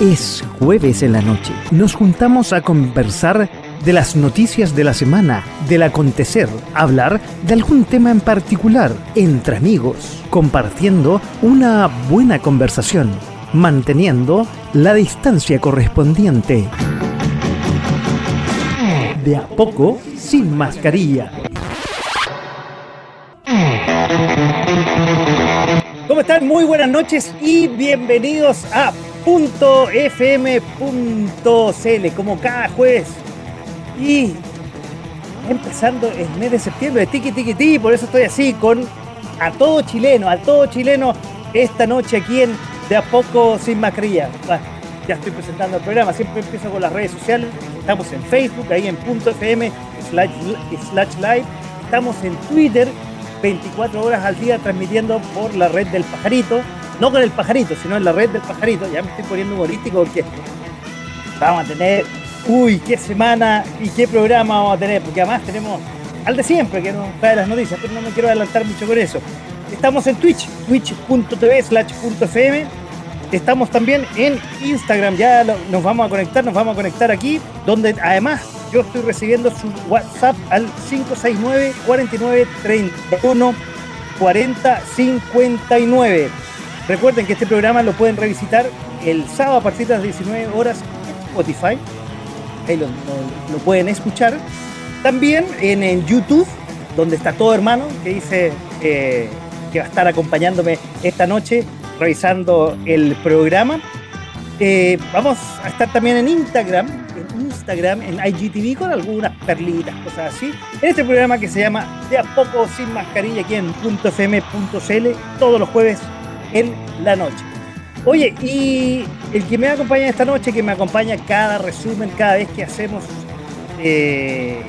Es jueves en la noche. Nos juntamos a conversar de las noticias de la semana, del acontecer, hablar de algún tema en particular, entre amigos, compartiendo una buena conversación, manteniendo la distancia correspondiente. De a poco, sin mascarilla. ¿Cómo están? Muy buenas noches y bienvenidos a .fm.cl como cada jueves y empezando el mes de septiembre tiki tiki tiki por eso estoy así con a todo chileno a todo chileno esta noche aquí en de a poco sin mascarilla. Ya estoy presentando el programa siempre empiezo con las redes sociales. Estamos en Facebook ahí en .fm slash, slash live. Estamos en Twitter 24 horas al día transmitiendo por la red del pajarito no con el pajarito, sino en la red del pajarito. Ya me estoy poniendo humorístico porque vamos a tener, uy, qué semana y qué programa vamos a tener, porque además tenemos al de siempre que nos trae las noticias, pero no me quiero adelantar mucho con eso. Estamos en Twitch, twitch.tv slash.fm. Estamos también en Instagram, ya nos vamos a conectar, nos vamos a conectar aquí, donde además yo estoy recibiendo su WhatsApp al 569 49 31 40 59. Recuerden que este programa lo pueden revisitar el sábado a partir de las 19 horas en Spotify. Ahí lo, pueden escuchar. También en, YouTube, donde está todo hermano, que dice eh, que va a estar acompañándome esta noche revisando el programa. Eh, vamos a estar también en Instagram, en Instagram, en IGTV con algunas perlitas, cosas así. En este programa que se llama De a poco sin mascarilla aquí en .fm.cl todos los jueves en la noche. Oye, y el que me acompaña esta noche, que me acompaña cada resumen, cada vez que hacemos eh,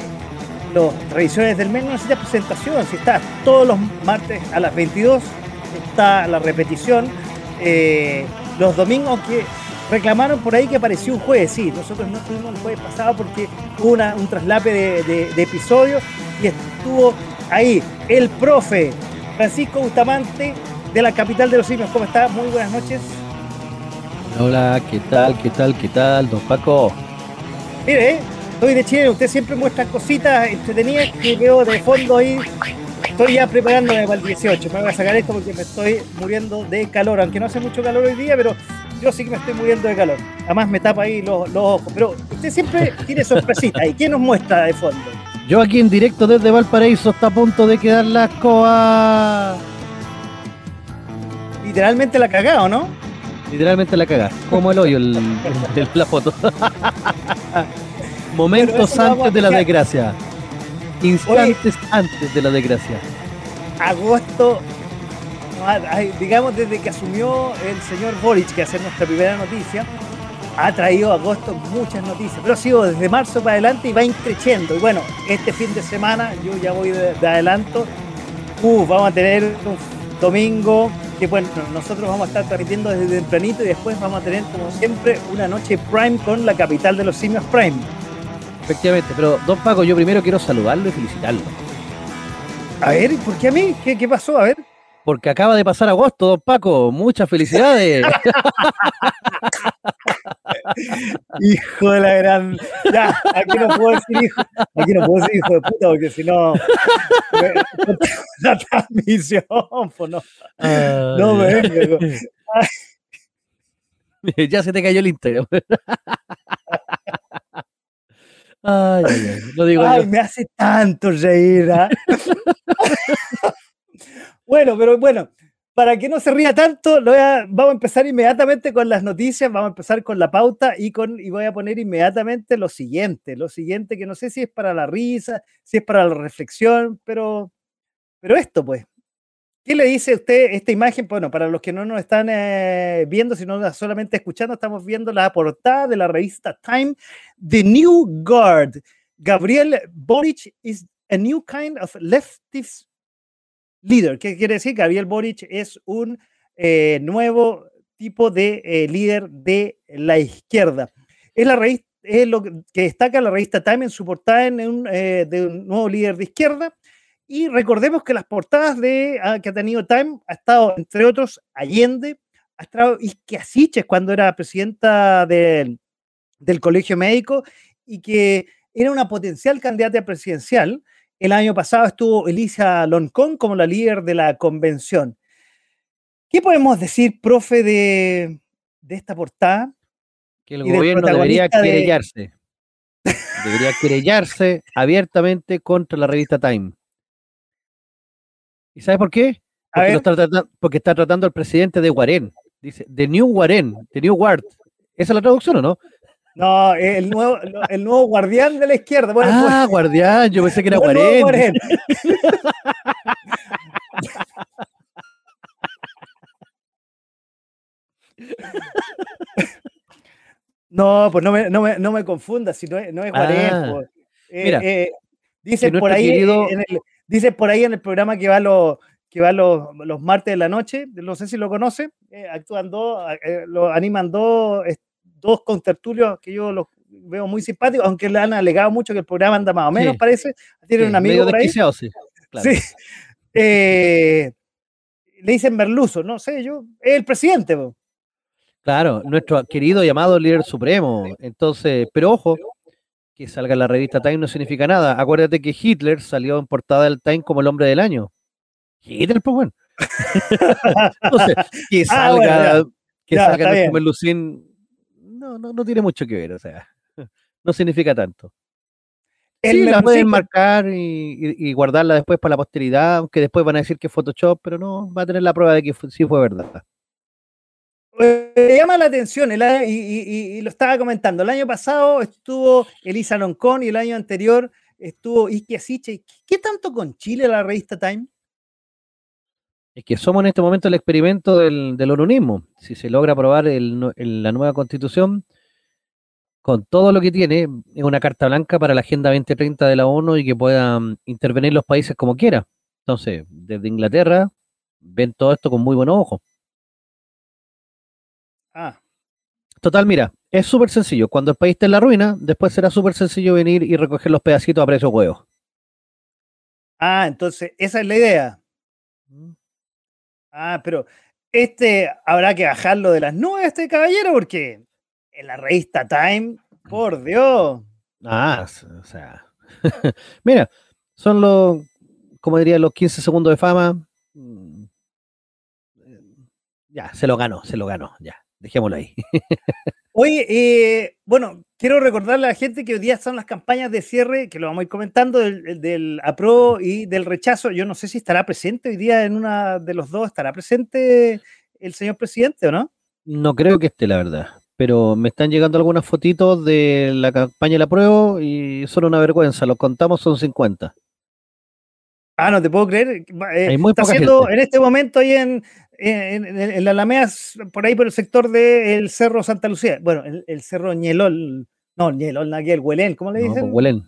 las revisiones del mes, no necesita presentación, si está todos los martes a las 22, está la repetición. Eh, los domingos que reclamaron por ahí que apareció un jueves, sí, nosotros no estuvimos el jueves pasado porque hubo una, un traslape de, de episodios y estuvo ahí el profe Francisco Bustamante de la capital de los simios. ¿Cómo está? Muy buenas noches. Hola, ¿qué tal? ¿Qué tal? ¿Qué tal, don Paco? Mire, ¿eh? estoy de Chile, usted siempre muestra cositas entretenidas que veo de fondo ahí. Estoy ya preparándome para el 18. Me voy a sacar esto porque me estoy muriendo de calor, aunque no hace mucho calor hoy día, pero yo sí que me estoy muriendo de calor. Además me tapa ahí los, ojos. Pero usted siempre tiene sorpresitas. ¿Y qué nos muestra de fondo? Yo aquí en directo desde Valparaíso está a punto de quedar la escoba literalmente la cagado, ¿no? Literalmente la cagá, como el hoyo el, la foto. Momentos antes de la desgracia. Instantes antes de la desgracia. Agosto, digamos desde que asumió el señor Boric, que hace nuestra primera noticia, ha traído agosto muchas noticias, pero ha sido desde marzo para adelante y va increciendo. Y bueno, este fin de semana, yo ya voy de, adelanto, uh, vamos a tener un domingo que bueno, nosotros vamos a estar transmitiendo desde tempranito y después vamos a tener, como siempre, una noche Prime con la capital de los simios Prime. Efectivamente, pero don Paco, yo primero quiero saludarlo y felicitarlo. A ver, ¿por qué a mí? ¿Qué, qué pasó? A ver. Porque acaba de pasar agosto, don Paco. Muchas felicidades. hijo de la gran. Ya, aquí no puedo decir hijo. Aquí no puedo decir hijo de puta, porque si no. La transmisión, pues no. No me Ya se te cayó el Instagram. Ay, ay, ay. Lo digo ay me hace tanto reír. ¿ah? Bueno, pero bueno, para que no se ría tanto, lo vamos a empezar inmediatamente con las noticias, vamos a empezar con la pauta y, con, y voy a poner inmediatamente lo siguiente, lo siguiente que no sé si es para la risa, si es para la reflexión, pero, pero esto pues. ¿Qué le dice usted esta imagen? Bueno, para los que no nos están eh, viendo, sino solamente escuchando, estamos viendo la portada de la revista Time, The New Guard. Gabriel Boric is a new kind of leftist líder. ¿Qué quiere decir? Gabriel Boric es un eh, nuevo tipo de eh, líder de la izquierda. Es, la revista, es lo que destaca la revista Time en su portada un, eh, de un nuevo líder de izquierda. Y recordemos que las portadas de, ah, que ha tenido Time ha estado, entre otros, Allende, ha estado Isquiasiches cuando era presidenta del, del Colegio Médico y que era una potencial candidata presidencial. El año pasado estuvo Elisa Loncón como la líder de la convención. ¿Qué podemos decir, profe, de, de esta portada? Que el gobierno debería querellarse. Debería querellarse abiertamente contra la revista Time. ¿Y sabe por qué? Porque, está tratando, al presidente de Guarén. Dice, de New Guarén, de New Guard. ¿Esa es la traducción o no? No, el nuevo, el nuevo guardián de la izquierda. ah, pues, guardián, yo pensé que era Guarén. No, pues no me, no me, no me confundas, si no es, no es ah, pues. eh, mira, eh, dice, por ahí en el, dice por ahí en el programa que va, lo, que va los, los martes de la noche, no sé si lo conoce, eh, actúan dos, lo animan dos, dos contertulios que yo los veo muy simpáticos, aunque le han alegado mucho que el programa anda más o menos, parece. Tienen un amigo por ahí. Sí, claro. sí. le dicen Merluzo, no sé, yo, es el presidente. Claro, nuestro querido llamado líder supremo. Entonces, pero ojo, que salga en la revista Time no significa nada. Acuérdate que Hitler salió en portada del Time como el hombre del año. Hitler, pues bueno. Entonces, que ah, salga, que salga Lucín, no, no, no tiene mucho que ver, o sea, no significa tanto. Sí, la pueden marcar y, guardarla después para la posteridad, aunque después van a decir que es Photoshop, pero no, va a tener la prueba de que sí fue verdad. Me llama la atención, y, lo estaba comentando, el año pasado estuvo Elisa Loncón y el año anterior estuvo Ike Asiche. ¿Qué tanto con Chile la revista Time? Es que somos en este momento el experimento del, del Si se logra aprobar la nueva constitución, con todo lo que tiene, es una carta blanca para la Agenda 2030 de la ONU y que puedan intervenir los países como quiera. Entonces, desde Inglaterra, ven todo esto con muy buenos ojos. Ah. Total, mira, es súper sencillo. Cuando el país esté en la ruina, después será súper sencillo venir y recoger los pedacitos a precio huevo. Ah, entonces, esa es la idea. Ah, pero este habrá que bajarlo de las nubes, este caballero, porque en la revista Time, por Dios. Ah, o sea. mira, son los, como diría, los 15 segundos de fama. Mm. Ya, se lo ganó, se lo ganó, ya dejémoslo ahí. Oye, eh, bueno, quiero recordarle a la gente que hoy día son las campañas de cierre, que lo vamos a ir comentando, del, del apro y del rechazo. Yo no sé si estará presente hoy día en una de los dos, ¿estará presente el señor presidente o no? No creo que esté, la verdad. Pero me están llegando algunas fotitos de la campaña de la prueba y son una vergüenza. Los contamos, son 50. Ah, no te puedo creer. Eh, Hay muy está haciendo en este momento ahí en, en, la Alameda, por ahí por el sector del Cerro Santa Lucía. Bueno, el, Cerro Ñelol, no, Ñelol, el Huelén, ¿cómo le dicen? No, Huelén.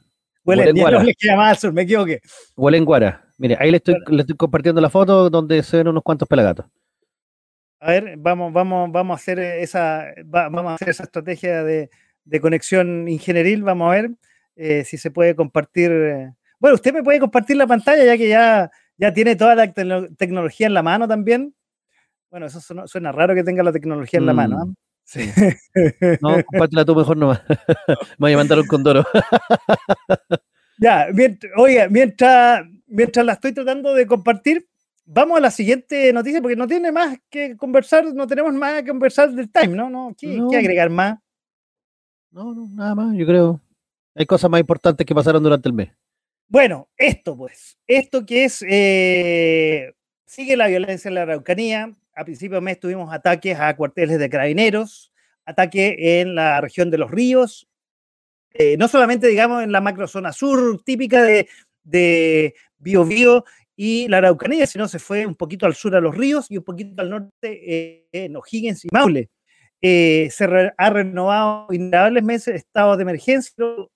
Huelén, Ñelol le queda más al sur, me equivoqué. Huelén Guara. Mire, ahí le estoy, le estoy compartiendo la foto donde se ven unos cuantos pelagatos. A ver, vamos, vamos, vamos a hacer esa, vamos a hacer esa estrategia de, conexión ingenieril, vamos a ver eh, si se puede compartir. Bueno, usted me puede compartir la pantalla ya que ya, ya tiene toda la tecnología en la mano también. Bueno, eso suena, raro que tenga la tecnología en la mano. ¿ah? Mm, sí. no, compártela tú mejor nomás. Me voy a mandar un condoro. ya, oiga, mientras, mientras la estoy tratando de compartir, vamos a la siguiente noticia, porque no tiene más que conversar, no tenemos más que conversar del time, ¿no? ¿No? ¿Qué, agregar más? No, no, nada más, yo creo. Hay cosas más importantes que pasaron durante el mes. Bueno, esto pues, esto que es, eh, sigue la violencia en la Araucanía, a principios de mes tuvimos ataques a cuarteles de carabineros, ataque en la región de los ríos, eh, no solamente, digamos, en la macrozona sur típica de, de Biobío y la Araucanía, sino se fue un poquito al sur a los ríos y un poquito al norte eh, en O'Higgins y Maule. Eh, se ha renovado innumerables meses estado de emergencia, pero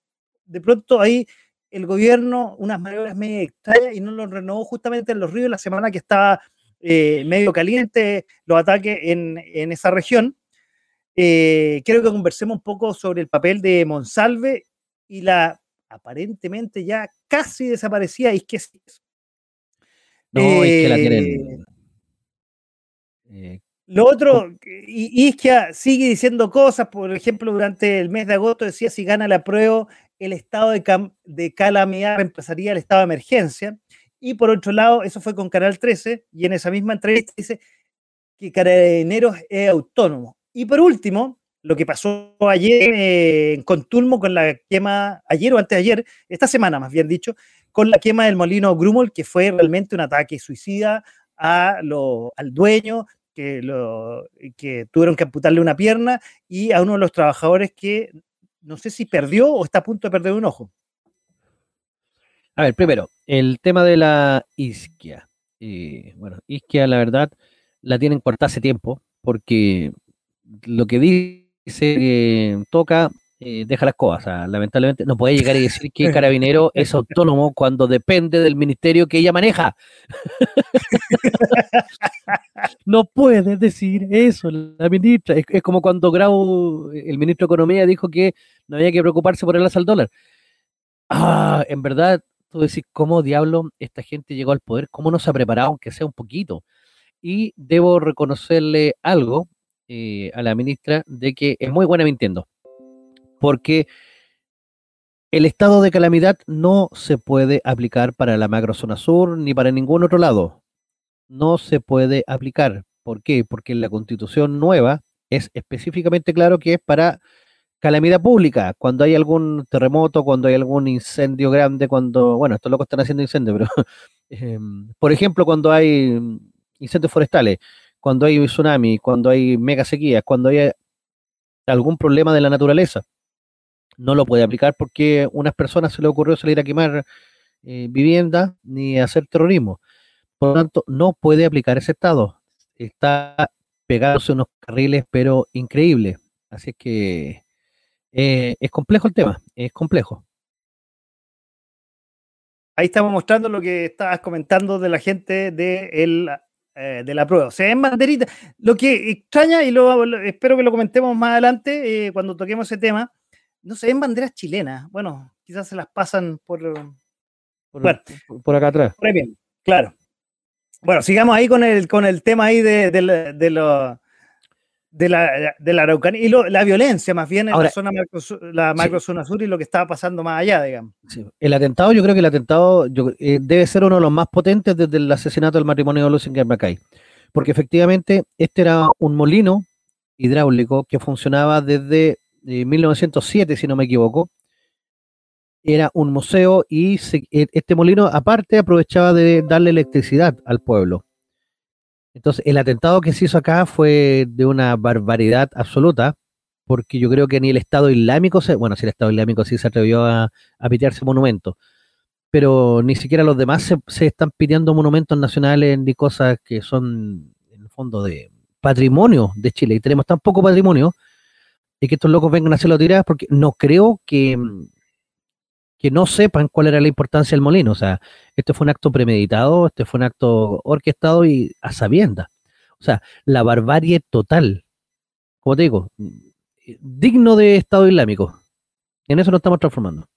de pronto ahí el gobierno unas maniobras medio extrañas y no lo renovó justamente en los ríos la semana que estaba eh, medio caliente los ataques en, esa región. Eh, quiero que conversemos un poco sobre el papel de Monsalve y la aparentemente ya casi desaparecida Isquesias. No, es que la tienen. Eh, Lo otro, Isquia sigue diciendo cosas, por ejemplo, durante el mes de agosto decía si gana la prueba, el estado de, de calamidad reemplazaría el estado de emergencia. Y por otro lado, eso fue con Canal 13, y en esa misma entrevista dice que Carabineros es autónomo. Y por último, lo que pasó ayer eh, en Contulmo con la quema, ayer o antes de ayer, esta semana más bien dicho, con la quema del molino Grumol, que fue realmente un ataque suicida a lo, al dueño, que, lo, que tuvieron que amputarle una pierna, y a uno de los trabajadores que no sé si perdió o está a punto de perder un ojo. A ver, primero, el tema de la isquia. Eh, bueno, isquia, la verdad, la tienen cortada hace tiempo, porque lo que dice que toca, eh, deja las cosas. lamentablemente no puede llegar y decir que Carabinero es autónomo cuando depende del ministerio que ella maneja. no puede decir eso la ministra. Es, como cuando Grau, el ministro de Economía, dijo que no había que preocuparse por el alza al dólar. Ah, en verdad, tú decís, ¿cómo diablo esta gente llegó al poder? ¿Cómo no se ha preparado, aunque sea un poquito? Y debo reconocerle algo eh, a la ministra de que es muy buena mintiendo porque el estado de calamidad no se puede aplicar para la macrozona sur ni para ningún otro lado. No se puede aplicar. ¿Por qué? Porque la constitución nueva es específicamente claro que es para calamidad pública, cuando hay algún terremoto, cuando hay algún incendio grande, cuando, bueno, estos locos están haciendo incendios, pero, em, por ejemplo, cuando hay incendios forestales, cuando hay tsunami, cuando hay mega sequías, cuando hay algún problema de la naturaleza no lo puede aplicar porque a unas personas se le ocurrió salir a quemar eh, vivienda ni hacer terrorismo. Por lo tanto, no puede aplicar ese estado. Está pegándose unos carriles, pero increíble. Así que eh, es complejo el tema, es complejo. Ahí estamos mostrando lo que estabas comentando de la gente de, el, eh, de la prueba. O sea, en banderita. Lo que extraña, y lo, espero que lo comentemos más adelante cuando toquemos ese tema, no se ven banderas chilenas. Bueno, quizás se las pasan por, por, acá atrás. Por bien, claro. Bueno, sigamos ahí con el, con el tema ahí de, de, de, lo, de la, de la Araucanía y la violencia más bien en la zona la macrozona sur y lo que estaba pasando más allá, digamos. El atentado, yo creo que el atentado eh, debe ser uno de los más potentes desde el asesinato del matrimonio de Lucinger Mackay. Porque efectivamente este era un molino hidráulico que funcionaba desde de 1907, si no me equivoco. Era un museo y e, este molino, aparte, aprovechaba de darle electricidad al pueblo. Entonces, el atentado que se hizo acá fue de una barbaridad absoluta, porque yo creo que ni el Estado Islámico, se, bueno, si el Estado Islámico sí se atrevió a, a pitearse monumentos, pero ni siquiera los demás se, se, están piteando monumentos nacionales ni cosas que son, en el fondo, de patrimonio de Chile. Y tenemos tan poco patrimonio y que estos locos vengan a hacerlo tiradas porque no creo que, que no sepan cuál era la importancia del molino. O sea, este fue un acto premeditado, este fue un acto orquestado y a sabiendas. O sea, la barbarie total. Como te digo, digno de Estado Islámico. En eso nos estamos transformando.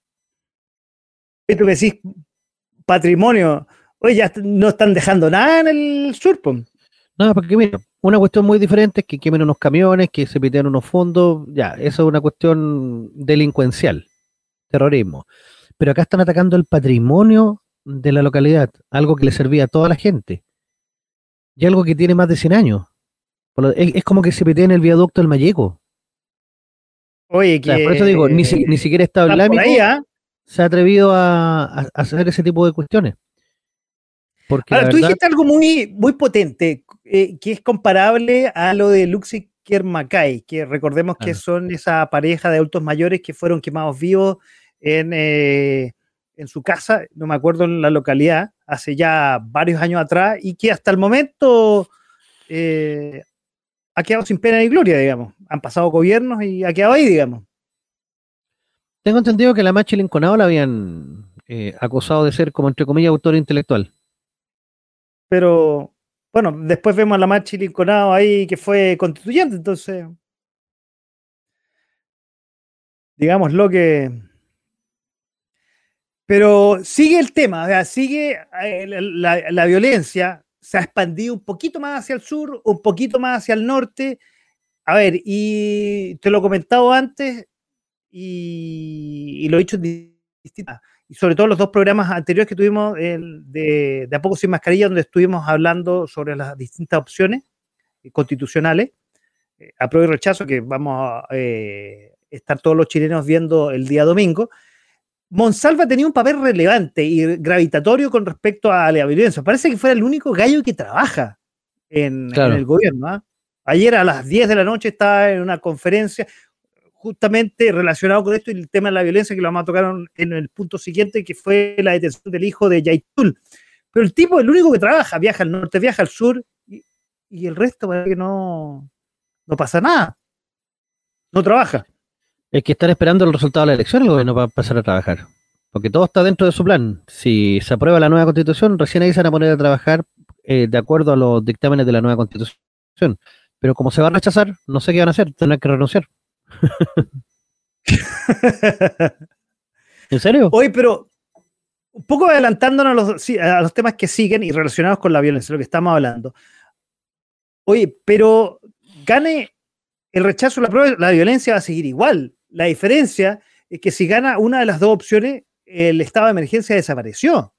Y tú decís patrimonio. Oye, ya no están dejando nada en el sur, No, porque mira, una cuestión muy diferente es que quemen unos camiones, que se piten unos fondos, ya, eso es una cuestión delincuencial, terrorismo. Pero acá están atacando el patrimonio de la localidad, algo que le servía a toda la gente, y algo que tiene más de 100 años. Es, como que se en el viaducto del Mayeco. Oye, que, por eso digo, ni, siquiera Estado Islámico ¿ah? se ha atrevido a hacer ese tipo de cuestiones. Ahora, tú dijiste algo muy, muy potente, eh, que es comparable a lo de Luxi Kermakai, que recordemos que son esa pareja de adultos mayores que fueron quemados vivos en, eh, en su casa, no me acuerdo en la localidad, hace ya varios años atrás, y que hasta el momento eh, ha quedado sin pena ni gloria, digamos. Han pasado gobiernos y ha quedado ahí, digamos. Tengo entendido que la Machi Linconado la habían acusado de ser, como entre comillas, autor intelectual pero bueno, después vemos a la Machi Lincolnado ahí que fue constituyente, entonces, digamos lo que... Pero sigue el tema, o sea, sigue eh, la, violencia, se ha expandido un poquito más hacia el sur, un poquito más hacia el norte. A ver, y te lo he comentado antes y, lo he dicho distintas, y sobre todo los dos programas anteriores que tuvimos de, de A Poco Sin Mascarilla, donde estuvimos hablando sobre las distintas opciones constitucionales, eh, apruebo y rechazo, que vamos a eh, estar todos los chilenos viendo el día domingo. Monsalva tenía un papel relevante y gravitatorio con respecto a la violencia. Parece que fuera el único gallo que trabaja en, el gobierno. ¿ah? Ayer a las 10 de la noche estaba en una conferencia justamente relacionado con esto y el tema de la violencia que lo vamos a tocar en el punto siguiente, que fue la detención del hijo de Yaitul. Pero el tipo es el único que trabaja, viaja al norte, viaja al sur y, y el resto parece que no, no pasa nada. No trabaja. Es que están esperando el resultado de la elección el gobierno va a empezar a trabajar. Porque todo está dentro de su plan. Si se aprueba la nueva constitución, recién ahí se van a poner a trabajar eh, de acuerdo a los dictámenes de la nueva constitución. Pero como se va a rechazar, no sé qué van a hacer, tendrán que renunciar. ¿En serio? Hoy, pero un poco adelantándonos a los, a los temas que siguen y relacionados con la violencia, lo que estamos hablando. Oye, pero gane el rechazo, la prueba, la violencia va a seguir igual. La diferencia es que si gana una de las dos opciones, el estado de emergencia desapareció.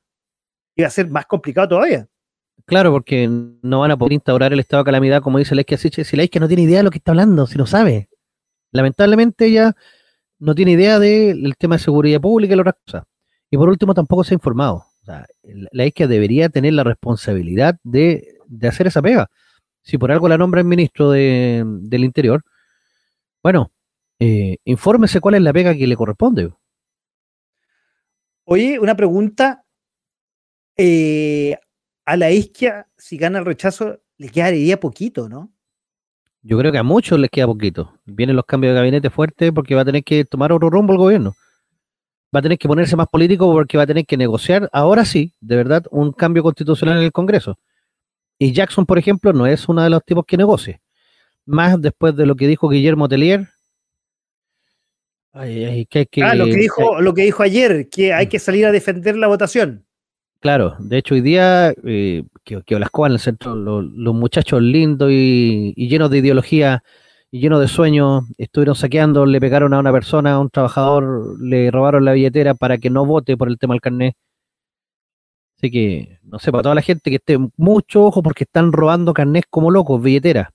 Y va a ser más complicado todavía. Claro, porque no van a poder instaurar el estado de calamidad, como dice Leisky Asiche, si que no tiene idea de lo que está hablando, si no sabe. Lamentablemente ella no tiene idea del tema de seguridad pública y la otra cosa. Y por último, tampoco se ha informado. O sea, la ISCA debería tener la responsabilidad de, de hacer esa pega si por algo la nombra el ministro del Interior, bueno, eh, infórmese cuál es la pega que le corresponde. Oye, una pregunta. Eh, a la isquia, si gana el rechazo, le quedaría poquito, ¿no? Yo creo que a muchos les queda poquito. Vienen los cambios de gabinete fuertes porque va a tener que tomar otro rumbo el gobierno. Va a tener que ponerse más político porque va a tener que negociar, ahora sí, de verdad, un cambio constitucional en el Congreso. Y Jackson, por ejemplo, no es uno de los tipos que negocie. Más después de lo que dijo Guillermo Que, ah, lo que, dijo, lo que dijo ayer, que hay mm. que salir a defender la votación. Claro, de hecho hoy día, eh, que, que Olascoa en el centro, los muchachos lindos y, llenos de ideología y llenos de sueños, estuvieron saqueando, le pegaron a una persona, a un trabajador, le robaron la billetera para que no vote por el tema del carnet. Así que, no sé, para toda la gente que esté mucho ojo porque están robando carnés como locos, billeteras.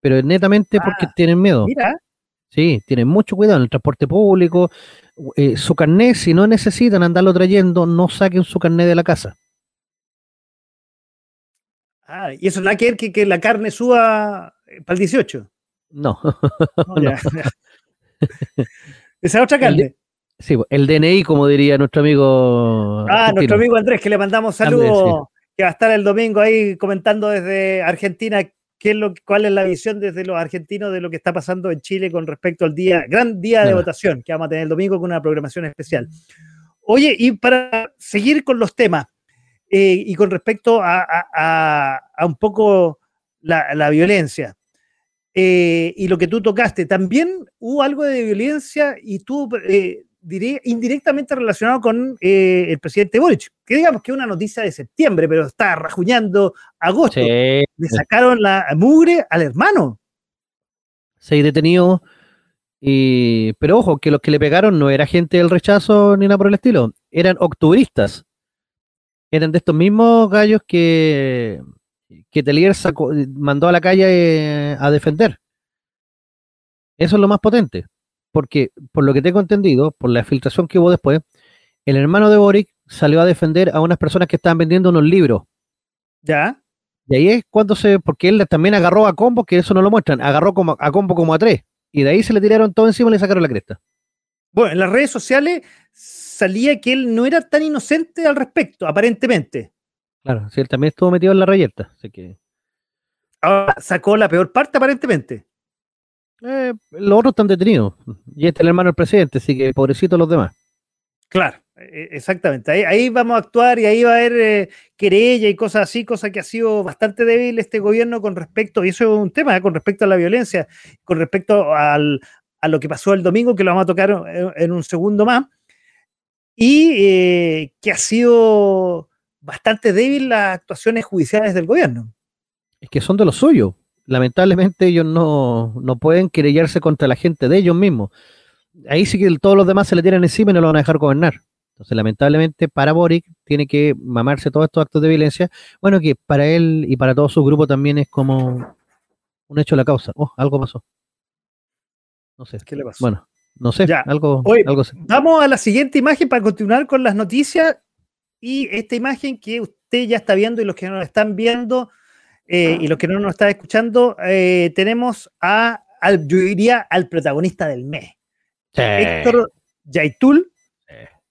Pero netamente porque ah, tienen miedo. Mira. Sí, tienen mucho cuidado en el transporte público. Eh, su carnet, si no necesitan andarlo trayendo, no saquen su carnet de la casa. Ah, ¿y eso nada que ver que, la carne suba para el 18? No. Esa otra carne. Sí, el DNI, como diría nuestro amigo. Ah, nuestro amigo Andrés, que le mandamos saludos, que va a estar el domingo ahí comentando desde Argentina qué es lo, cuál es la visión desde los argentinos de lo que está pasando en Chile con respecto al día, gran día de votación que vamos a tener el domingo con una programación especial. Oye, y para seguir con los temas eh, y con respecto a, un poco la, violencia. Eh, y lo que tú tocaste, también hubo algo de violencia y tú eh, diré, indirectamente relacionado con eh, el presidente Boric, que digamos que es una noticia de septiembre, pero está rajuñando agosto. Le sacaron la mugre al hermano. Seis detenidos. Y, pero ojo, que los que le pegaron no era gente del rechazo ni nada por el estilo, eran octubristas. Eran de estos mismos gallos que, que Telier mandó a la calle eh, a defender. Eso es lo más potente porque por lo que tengo entendido, por la filtración que hubo después, el hermano de Boric salió a defender a unas personas que estaban vendiendo unos libros. ¿Ya? Y ahí es cuando se, porque él también agarró a combo, que eso no lo muestran, agarró como, a combo como a tres. Y de ahí se le tiraron todo encima y le sacaron la cresta. Bueno, en las redes sociales salía que él no era tan inocente al respecto, aparentemente. Claro, sí, él también estuvo metido en la rayeta, así que. Ahora sacó la peor parte, aparentemente. Eh, los otros están detenidos. Y este es el hermano del presidente, así que pobrecito los demás. Claro, e, exactamente. Ahí, vamos a actuar y ahí va a haber eh, querella y cosas así, cosa que ha sido bastante débil este gobierno con respecto, y eso es un tema, eh, con respecto a la violencia, con respecto al, a lo que pasó el domingo, que lo vamos a tocar en, un segundo más, y que ha sido bastante débil las actuaciones judiciales del gobierno. Es que son de lo suyo. Lamentablemente ellos no, no pueden querellarse contra la gente de ellos mismos. Ahí sí que todos los demás se le tiran encima y no lo van a dejar gobernar. Entonces, lamentablemente, para Boric tiene que mamarse todos estos actos de violencia. Bueno, que para él y para todo su grupo también es como un hecho de la causa. Oh, algo pasó. No sé. ¿Qué le pasó? Bueno, no sé. Algo, algo Vamos a la siguiente imagen para continuar con las noticias. Y esta imagen que usted ya está viendo y los que no la están viendo eh, y los que no nos están escuchando, eh, tenemos a, al, yo diría, al protagonista del mes. Héctor Yaitul,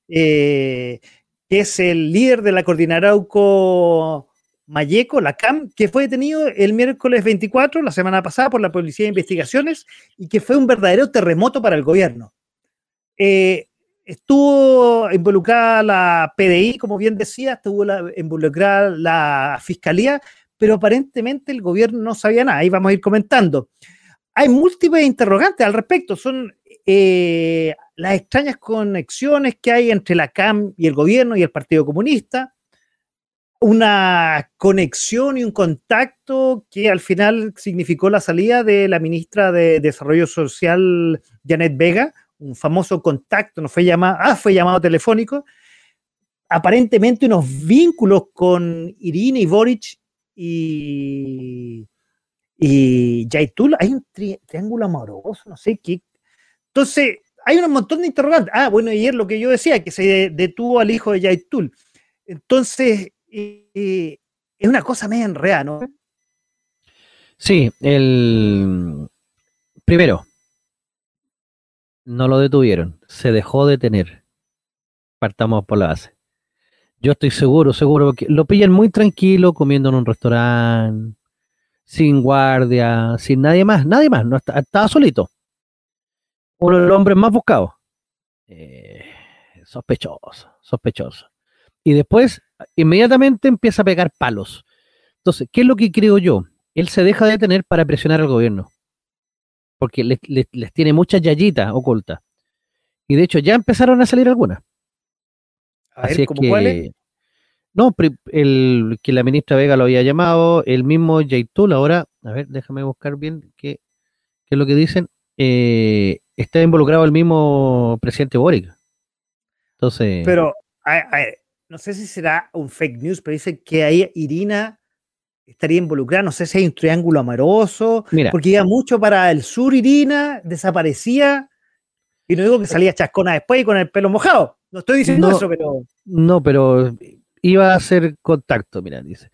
eh, que es el líder de la Coordinarauco Mayeco, la CAM, que fue detenido el miércoles 24, la semana pasada, por la Policía de Investigaciones y que fue un verdadero terremoto para el gobierno. Eh, estuvo involucrada la PDI, como bien decía, estuvo involucrada la Fiscalía, pero aparentemente el gobierno no sabía nada. Ahí vamos a ir comentando. Hay múltiples interrogantes al respecto. Son eh, las extrañas conexiones que hay entre la CAM y el gobierno y el Partido Comunista, una conexión y un contacto que al final significó la salida de la ministra de Desarrollo Social, Janet Vega, un famoso contacto, no fue llamado, ah, fue llamado telefónico, aparentemente unos vínculos con Irina y Boric y, y Jaitul, hay un triángulo amoroso, no sé qué. Entonces, hay un montón de interrogantes. Ah, bueno, ayer lo que yo decía, que se detuvo al hijo de Yaitul. Entonces, eh, es una cosa media enredada, ¿no? Sí, el primero, no lo detuvieron, se dejó detener. Partamos por la base. Yo estoy seguro, seguro, que lo pillan muy tranquilo, comiendo en un restaurante, sin guardia, sin nadie más, nadie más, no estaba solito uno de los hombres más buscados. Eh, sospechoso, sospechoso. Y después, inmediatamente empieza a pegar palos. Entonces, ¿qué es lo que creo yo? Él se deja de detener para presionar al gobierno. Porque les, tiene muchas yayitas ocultas. Y de hecho, ya empezaron a salir algunas. A ver, ¿cómo cuáles? No, el, que la ministra Vega lo había llamado, el mismo Yaitul, ahora, a ver, déjame buscar bien qué, qué es lo que dicen. Eh, está involucrado el mismo presidente Boric. Entonces. Pero, no sé si será un fake news, pero dice que ahí Irina estaría involucrada. No sé si hay un triángulo amoroso. Mira. Porque iba mucho para el sur, Irina, desaparecía. Y no digo que salía chascona después y con el pelo mojado. No estoy diciendo eso, pero. No, pero iba a hacer contacto, mira, dice.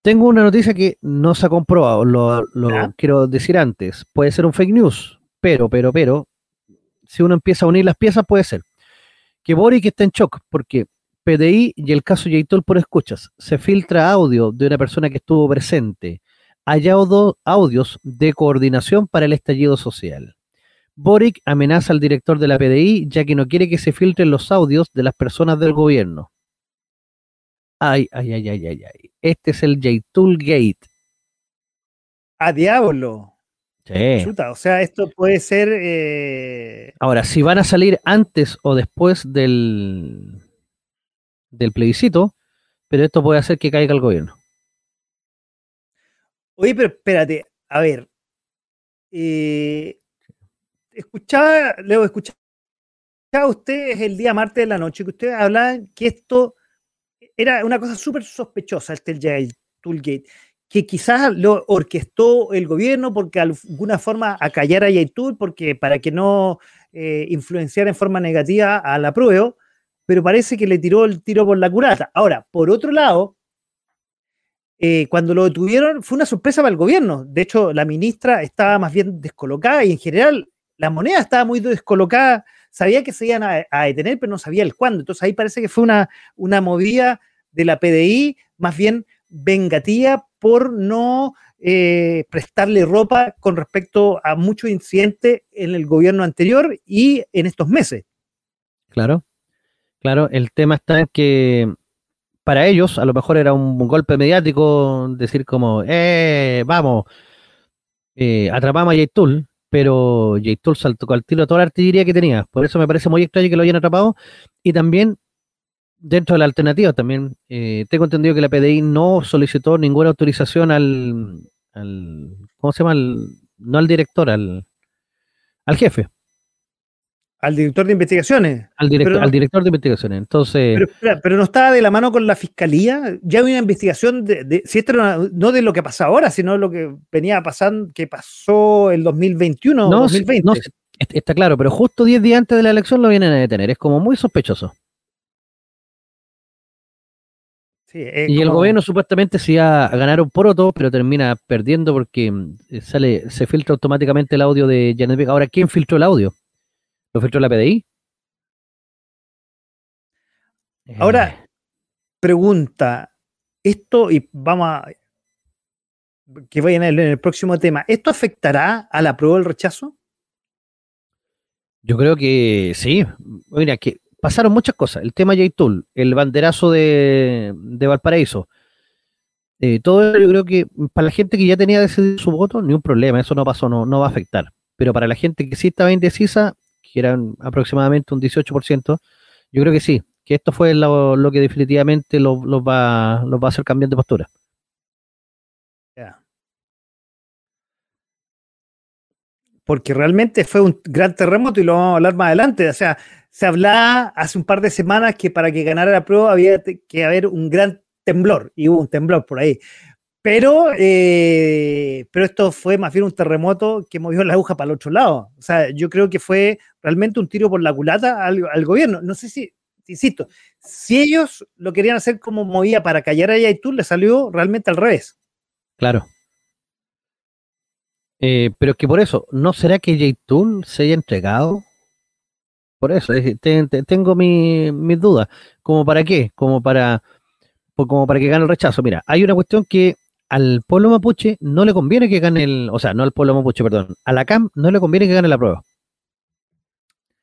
Tengo una noticia que no se ha comprobado, lo, lo quiero decir antes. Puede ser un fake news, pero, pero, pero, si uno empieza a unir las piezas, puede ser que Boric está en shock, porque PDI y el caso Yaitol por escuchas, se filtra audio de una persona que estuvo presente, hay audios de coordinación para el estallido social. Boric amenaza al director de la PDI ya que no quiere que se filtren los audios de las personas del gobierno. Ay, ay, ay, ay, ay, ay. Este es el Gate. A diablo o sea, esto puede ser. Eh, Ahora, si van a salir antes o después del, del plebiscito, pero esto puede hacer que caiga el gobierno. Oye, pero espérate, a ver. Eh, escuchaba, Leo, escuchaba ustedes el día martes de la noche que ustedes hablaban que esto era una cosa súper sospechosa, este el Toolgate que quizás lo orquestó el gobierno porque de alguna forma acallara a Yaitul porque para que no eh, influenciara en forma negativa a la prueba, pero parece que le tiró el tiro por la curata. Ahora, por otro lado, eh, cuando lo detuvieron fue una sorpresa para el gobierno. De hecho, la ministra estaba más bien descolocada y en general la moneda estaba muy descolocada. Sabía que se iban a, detener, pero no sabía el cuándo. Entonces ahí parece que fue una, una movida de la PDI, más bien vengativa por no eh, prestarle ropa con respecto a muchos incidentes en el gobierno anterior y en estos meses. Claro, claro, el tema está en que para ellos a lo mejor era un, golpe mediático decir como, eh, vamos, eh, atrapamos a Yaitul, pero Yaitul saltó al tiro toda la artillería que tenía, por eso me parece muy extraño que lo hayan atrapado y también dentro de la alternativa también, eh, tengo entendido que la PDI no solicitó ninguna autorización al, al ¿cómo se llama? no al director, al, al jefe. Al director de investigaciones. Al, director, al director de investigaciones. Entonces. Pero, no estaba de la mano con la fiscalía. Ya hay una investigación de, si esto no de lo que pasa ahora, sino lo que venía pasando, que pasó el 2021 no, 2020. No, está claro, pero justo 10 días antes de la elección lo vienen a detener. Es como muy sospechoso. y el gobierno supuestamente se iba a ganar un poroto, pero termina perdiendo porque eh, sale, se filtra automáticamente el audio de Janet. Ahora, ¿quién filtró el audio? ¿Lo filtró la PDI? Ahora, eh. pregunta, esto, y vamos a que vayan en el, próximo tema, ¿esto afectará a la prueba del rechazo? Yo creo que sí. Mira, que pasaron muchas cosas. El tema J-Tool, el banderazo de, Valparaíso. Eh, todo yo creo que para la gente que ya tenía decidido su voto, ni un problema, eso no pasó, no, no va a afectar. Pero para la gente que sí estaba indecisa, que eran aproximadamente un 18%, yo creo que sí, que esto fue lo, que definitivamente los va, va a hacer cambiar de postura. Porque realmente fue un gran terremoto y lo vamos a hablar más adelante. O sea, se hablaba hace un par de semanas que para que ganara la prueba había que haber un gran temblor, y hubo un temblor por ahí. Pero, eh, pero esto fue más bien un terremoto que movió la aguja para el otro lado. O sea, yo creo que fue realmente un tiro por la culata al, gobierno. No sé si, insisto, si ellos lo querían hacer como movía para callar a Yaitul, le salió realmente al revés. Claro. Eh, pero es que por eso, ¿no será que Yaitul se haya entregado? Por eso, tengo mis dudas. ¿Como para qué? Como para, como para que gane el rechazo. Mira, hay una cuestión que al pueblo mapuche no le conviene que gane el, o sea, no al pueblo mapuche, perdón, a la CAM no le conviene que gane la prueba.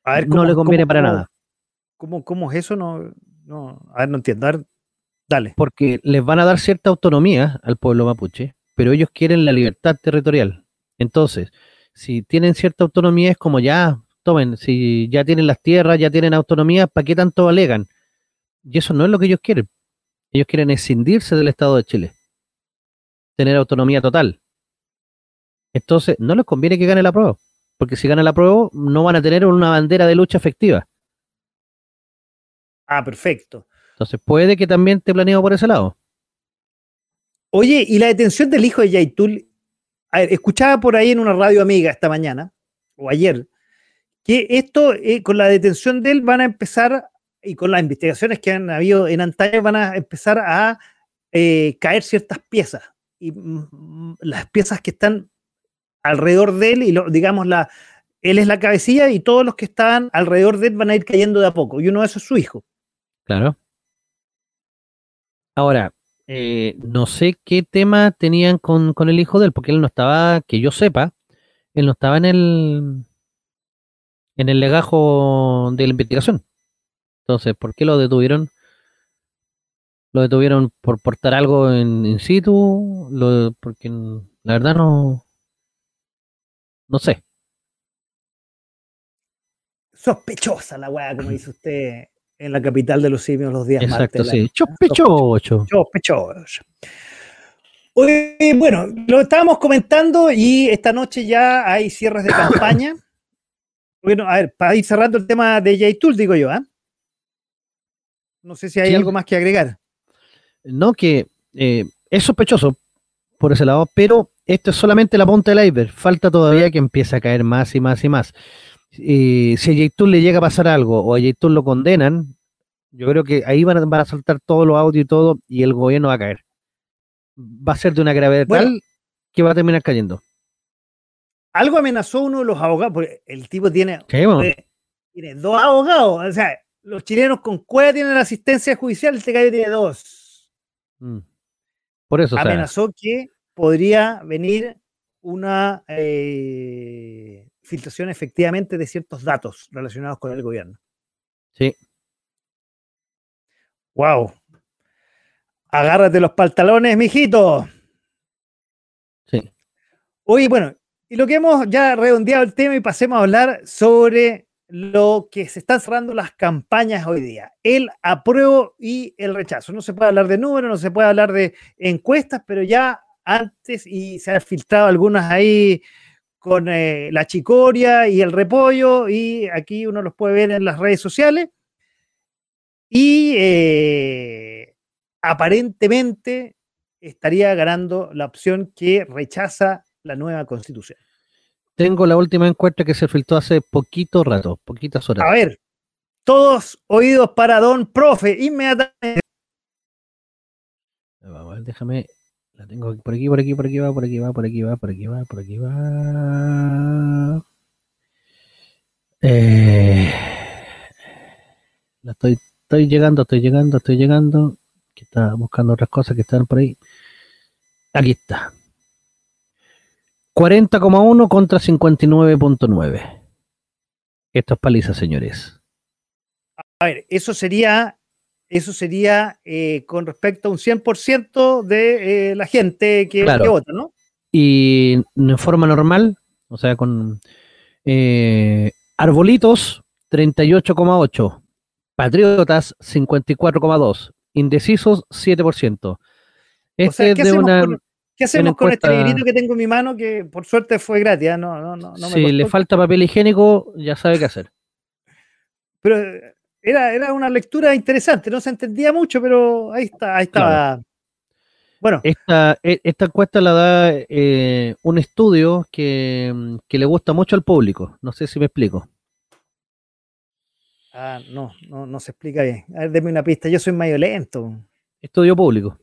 A ver, no le conviene para nada. ¿cómo, ¿Cómo es eso? No, no, a ver, no entiendo. dale. Porque les van a dar cierta autonomía al pueblo mapuche, pero ellos quieren la libertad territorial. Entonces, si tienen cierta autonomía, es como ya, tomen, si ya tienen las tierras, ya tienen autonomía, ¿para qué tanto alegan? Y eso no es lo que ellos quieren. Ellos quieren escindirse del Estado de Chile tener autonomía total. Entonces, no les conviene que gane la prueba, porque si gana la prueba, no van a tener una bandera de lucha efectiva. Ah, perfecto. Entonces, puede que también te planeo por ese lado. Oye, y la detención del hijo de Yaitul, a ver, escuchaba por ahí en una radio amiga esta mañana, o ayer, que esto, eh, con la detención de él, van a empezar, y con las investigaciones que han habido en Antalya, van a empezar a eh, caer ciertas piezas y mm, las piezas que están alrededor de él y lo, digamos la él es la cabecilla y todos los que están alrededor de él van a ir cayendo de a poco y uno de esos es su hijo. Claro. Ahora, eh, no sé qué tema tenían con, con, el hijo de él, porque él no estaba, que yo sepa, él no estaba en el en el legajo de la investigación. Entonces, ¿por qué lo detuvieron? Lo detuvieron por portar algo en, situ, lo, porque la verdad no, no sé. Sospechosa la weá, como dice usted en la capital de los simios los días Exacto, sí. Sospechoso. Sospechoso. bueno, lo estábamos comentando y esta noche ya hay cierres de campaña. Bueno, a ver, para ir cerrando el tema de J-Tool, digo yo, ¿ah? No sé si hay algo más que agregar. No, que eh, es sospechoso por ese lado, pero esto es solamente la punta del iceberg. Falta todavía que empiece a caer más y más y más. si a J le llega a pasar algo o a J lo condenan, yo creo que ahí van a, saltar todos los audios y todo y el gobierno va a caer. Va a ser de una gravedad tal que va a terminar cayendo. Algo amenazó uno de los abogados, porque el tipo tiene, tiene dos abogados. O sea, los chilenos con cueva tienen asistencia judicial, este gallo tiene dos. Mm. Por eso. Amenazó que podría venir una eh, filtración efectivamente de ciertos datos relacionados con el gobierno. Sí. Wow. Agárrate los pantalones, mijito. Sí. Oye, bueno, y lo que hemos ya redondeado el tema y pasemos a hablar sobre lo que se están cerrando las campañas hoy día, el apruebo y el rechazo. No se puede hablar de números, no se puede hablar de encuestas, pero ya antes y se han filtrado algunas ahí con eh, la chicoria y el repollo y aquí uno los puede ver en las redes sociales. Y eh, aparentemente estaría ganando la opción que rechaza la nueva constitución. Tengo la última encuesta que se filtró hace poquito rato, poquitas horas. A ver, todos oídos para Don Profe, inmediatamente. Vamos a ver, déjame. La tengo por aquí, por aquí, por aquí va, por aquí va, por aquí va, por aquí va, por aquí va. Eh, la estoy, estoy llegando, estoy llegando, estoy llegando. Que está buscando otras cosas que están por ahí. Aquí está. 40,1 contra 59,9. Esto es paliza, señores. A ver, eso sería, eso sería eh, con respecto a un 100% de eh, la gente que, vota, ¿no? Y en forma normal, o sea, con eh, arbolitos 38,8, patriotas 54,2, indecisos 7%. Este es de una... ¿Qué hacemos con este librito que tengo en mi mano que por suerte fue gratis? ¿ah? No, no, no, si le falta papel higiénico, ya sabe qué hacer. Pero eh, era, era una lectura interesante, no se entendía mucho, pero ahí está, ahí estaba. Bueno. Esta, e, esta encuesta la da eh, un estudio que, que, le gusta mucho al público. No sé si me explico. Ah, no, no, no se explica bien. A ver, deme una pista. Yo soy medio lento. Estudio público.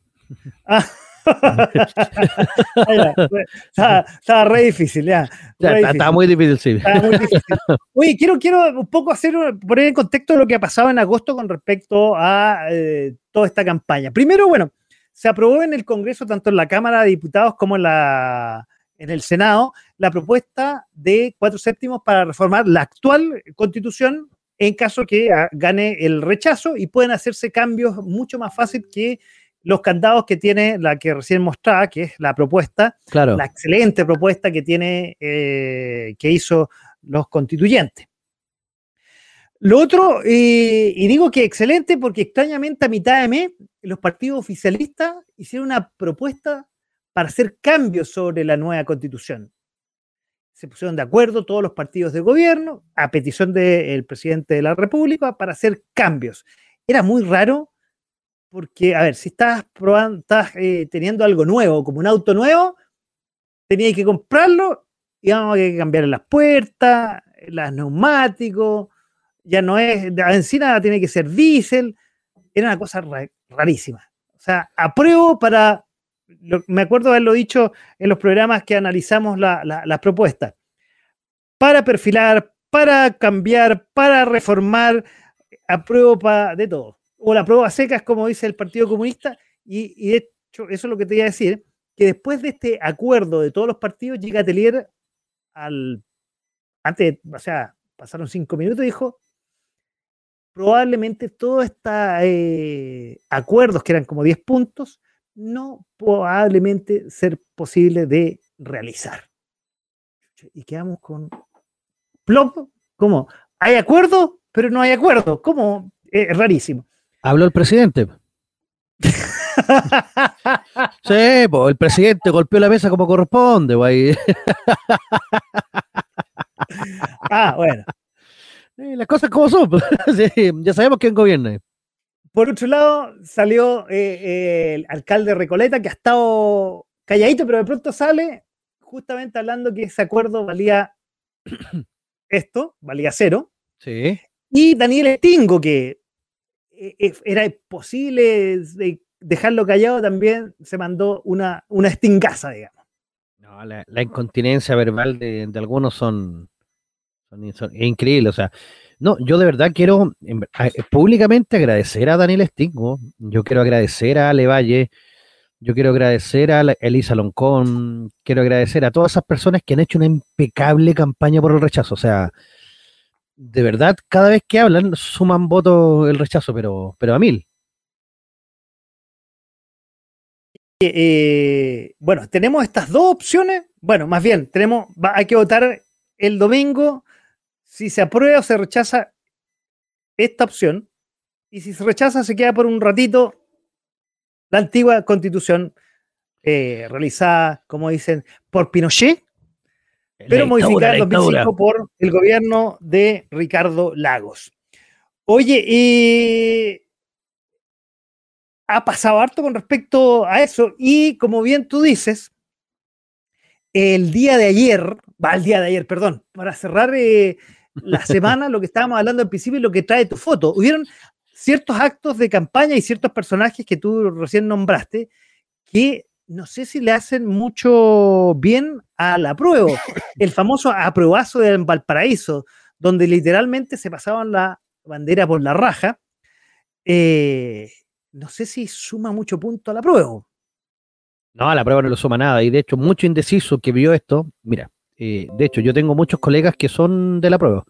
Ah. estaba, re difícil, ya. Estaba muy difícil, sí. muy difícil. Oye, quiero, quiero un poco hacer, poner en contexto lo que ha pasado en agosto con respecto a eh, toda esta campaña. Primero, bueno, se aprobó en el Congreso, tanto en la Cámara de Diputados como en, la, en el Senado, la propuesta de cuatro séptimos para reformar la actual constitución en caso que ah, gane el rechazo y pueden hacerse cambios mucho más fácil que los candados que tiene la que recién mostraba, que es la propuesta, la excelente propuesta que tiene, eh, que hizo los constituyentes. Lo otro, y digo que excelente porque extrañamente a mitad de mes los partidos oficialistas hicieron una propuesta para hacer cambios sobre la nueva constitución. Se pusieron de acuerdo todos los partidos de gobierno a petición del presidente de la República para hacer cambios. Era muy raro porque, a ver, si estás probando, estás eh, teniendo algo nuevo, como un auto nuevo, tenías que comprarlo y vamos a cambiar las puertas, los neumáticos, ya no es, la benzina tiene que ser diésel, era una cosa rarísima. O sea, apruebo para, me acuerdo haberlo dicho en los programas que analizamos las propuestas, para perfilar, para cambiar, para reformar, apruebo para de todo o la prueba secas, como dice el Partido Comunista, y, de hecho, eso es lo que te iba a decir, que después de este acuerdo de todos los partidos, llega Telier al, antes, o sea, pasaron cinco minutos y dijo, probablemente todos estos eh, acuerdos, que eran como 10 puntos, no probablemente ser posible de realizar. Y quedamos con plop, ¿cómo? Hay acuerdo, pero no hay acuerdo. ¿Cómo? Es rarísimo. Habló el presidente. sí, el presidente golpeó la mesa como corresponde, güey. ah, bueno. las cosas como son. ya sabemos quién gobierna. Por otro lado, salió eh, eh, el alcalde Recoleta, que ha estado calladito, pero de pronto sale justamente hablando que ese acuerdo valía esto, valía cero. Sí. Y Daniel Estingo, que era imposible dejarlo callado, también se mandó una, una estingaza, digamos. No, la, incontinencia verbal de, algunos son, son, increíble. O sea, no, yo de verdad quiero públicamente agradecer a Daniel Estingo, yo quiero agradecer a Ale Valle, yo quiero agradecer a Elisa Loncón, quiero agradecer a todas esas personas que han hecho una impecable campaña por el rechazo. O sea, de verdad, cada vez que hablan, suman votos el rechazo, pero, pero a mil. Eh, bueno, tenemos estas dos opciones. Bueno, más bien, tenemos, hay que votar el domingo si se aprueba o se rechaza esta opción, y si se rechaza se queda por un ratito la antigua constitución eh, realizada, como dicen, por Pinochet, pero modificada en 2005 por el gobierno de Ricardo Lagos. Oye, ha pasado harto con respecto a eso, y como bien tú dices, el día de ayer, va el día de ayer, perdón, para cerrar eh, la semana, lo que estábamos hablando al principio y lo que trae tu foto. Hubieron ciertos actos de campaña y ciertos personajes que tú recién nombraste que no sé si le hacen mucho bien a la prueba. El famoso apruebazo de Valparaíso, donde literalmente se pasaban la bandera por la raja. Eh, no sé si suma mucho punto a la prueba. No, a la prueba no le suma nada. Y de hecho, mucho indeciso que vio esto, mira, eh, de hecho, yo tengo muchos colegas que son de la prueba.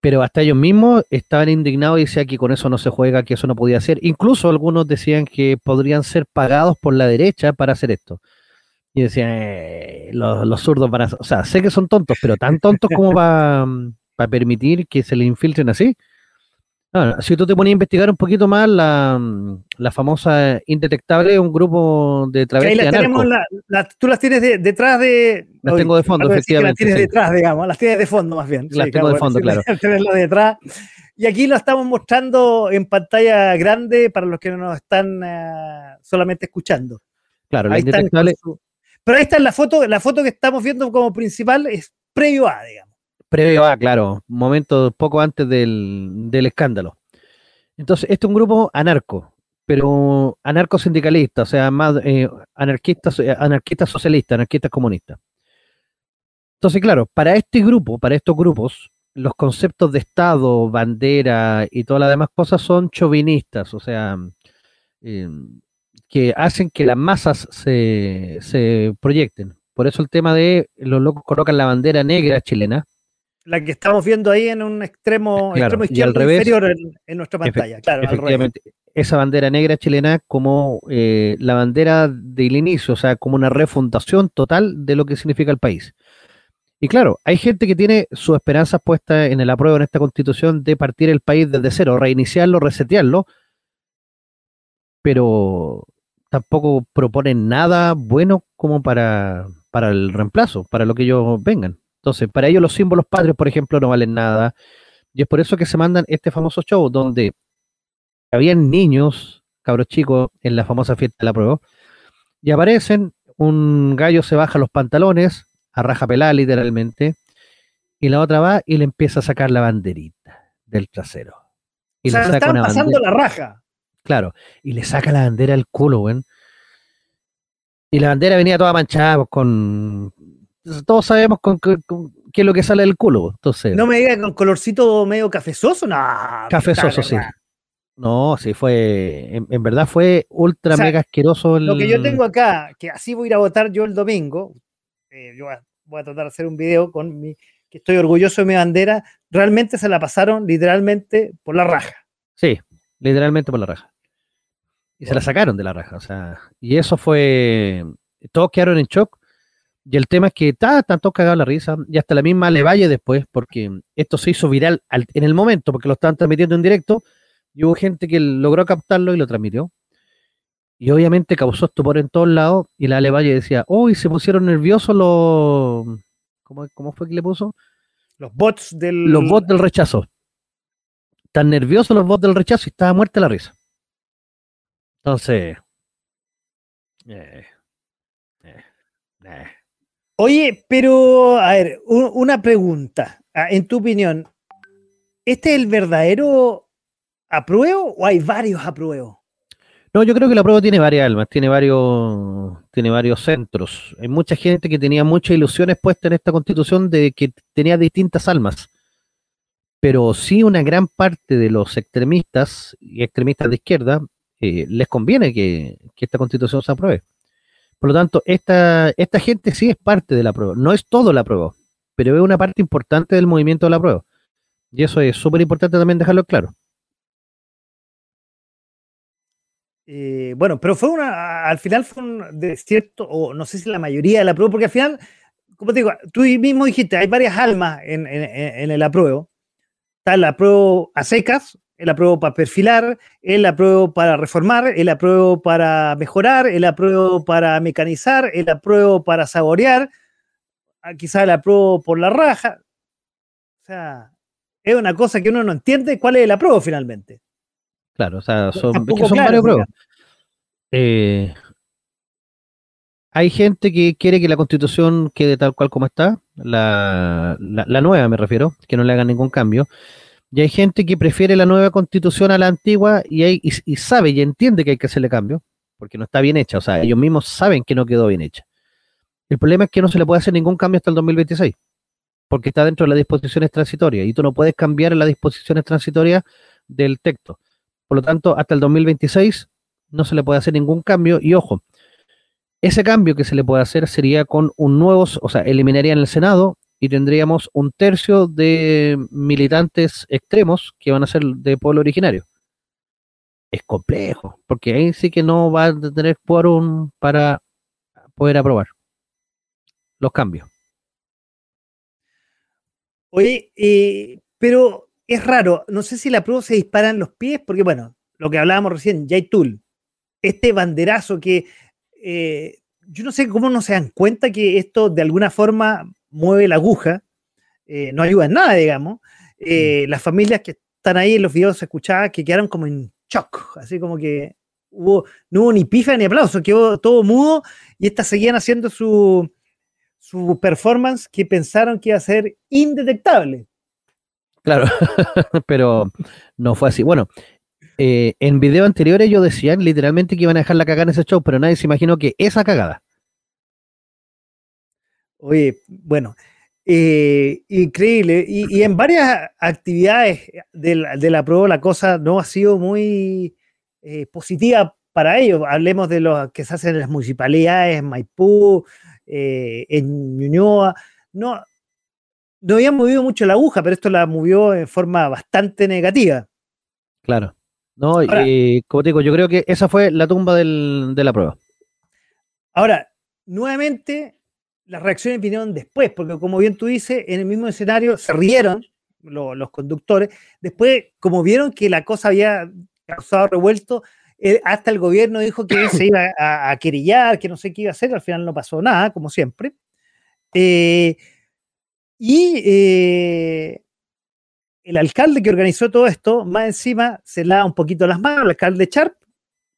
Pero hasta ellos mismos estaban indignados y decían que con eso no se juega, que eso no podía ser. Incluso algunos decían que podrían ser pagados por la derecha para hacer esto. Y decían, eh, los, zurdos van a... O sea, sé que son tontos, pero tan tontos como para permitir que se le infiltren así si tú te ponías a investigar un poquito más, la, la famosa Indetectable un grupo de travestis las tenemos, tú las tienes detrás de... Las tengo de fondo, efectivamente. Las tienes detrás, digamos, las tienes de fondo más bien. Las tengo de fondo, claro. Tenerlo detrás. Y aquí lo estamos mostrando en pantalla grande para los que no nos están eh, solamente escuchando. Claro, la Indetectable... Pero ahí está la foto, la foto que estamos viendo como principal es previo a, digamos previo a, claro, momento poco antes del, escándalo. Entonces, este es un grupo anarco, pero anarco sindicalista, o sea, más eh, anarquistas, eh, anarquistas socialistas, anarquistas comunistas. Entonces, claro, para este grupo, para estos grupos, los conceptos de Estado, bandera y todas las demás cosas son chauvinistas, o sea, em, que hacen que las masas se, se proyecten. Por eso el tema de los locos colocan la bandera negra chilena, la que estamos viendo ahí en un extremo, extremo izquierdo inferior en, nuestra pantalla. Claro, efectivamente, esa bandera negra chilena como eh, la bandera del inicio, o sea, como una refundación total de lo que significa el país. Y claro, hay gente que tiene sus esperanzas puestas en el apruebo en esta constitución de partir el país desde cero, reiniciarlo, resetearlo, pero tampoco proponen nada bueno como para, para el reemplazo, para lo que ellos vengan. Entonces, para ellos los símbolos patrios, por ejemplo, no valen nada. Y es por eso que se mandan este famoso show donde habían niños, cabros chicos, en la famosa fiesta de la prueba, y aparecen, un gallo se baja los pantalones, a raja pelada literalmente, y la otra va y le empieza a sacar la banderita del trasero. Y o sea, le saca pasando la raja. Claro, y le saca la bandera al culo, güey. Y la bandera venía toda manchada pues, con, todos sabemos con, qué es lo que sale del culo. Entonces, no me digas con colorcito medio cafezoso, no. Cafezoso, sí. No, sí, fue, en, verdad fue ultra mega asqueroso. Lo que yo tengo acá, que así voy a ir a votar yo el domingo, eh, yo voy a, tratar de hacer un video con mi, que estoy orgulloso de mi bandera, realmente se la pasaron literalmente por la raja. Sí, literalmente por la raja. Y se la sacaron de la raja, o sea, y eso fue, todos quedaron en shock y el tema es que está tanto cagado la risa, y hasta la misma le vaya después, porque esto se hizo viral en el momento, porque lo estaban transmitiendo en directo, y hubo gente que logró captarlo y lo transmitió. Y obviamente causó estupor en todos lados, y la Valle decía, uy, se pusieron nerviosos los... ¿Cómo, ¿Cómo fue que le puso? Los bots del... Los bots del rechazo. Tan nerviosos los bots del rechazo y estaba muerta la risa. Entonces... Eh, eh, eh. Oye, pero, a ver, una pregunta. Ah, en tu opinión, ¿este es el verdadero apruebo o hay varios apruebos? No, yo creo que la prueba tiene varias almas, tiene varios, tiene varios centros. Hay mucha gente que tenía muchas ilusiones puestas en esta constitución de que tenía distintas almas. Pero sí una gran parte de los extremistas y extremistas de izquierda eh, les conviene que esta constitución se apruebe. Por lo tanto, esta, esta gente sí es parte de la prueba. No es todo la prueba, pero es una parte importante del movimiento de la prueba. Y eso es súper importante también dejarlo claro. Eh, bueno, pero fue una, al final fue un de cierto, o no sé si la mayoría de la prueba, porque al final como te digo, tú mismo dijiste, hay varias almas en, el apruebo. Está el apruebo a secas, el apruebo para perfilar, el apruebo para reformar, el apruebo para mejorar, el apruebo para mecanizar, el apruebo para saborear, ah, quizás el apruebo por la raja. O sea, es una cosa que uno no entiende cuál es el apruebo finalmente. Claro, o sea, son, varios pruebas. Eh, hay gente que quiere que la constitución quede tal cual como está, la, nueva me refiero, que no le hagan ningún cambio. Y hay gente que prefiere la nueva constitución a la antigua y, hay, y, sabe y entiende que hay que hacerle cambio, porque no está bien hecha. O sea, ellos mismos saben que no quedó bien hecha. El problema es que no se le puede hacer ningún cambio hasta el 2026, porque está dentro de las disposiciones transitorias y tú no puedes cambiar las disposiciones transitorias del texto. Por lo tanto, hasta el 2026 no se le puede hacer ningún cambio y ojo, ese cambio que se le puede hacer sería con un nuevo, o sea, eliminaría en el Senado y tendríamos un tercio de militantes extremos que van a ser de pueblo originario. Es complejo, porque ahí sí que no va a tener quórum para poder aprobar los cambios. Oye, eh, pero es raro, no sé si la prueba se dispara en los pies, porque bueno, lo que hablábamos recién, Tool, este banderazo que eh, yo no sé cómo no se dan cuenta que esto de alguna forma mueve la aguja, eh, no ayuda en nada, digamos. Eh, mm. Las familias que están ahí en los videos escuchadas que quedaron como en shock, así como que hubo, no hubo ni pifa ni aplauso, quedó todo mudo y estas seguían haciendo su, su performance que pensaron que iba a ser indetectable. Claro, pero no fue así. Bueno, eh, en videos anteriores ellos decían literalmente que iban a dejar la cagada en ese show, pero nadie se imaginó que esa cagada. Oye, bueno, eh, increíble. Y, en varias actividades de la, prueba la cosa no ha sido muy eh, positiva para ellos. Hablemos de lo que se hacen en las municipalidades, en Maipú, en Ñuñoa. No, no habían movido mucho la aguja, pero esto la movió en forma bastante negativa. Claro. No, y como te digo, yo creo que esa fue la tumba de la prueba. Ahora, nuevamente, las reacciones vinieron después, porque como bien tú dices, en el mismo escenario se rieron los conductores. Después, como vieron que la cosa había causado revuelto, eh, hasta el gobierno dijo que se iba a, querillar, que no sé qué iba a hacer, al final no pasó nada, como siempre. Eh, y eh, el alcalde que organizó todo esto, más encima, se lava un poquito las manos, el alcalde Sharp,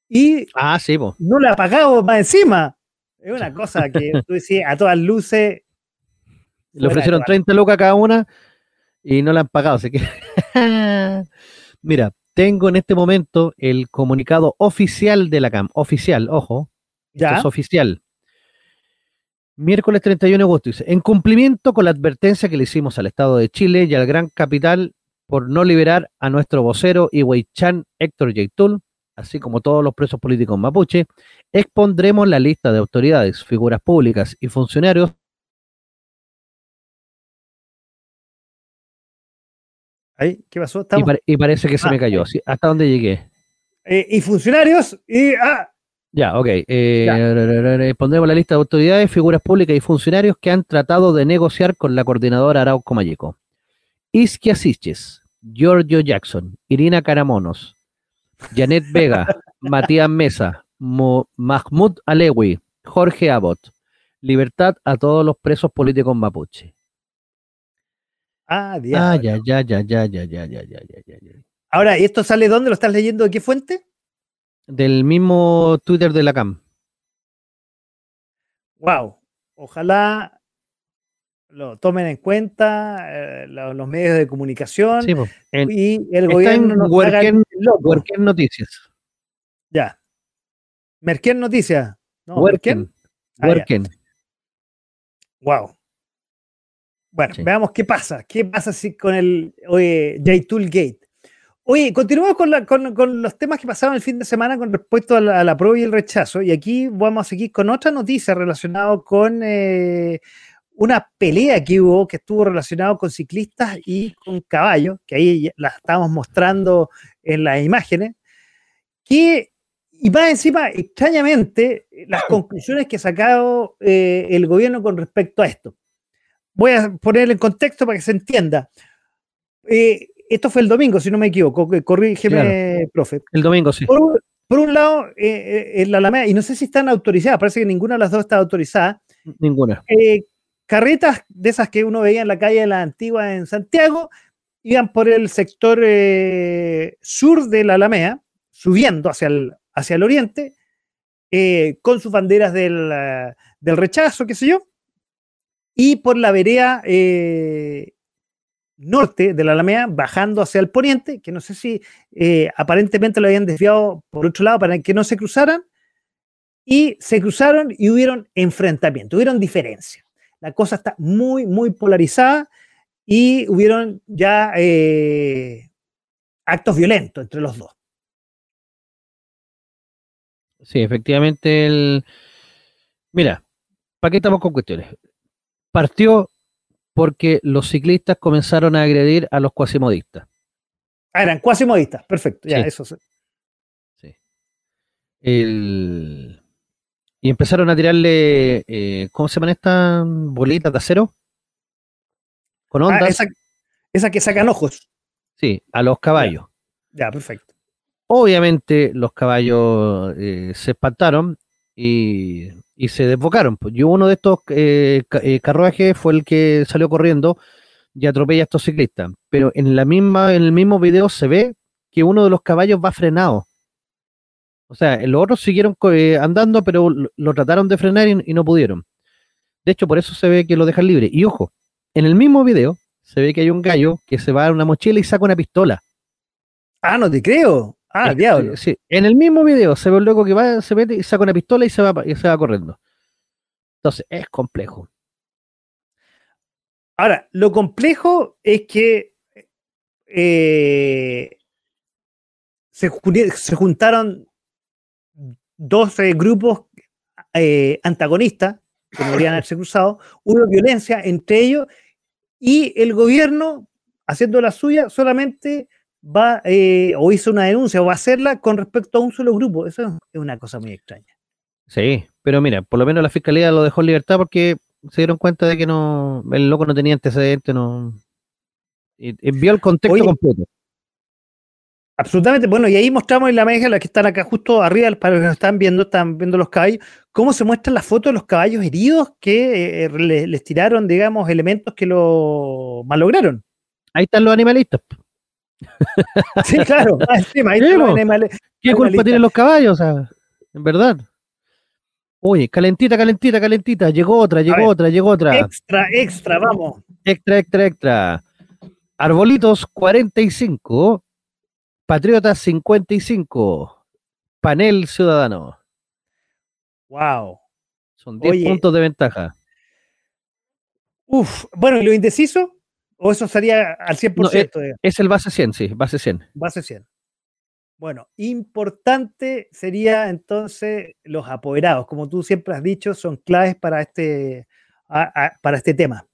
y ah, sí, no le ha pagado más encima. Es una cosa que tú decías a todas luces. Le ofrecieron 30 lucas cada una y no le han pagado, así que. Mira, tengo en este momento el comunicado oficial de la CAM. Oficial, ojo. Ya. es oficial. Miércoles 31 de agosto dice, en cumplimiento con la advertencia que le hicimos al Estado de Chile y al gran capital por no liberar a nuestro vocero Chan Héctor Yaitul, así como todos los presos políticos mapuche, expondremos la lista de autoridades, figuras públicas y funcionarios ¿Qué pasó? Y, parece que se me ah, cayó. ¿Hasta dónde llegué? Eh, y funcionarios y... Ah. Ya, ok. Eh, pondremos la lista de autoridades, figuras públicas y funcionarios que han tratado de negociar con la coordinadora Arauco Mayeco. Isquia Siches, Giorgio Jackson, Irina Caramonos, Janet Vega, Matías Mesa, Mahmoud Alewi, Jorge Abbott. Libertad a todos los presos políticos mapuche. Ah, ah ya, ya, ya, ya, ya, ya, ya, ya, ya, ya. Ahora, ¿y esto sale dónde? ¿Lo estás leyendo? ¿De qué fuente? Del mismo Twitter de la CAM. Wow. Ojalá lo tomen en cuenta eh, los, medios de comunicación y el gobierno nos Noticias. Ya. Merken Noticias. ¿No? Merken. Wow. Bueno, veamos qué pasa. ¿Qué pasa si con el J-Tool Gate? Oye, continuamos con, los temas que pasaron el fin de semana con respecto a la, prueba y el rechazo. Y aquí vamos a seguir con otra noticia relacionada con eh, una pelea que hubo que estuvo relacionado con ciclistas y con caballos, que ahí la estamos mostrando en las imágenes, que, y más encima, extrañamente, las conclusiones que ha sacado eh, el gobierno con respecto a esto. voy a poner en contexto para que se entienda. Eh, esto fue el domingo, si no me equivoco, corrígeme, profe. El domingo, sí. Por, un lado, en la Alameda, y no sé si están autorizadas, parece que ninguna de las dos está autorizada. Ninguna. Carretas de esas que uno veía en la calle de la Antigua en Santiago, iban por el sector sur de la Alameda, subiendo hacia el, hacia el oriente, con sus banderas del, del rechazo, qué sé yo, y por la vereda eh, norte de la Alameda, bajando hacia el poniente, que no sé si eh, aparentemente lo habían desviado por otro lado para que no se cruzaran, y se cruzaron y hubieron enfrentamientos, hubieron diferencias. La cosa está muy, muy polarizada y hubieron ya eh, actos violentos entre los dos. Sí, efectivamente, el... Mira, ¿para qué estamos con cuestiones? Partió porque los ciclistas comenzaron a agredir a los cuasimodistas. Ah, eran cuasimodistas, perfecto, ya, eso sí. sí. Y empezaron a tirarle, eh, ¿cómo se llaman estas bolitas de acero? Con ah, ondas. esa, que sacan ojos. Sí, a los caballos. Ya, perfecto. Obviamente los caballos eh, se espantaron y, se desbocaron. Pues. Y uno de estos eh, eh, carruajes fue el que salió corriendo y atropella a estos ciclistas. Pero en la misma, en el mismo video se ve que uno de los caballos va frenado. O sea, los otros siguieron eh, andando, pero lo, trataron de frenar y, no pudieron. De hecho, por eso se ve que lo dejan libre. Y ojo, en el mismo video se ve que hay un gallo que se va a una mochila y saca una pistola. Ah, no te creo. Ah, diablo. Sí, en el mismo video se ve un loco que va, se mete y saca una pistola y se va, y se va corriendo. Entonces, es complejo. Ahora, lo complejo es que eh, se, se, juntaron 12 grupos eh, antagonistas que deberían haberse cruzado, hubo violencia entre ellos y el gobierno, haciendo la suya, solamente va eh, o hizo una denuncia o va a hacerla con respecto a un solo grupo. Eso es una cosa muy extraña. Sí, pero mira, por lo menos la fiscalía lo dejó en libertad porque se dieron cuenta de que no el loco no tenía antecedentes, no envió el contexto completo. Absolutamente, bueno, y ahí mostramos en la media, las que están acá justo arriba, para los que están viendo, están viendo los caballos, cómo se muestran las fotos de los caballos heridos que eh, les, tiraron, digamos, elementos que lo malograron. Ahí están los animalistas. Sí, claro. Ah, ¿Qué culpa tienen los caballos? en verdad. Oye, calentita, calentita, calentita. Llegó otra, llegó otra, llegó otra. Extra, extra, vamos. Extra, extra, extra. Arbolitos 45. Patriotas 55. Panel Ciudadano. Wow. Son 10 puntos de ventaja. Uf, bueno, ¿y lo indeciso? ¿O eso sería al 100%? Eh, es, el base 100, sí, base 100. Base 100. Bueno, importante sería entonces los apoderados, como tú siempre has dicho, son claves para este, para este tema.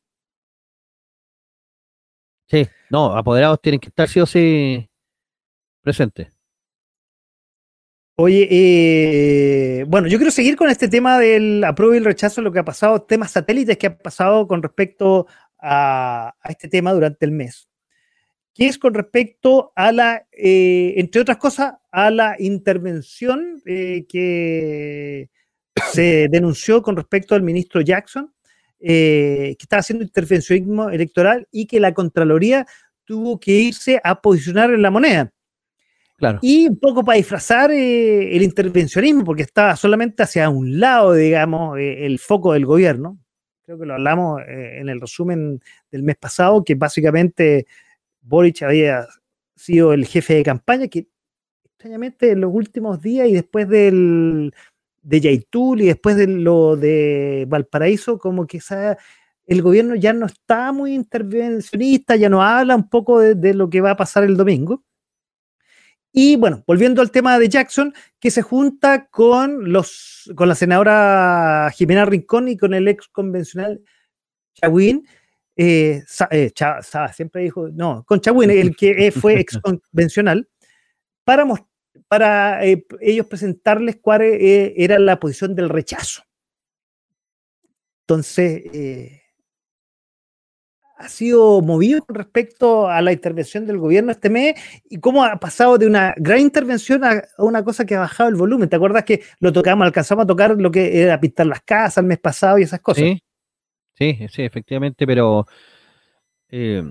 Sí, no, apoderados tienen que estar sí o sí presentes. Oye, eh, bueno, yo quiero seguir con este tema del apruebo y el rechazo, lo que ha pasado, temas satélites que ha pasado con respecto a, este tema durante el mes, que es con respecto a la, eh, entre otras cosas, a la intervención eh, que se denunció con respecto al ministro Jackson, eh, que estaba haciendo intervencionismo electoral y que la Contraloría tuvo que irse a posicionar en la moneda. Y un poco para disfrazar el intervencionismo, porque estaba solamente hacia un lado, digamos, el foco del gobierno, creo que lo hablamos eh, en el resumen del mes pasado, que básicamente Boric había sido el jefe de campaña, que extrañamente en los últimos días y después del, de Yaitul y después de lo de Valparaíso, como que el gobierno ya no está muy intervencionista, ya no habla un poco de lo que va a pasar el domingo. Y bueno, volviendo al tema de Jackson, que se junta con, los, con la senadora Jimena Rincón y con el ex convencional Chawin. Eh, eh siempre dijo, no, con Chawin, el que fue ex convencional, para, para eh, ellos presentarles cuál eh, era la posición del rechazo. Entonces, ha sido movido con respecto a la intervención del gobierno este mes y cómo ha pasado de una gran intervención a, una cosa que ha bajado el volumen. ¿Te acuerdas que lo tocamos, alcanzamos a tocar lo que era pintar las casas el mes pasado y esas cosas? Sí, sí, sí efectivamente, pero eh,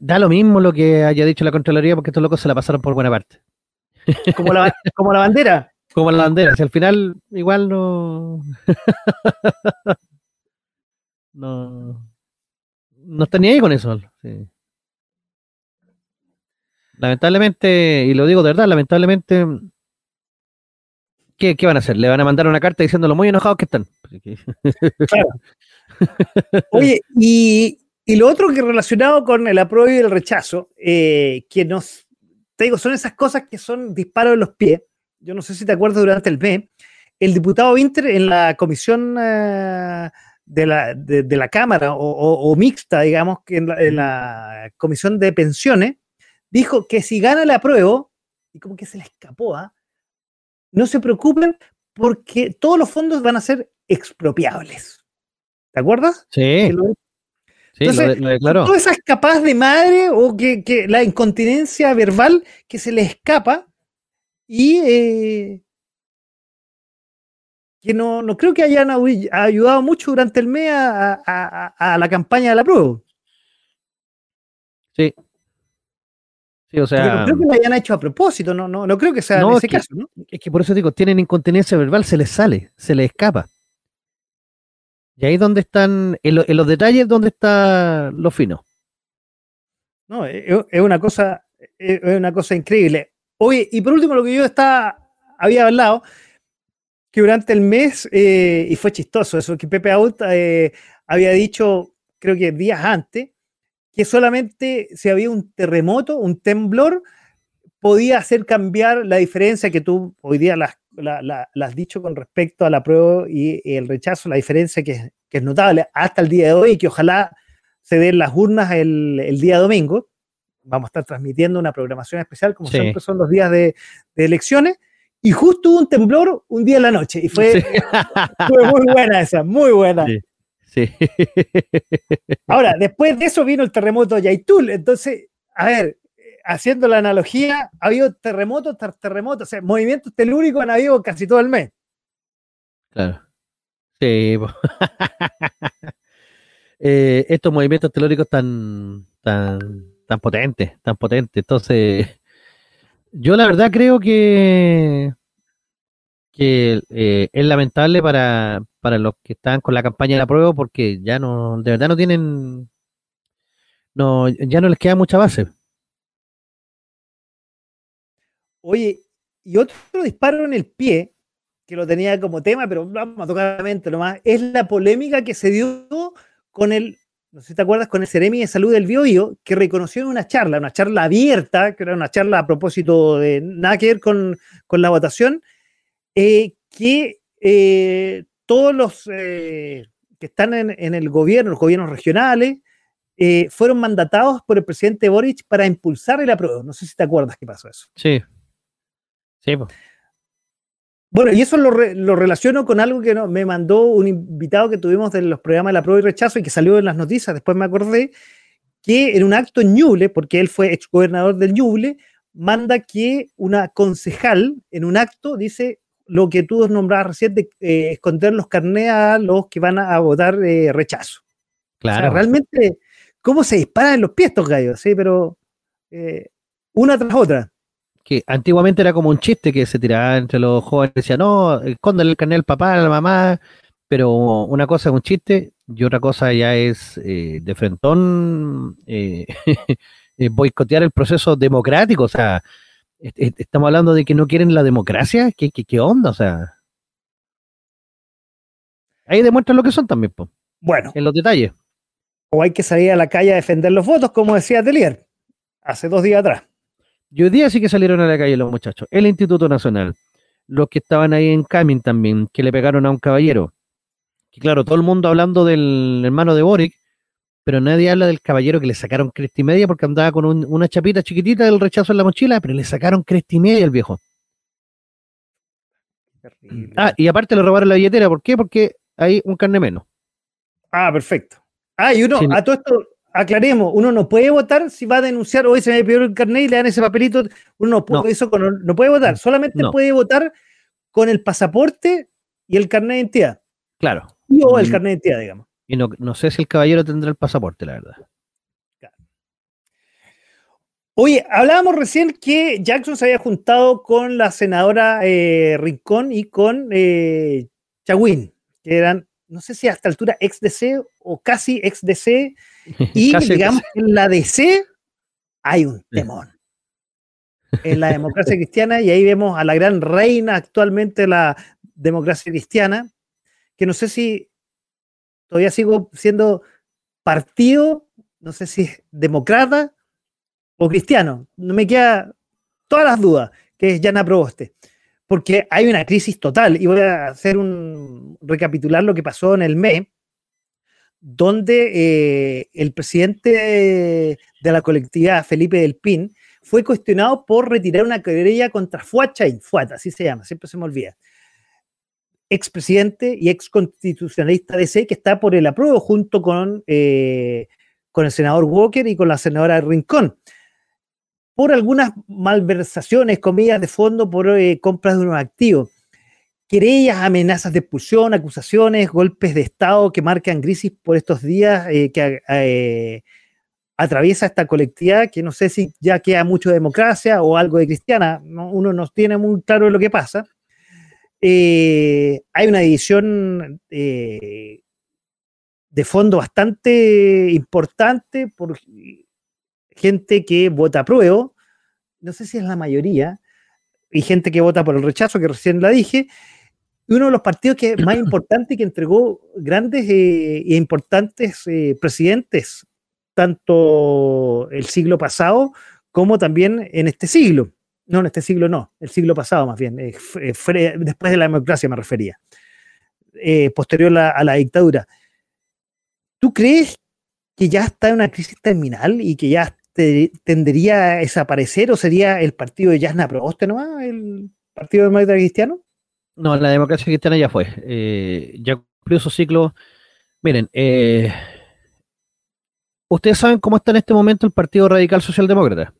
da lo mismo lo que haya dicho la Contraloría porque estos locos se la pasaron por buena parte. Como la, como la bandera. Como la bandera, si al final igual no... no no está ni ahí con eso. Lamentablemente, y lo digo de verdad, lamentablemente, ¿qué, van a hacer? ¿Le van a mandar una carta diciendo lo muy enojados que están? Claro. Oye, y, lo otro que relacionado con el apruebo y el rechazo, eh, que nos, te digo, son esas cosas que son disparos en los pies. Yo no sé si te acuerdas durante el mes, el diputado Winter en la comisión... Eh, de la, de, la Cámara o, mixta, digamos, que en la, Comisión de Pensiones, dijo que si gana el apruebo, y como que se le escapó, ¿ah? no se preocupen porque todos los fondos van a ser expropiables. ¿Te acuerdas? Sí. Sí, Entonces, lo, declaró. esa escapadas de madre o que, que, la incontinencia verbal que se le escapa y eh, que no, no creo que hayan ayudado mucho durante el mes a, la campaña de la prueba. Sí. Sí, o sea. no creo que lo hayan hecho a propósito, no, no, no creo que sea ese caso, ¿no? Es que por eso digo, tienen incontinencia verbal, se les sale, se les escapa. Y ahí es donde están, en, los detalles, donde está lo fino. No, es, una cosa, es una cosa increíble. Oye, y por último, lo que yo está, había hablado, que durante el mes, eh, y fue chistoso eso, que Pepe Out eh, había dicho, creo que días antes, que solamente si había un terremoto, un temblor, podía hacer cambiar la diferencia que tú hoy día la, has dicho con respecto a la prueba y, el rechazo, la diferencia que, es notable hasta el día de hoy y que ojalá se den las urnas el, día domingo. Vamos a estar transmitiendo una programación especial, como siempre son los días de, de elecciones. Y justo hubo un temblor un día en la noche. Y fue, muy buena esa, muy buena. Sí. Ahora, después de eso vino el terremoto de Yaitul. Entonces, a ver, haciendo la analogía, ha habido terremotos tras terremotos. O sea, movimientos telúricos han habido casi todo el mes. Claro. Sí. Eh, estos movimientos telúricos tan, tan, tan potentes, tan potentes. Entonces, yo la verdad creo que, eh, es lamentable para, los que están con la campaña de la prueba porque ya no, de verdad no tienen, no, ya no les queda mucha base. Oye, y otro disparo en el pie, que lo tenía como tema, pero vamos a tocar la mente nomás, es la polémica que se dio con el no sé si te acuerdas, con el Ceremi de Salud del Bioio, que reconoció en una charla, una charla abierta, que era una charla a propósito de nada que ver con, la votación, eh, que eh, todos los eh, que están en, el gobierno, los gobiernos regionales, fueron mandatados por el presidente Boric para impulsar el apruebo. No sé si te acuerdas qué pasó eso. Sí. Sí. Bueno, y eso lo, relaciono con algo que me mandó un invitado que tuvimos de los programas de la prueba y rechazo y que salió en las noticias, después me acordé, que en un acto en Ñuble, porque él fue exgobernador del Ñuble, manda que una concejal en un acto dice lo que tú nombrabas recién de eh, esconder los carnés a los que van a, votar eh, rechazo. Claro. realmente, ¿cómo se disparan en los pies estos gallos? Sí, pero eh, una tras otra que antiguamente era como un chiste que se tiraba entre los jóvenes, decía, no, escóndale el canal al papá, a la mamá, pero una cosa es un chiste y otra cosa ya es eh, de frentón eh, eh, boicotear el proceso democrático, o sea, estamos hablando de que no quieren la democracia, ¿qué, qué, onda? O sea, ahí demuestran lo que son también, bueno, en los detalles. O hay que salir a la calle a defender los votos, como decía Telier, hace dos días atrás. Y hoy día sí que salieron a la calle los muchachos. El Instituto Nacional, los que estaban ahí en Camin también, que le pegaron a un caballero. Que claro, todo el mundo hablando del hermano de Boric, pero nadie habla del caballero que le sacaron cresta y media porque andaba con una chapita chiquitita del rechazo en la mochila, pero le sacaron cresta y media al viejo. Ah, y aparte le robaron la billetera. ¿Por qué? Porque hay un carne menos. Ah, perfecto. Ah, y uno, a todo esto, aclaremos, uno no puede votar si va a denunciar, hoy se me pidió el carnet y le dan ese papelito, uno no puede, Eso no puede votar, solamente puede votar con el pasaporte y el carnet de identidad. Claro. Y o el mm. carnet de identidad, digamos. Y no, no sé si el caballero tendrá el pasaporte, la verdad. Oye, hablábamos recién que Jackson se había juntado con la senadora eh, Rincón y con eh, Chagüín, que eran, no sé si hasta altura ex DC o casi ex DC, y digamos en la DC hay un temón. En la democracia cristiana, y ahí vemos a la gran reina actualmente de la democracia cristiana, que no sé si todavía sigo siendo partido, no sé si es demócrata o cristiano. No me queda todas las dudas que es Jana Proboste. Porque hay una crisis total. Y voy a hacer un recapitular lo que pasó en el ME, donde eh, el presidente de la colectividad, Felipe del Pin, fue cuestionado por retirar una querella contra Fuachain, Fuat, así se llama, siempre se me olvida. Expresidente y ex constitucionalista de C, que está por el apruebo junto con, eh, con el senador Walker y con la senadora Rincón por algunas malversaciones, comillas de fondo, por eh, compras de unos activos. Querellas, amenazas de expulsión, acusaciones, golpes de Estado que marcan crisis por estos días eh, que eh, atraviesa esta colectividad, que no sé si ya queda mucho de democracia o algo de cristiana, uno no tiene muy claro lo que pasa. hay una división de fondo bastante importante por gente que vota prueba, no sé si es la mayoría, y gente que vota por el rechazo, que recién la dije, uno de los partidos que más importante que entregó grandes e importantes eh, presidentes, tanto el siglo pasado como también en este siglo. No, en este siglo no, el siglo pasado más bien, después de la democracia me refería, posterior a la dictadura. ¿Tú crees que ya está en una crisis terminal y que ya tendería a desaparecer o sería el partido de Jasna Proboste nomás, el partido demócrata cristiano? No, la democracia cristiana ya fue. Eh, ya cumplió su ciclo. Miren, eh, ustedes saben cómo está en este momento el Partido Radical Socialdemócrata,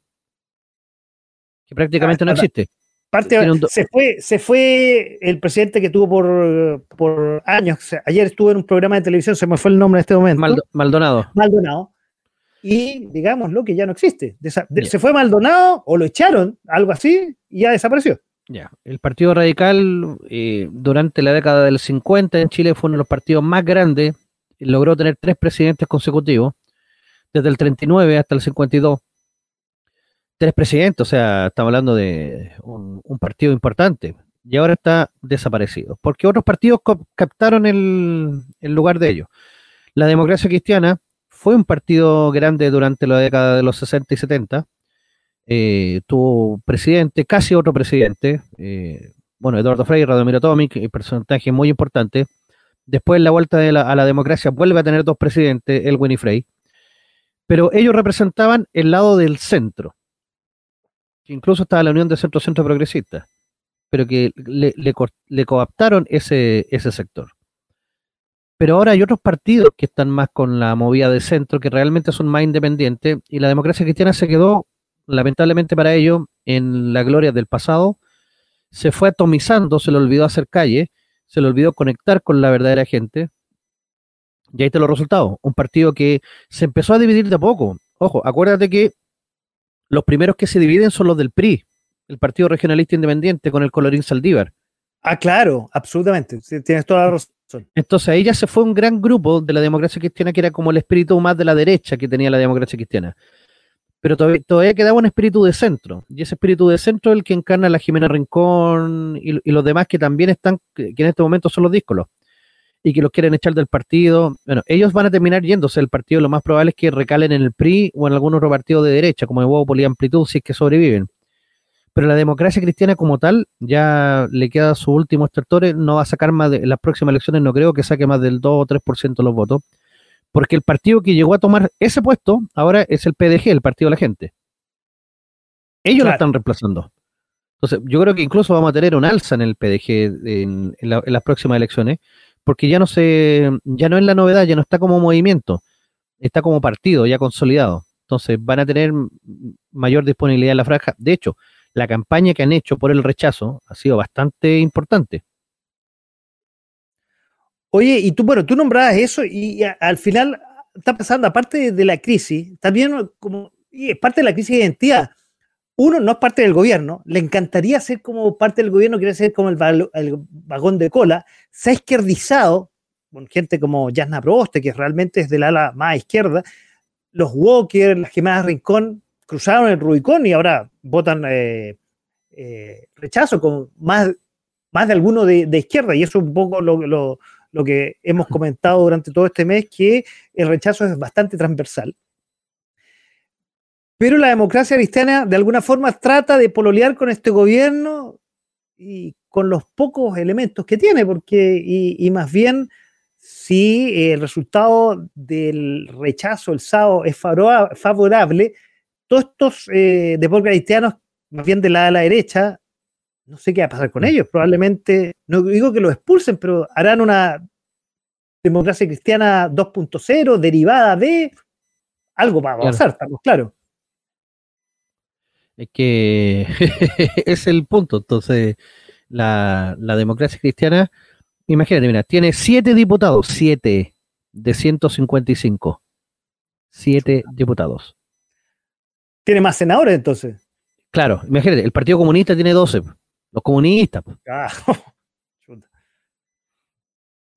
que prácticamente no ah, existe. se, fue, se fue el presidente que tuvo por, por años. ayer estuvo en un programa de televisión, se me fue el nombre en este momento. Maldonado. Maldonado y lo que ya no existe. se fue Maldonado o lo echaron, algo así, y ya desapareció. Ya, el Partido Radical eh, durante la década del 50 en Chile fue uno de los partidos más grandes, logró tener tres presidentes consecutivos, desde el 39 hasta el 52. Tres presidentes, o sea, estamos hablando de un, partido importante, y ahora está desaparecido, porque otros partidos captaron el, el lugar de ellos. La democracia cristiana fue un partido grande durante la década de los 60 y 70. Eh, tuvo presidente, casi otro presidente, eh, bueno, Eduardo Frei, Radomiro Tomic, eh, personaje muy importante. Después, la vuelta a la democracia, vuelve a tener dos presidentes, Elwin y Frey. Pero ellos representaban el lado del centro, que incluso estaba la Unión de Centro-Centro Progresista, pero que le, coaptaron ese, ese sector. Pero ahora hay otros partidos que están más con la movida de centro, que realmente son más independientes, y la democracia cristiana se quedó, lamentablemente para ellos, en la gloria del pasado, se fue atomizando, se le olvidó hacer calle, se le olvidó conectar con la verdadera gente, y ahí te los resultados. Un partido que se empezó a dividir de a poco. Ojo, acuérdate que los primeros que se dividen son los del PRI, el Partido Regionalista Independiente, con el colorín Saldívar. Ah, claro, absolutamente. Tienes toda la razón. Entonces ahí ya se fue un gran grupo de la democracia cristiana que era como el espíritu más de la derecha que tenía la democracia cristiana. Pero todavía, quedaba un espíritu de centro. Y ese espíritu de centro es el que encarna la Jimena Rincón y, los demás que también están, que en este momento son los díscolos. Y que los quieren echar del partido. Bueno, ellos van a terminar yéndose del partido. Lo más probable es que recalen en el PRI o en algún otro partido de derecha, como el Huevo Poliamplitud, si es que sobreviven pero la democracia cristiana como tal ya le queda su último estertores, no va a sacar más de en las próximas elecciones, no creo que saque más del 2 o 3% de los votos, porque el partido que llegó a tomar ese puesto ahora es el PDG, el Partido de la Gente. Ellos lo están reemplazando. Entonces, yo creo que incluso vamos a tener un alza en el PDG en, las próximas elecciones, porque ya no se, ya no es la novedad, ya no está como movimiento. está como partido ya consolidado. Entonces van a tener mayor disponibilidad en la franja. De hecho, la campaña que han hecho por el rechazo ha sido bastante importante. Oye, y tú, bueno, tú nombrabas eso y, al final está pasando, aparte de, la crisis, también como, es parte de la crisis de identidad. Uno no es parte del gobierno, le encantaría ser como parte del gobierno, quiere ser como el, vagón de cola, se ha izquierdizado con gente como Jasna Proboste, que realmente es del ala más izquierda, los Walker, las Gemelas Rincón, cruzaron el Rubicón y ahora votan eh, eh, rechazo con más, más de alguno de, izquierda, y eso es un poco lo, lo que hemos comentado durante todo este mes, que el rechazo es bastante transversal. Pero la democracia cristiana de alguna forma trata de pololear con este gobierno y con los pocos elementos que tiene, porque, y, más bien, si el resultado del rechazo el sábado es favorable, todos estos eh, deportes cristianos, más bien de la, de la derecha, no sé qué va a pasar con mm. ellos. Probablemente, no digo que lo expulsen, pero harán una democracia cristiana 2.0 derivada de algo para avanzar, estamos claros. Es que es el punto. Entonces, la, democracia cristiana, imagínate, mira, tiene siete diputados, siete de 155. Siete diputados. Tiene más senadores entonces. Claro, imagínate, el Partido Comunista tiene 12. Los comunistas. Ah,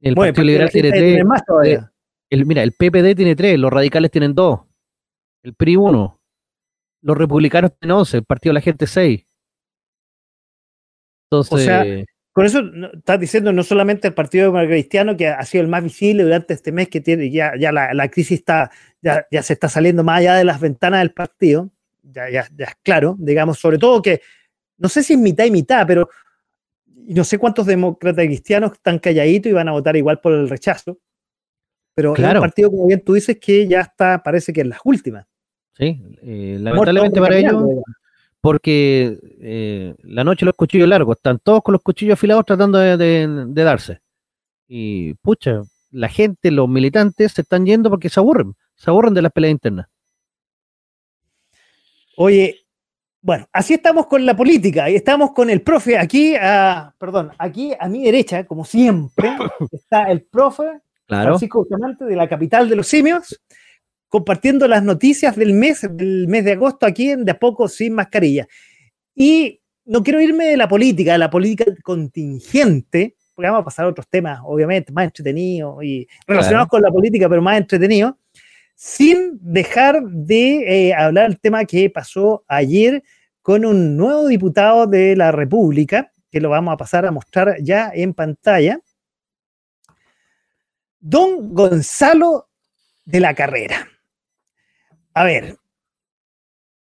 el Partido Liberal tiene tres. Más todavía. El, mira, el PPD tiene tres, los radicales tienen dos. El PRI uno. Los republicanos tienen once, el Partido de la Gente seis. Entonces. O sea, con eso estás diciendo no solamente el Partido Cristiano, que ha sido el más visible durante este mes, que tiene ya, ya la, crisis está, ya, ya, se está saliendo más allá de las ventanas del partido, ya, ya, ya es claro, digamos, sobre todo que no sé si es mitad y mitad, pero no sé cuántos demócratas cristianos están calladitos y van a votar igual por el rechazo. Pero es un partido, como bien tú dices, que ya está, parece que en las últimas. Sí, eh, lamentablemente para ellos, porque eh, la noche los cuchillos largos, están todos con los cuchillos afilados tratando de, darse. Y pucha, la gente, los militantes se están yendo porque se aburren, se aburren de las peleas internas. Oye, bueno, así estamos con la política estamos con el profe aquí, a, perdón, aquí a mi derecha, como siempre, está el profe Francisco Bustamante de la capital de los simios, compartiendo las noticias del mes, del mes de agosto aquí en De a poco sin mascarilla. Y no quiero irme de la política, de la política contingente, porque vamos a pasar a otros temas, obviamente, más entretenidos y relacionados con la política, pero más entretenidos sin dejar de eh, hablar el tema que pasó ayer con un nuevo diputado de la República, que lo vamos a pasar a mostrar ya en pantalla, don Gonzalo de la Carrera. A ver,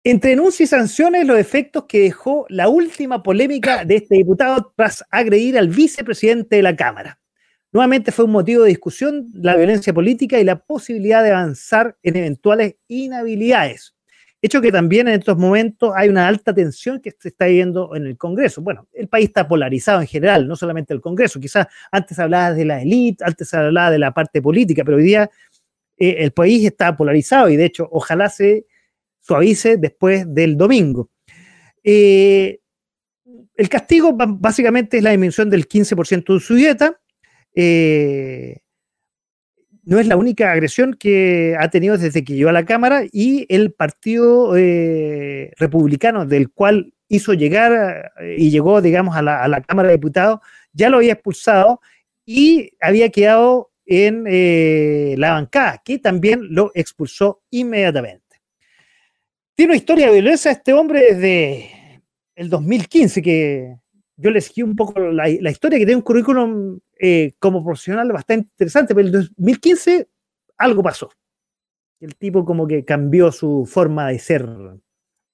entre denuncias y sanciones, los efectos que dejó la última polémica de este diputado tras agredir al vicepresidente de la Cámara. Nuevamente fue un motivo de discusión la violencia política y la posibilidad de avanzar en eventuales inhabilidades. Hecho que también en estos momentos hay una alta tensión que se está viviendo en el Congreso. Bueno, el país está polarizado en general, no solamente el Congreso. Quizás antes hablaba de la élite, antes hablaba de la parte política, pero hoy día eh, el país está polarizado y de hecho ojalá se suavice después del domingo. Eh, el castigo básicamente es la disminución del 15% de su dieta eh, no es la única agresión que ha tenido desde que llegó a la Cámara y el Partido eh, Republicano, del cual hizo llegar eh, y llegó, digamos, a la, Cámara de Diputados, ya lo había expulsado y había quedado en la bancada, que también lo expulsó inmediatamente. Tiene una historia de violencia este hombre desde el 2015, que yo le seguí un poco la, historia, que tiene un currículum eh, como profesional bastante interesante, pero en el 2015 algo pasó. El tipo como que cambió su forma de ser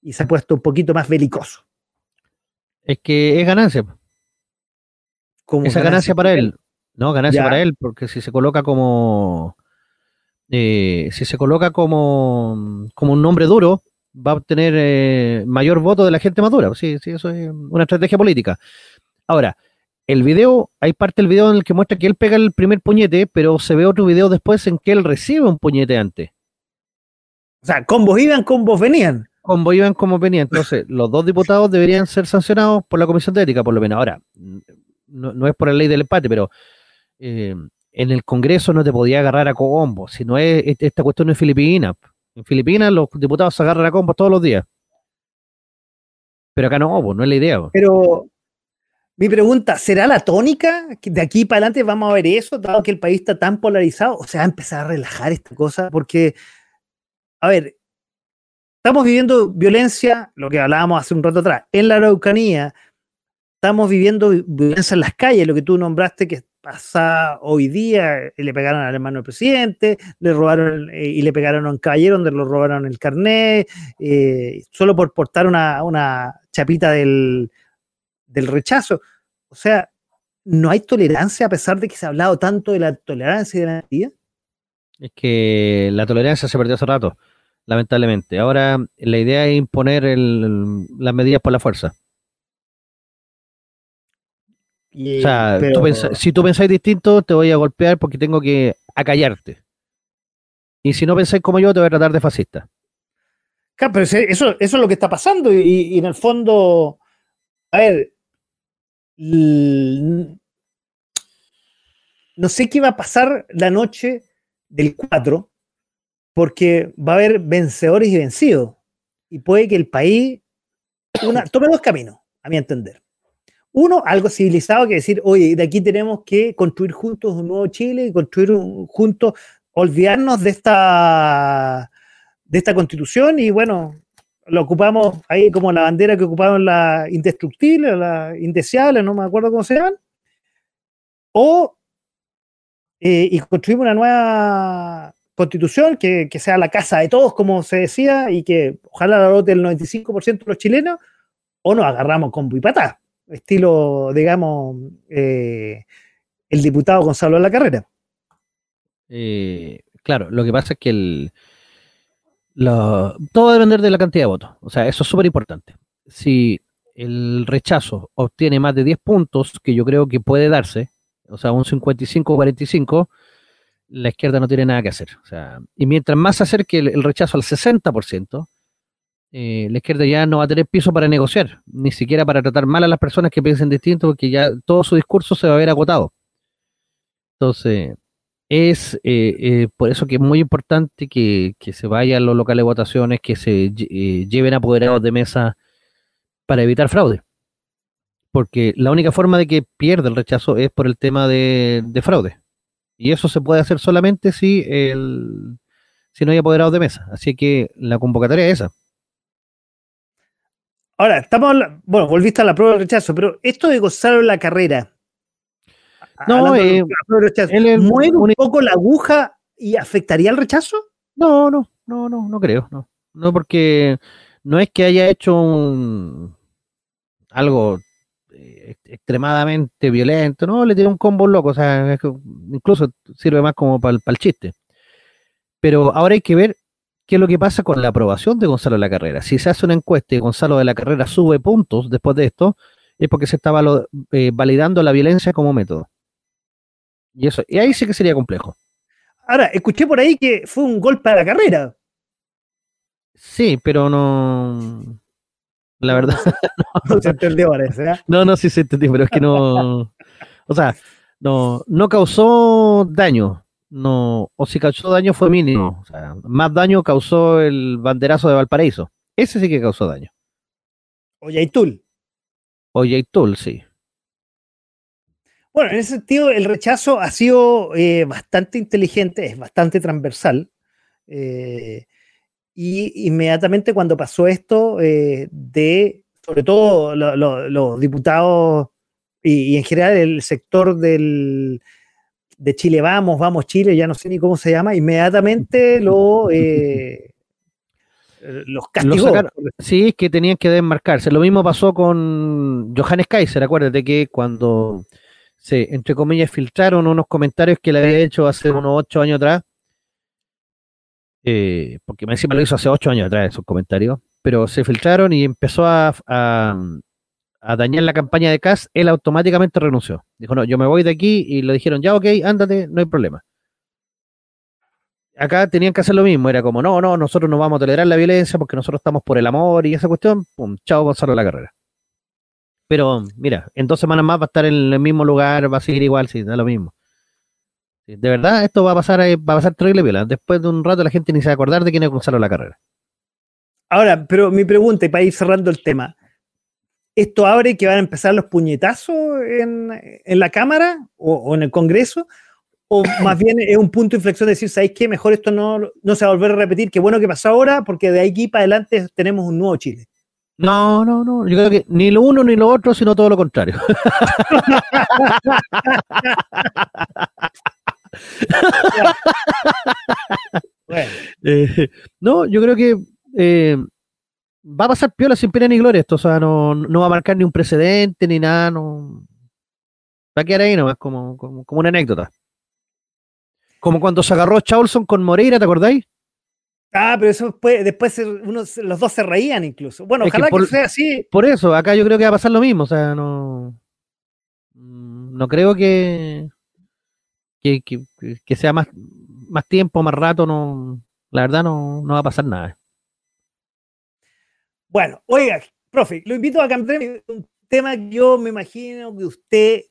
y se ha puesto un poquito más belicoso. Es que es ganancia. Esa ganancia, para él. No, ganancia para él, porque si se coloca como. Eh, si se coloca como, como un nombre duro, va a obtener eh, mayor voto de la gente madura. Sí, sí, eso es una estrategia política. Ahora, el video, hay parte del video en el que muestra que él pega el primer puñete, pero se ve otro video después en que él recibe un puñete antes. O sea, combos iban, combos venían. Combos iban, como venían. Entonces, los dos diputados deberían ser sancionados por la Comisión de Ética, por lo menos. Ahora, no, es por la ley del empate, pero eh, en el Congreso no te podía agarrar a combos. Si no es, esta cuestión no es Filipinas. Filipinas los diputados se agarran a combos todos los días. Pero acá no, pues, no es la idea. Pero mi pregunta, ¿será la tónica? ¿De aquí para adelante vamos a ver eso, dado que el país está tan polarizado? O sea, empezar a relajar esta cosa, porque, a ver, estamos viviendo violencia, lo que hablábamos hace un rato atrás, en la Araucanía, estamos viviendo violencia en las calles, lo que tú nombraste que pasa hoy día, le pegaron al hermano del presidente, le robaron eh, y le pegaron a un caballero donde le robaron el carnet, eh, solo por portar una, chapita del, rechazo. O sea, ¿no hay tolerancia a pesar de que se ha hablado tanto de la tolerancia y de la energía? Es que la tolerancia se perdió hace rato, lamentablemente. Ahora la idea es imponer las medidas por la fuerza o sea, si tú pensáis distinto, te voy a golpear porque tengo que acallarte. Y si no pensáis como yo, te voy a tratar de fascista. Claro, pero eso, eso es lo que está pasando. Y, en el fondo, a ver, no sé qué va a pasar la noche del 4, porque va a haber vencedores y vencidos. Y puede que el país una, tome dos caminos, a mi entender. Uno, algo civilizado que decir, oye, de aquí tenemos que construir juntos un nuevo Chile y construir juntos, olvidarnos de esta, de esta constitución y bueno, lo ocupamos ahí como la bandera que ocuparon la indestructible, la indeseable, no me acuerdo cómo se llaman. O eh, y construimos una nueva constitución que, sea la casa de todos, como se decía, y que ojalá la vote el 95% de los chilenos, o nos agarramos con buipatá estilo, digamos, eh, el diputado Gonzalo de la Carrera. Eh, claro, lo que pasa es que el, todo va a depender de la cantidad de votos. O sea, eso es súper importante. Si el rechazo obtiene más de 10 puntos, que yo creo que puede darse, o sea, un 55-45, la izquierda no tiene nada que hacer. O sea, y mientras más se acerque el rechazo al 60%, eh, la izquierda ya no va a tener piso para negociar, ni siquiera para tratar mal a las personas que piensen distinto, porque ya todo su discurso se va a ver agotado. Entonces, es eh, eh, por eso que es muy importante que, se vayan los locales de votaciones, que se lleven apoderados de mesa para evitar fraude. Porque la única forma de que pierda el rechazo es por el tema de, fraude. Y eso se puede hacer solamente si, el, si no hay apoderados de mesa. Así que la convocatoria es esa Ahora, estamos, bueno, volviste a la prueba de rechazo, pero esto de Gonzalo la carrera, no, eh, ¿mueve un poco la aguja y afectaría el rechazo? No, no, no, no, no creo, no. No, porque no es que haya hecho un, algo eh, extremadamente violento, no, le tiene un combo loco, o sea, incluso sirve más como para el chiste. Pero ahora hay que ver ¿Qué es lo que pasa con la aprobación de Gonzalo de la Carrera? Si se hace una encuesta y Gonzalo de la Carrera sube puntos después de esto, es porque se estaba eh, validando la violencia como método. Y eso, y ahí sí que sería complejo. Ahora, escuché por ahí que fue un golpe a la carrera. Sí, pero no. La verdad. No, se entendió, parece. ¿eh? No, no, sí se entendió, pero es que no. O sea, no, no causó daño no, o si causó daño fue mínimo. O sea, más daño causó el banderazo de Valparaíso. Ese sí que causó daño. O Yaitul. O Yaitul, sí. Bueno, en ese sentido, el rechazo ha sido eh, bastante inteligente, es bastante transversal. Eh, y inmediatamente cuando pasó esto, eh, de sobre todo los diputados y, en general el sector del, de Chile Vamos, Vamos Chile, ya no sé ni cómo se llama, inmediatamente lo, eh, los castigó. sí, es que tenían que desmarcarse. Lo mismo pasó con Johannes Kaiser, acuérdate que cuando se, entre comillas, filtraron unos comentarios que le había hecho hace unos ocho años atrás, eh, porque encima lo hizo hace ocho años atrás esos comentarios, pero se filtraron y empezó a, a dañar la campaña de Cass, él automáticamente renunció. Dijo, no, yo me voy de aquí y le dijeron, ya, ok, ándate, no hay problema. acá tenían que hacer lo mismo, era como, no, no, nosotros no vamos a tolerar la violencia porque nosotros estamos por el amor y esa cuestión, pum, chao Gonzalo la carrera. Pero mira, en dos semanas más va a estar en el mismo lugar, va a seguir igual, sí, da lo mismo. De verdad, esto va a pasar, eh, va a pasar terrible viola. Después de un rato la gente ni se va a acordar de quién es Gonzalo la carrera. Ahora, pero mi pregunta, y para ir cerrando el tema, ¿esto abre que van a empezar los puñetazos en, la Cámara o, en el Congreso? ¿O más bien es un punto de inflexión de decir, ¿sabéis qué? Mejor esto no, no se va a volver a repetir, qué bueno que pasó ahora, porque de aquí para adelante tenemos un nuevo Chile. No, no, no. Yo creo que ni lo uno ni lo otro, sino todo lo contrario. Eh, no, yo creo que eh, va a pasar piola sin pena ni gloria esto. O sea, no, va a marcar ni un precedente ni nada. No, va a quedar ahí nomás como, como, como una anécdota. Como cuando se agarró Charlson con Moreira, ¿te acordáis? Ah, pero eso después, después uno, los dos se reían incluso. Bueno, ojalá que, sea así. Por eso, acá yo creo que va a pasar lo mismo. O sea, no. No creo que. Que, que, sea más, más tiempo, más rato, no. La verdad no, no va a pasar nada. Bueno, oiga, profe, lo invito a cambiar un tema que yo me imagino que usted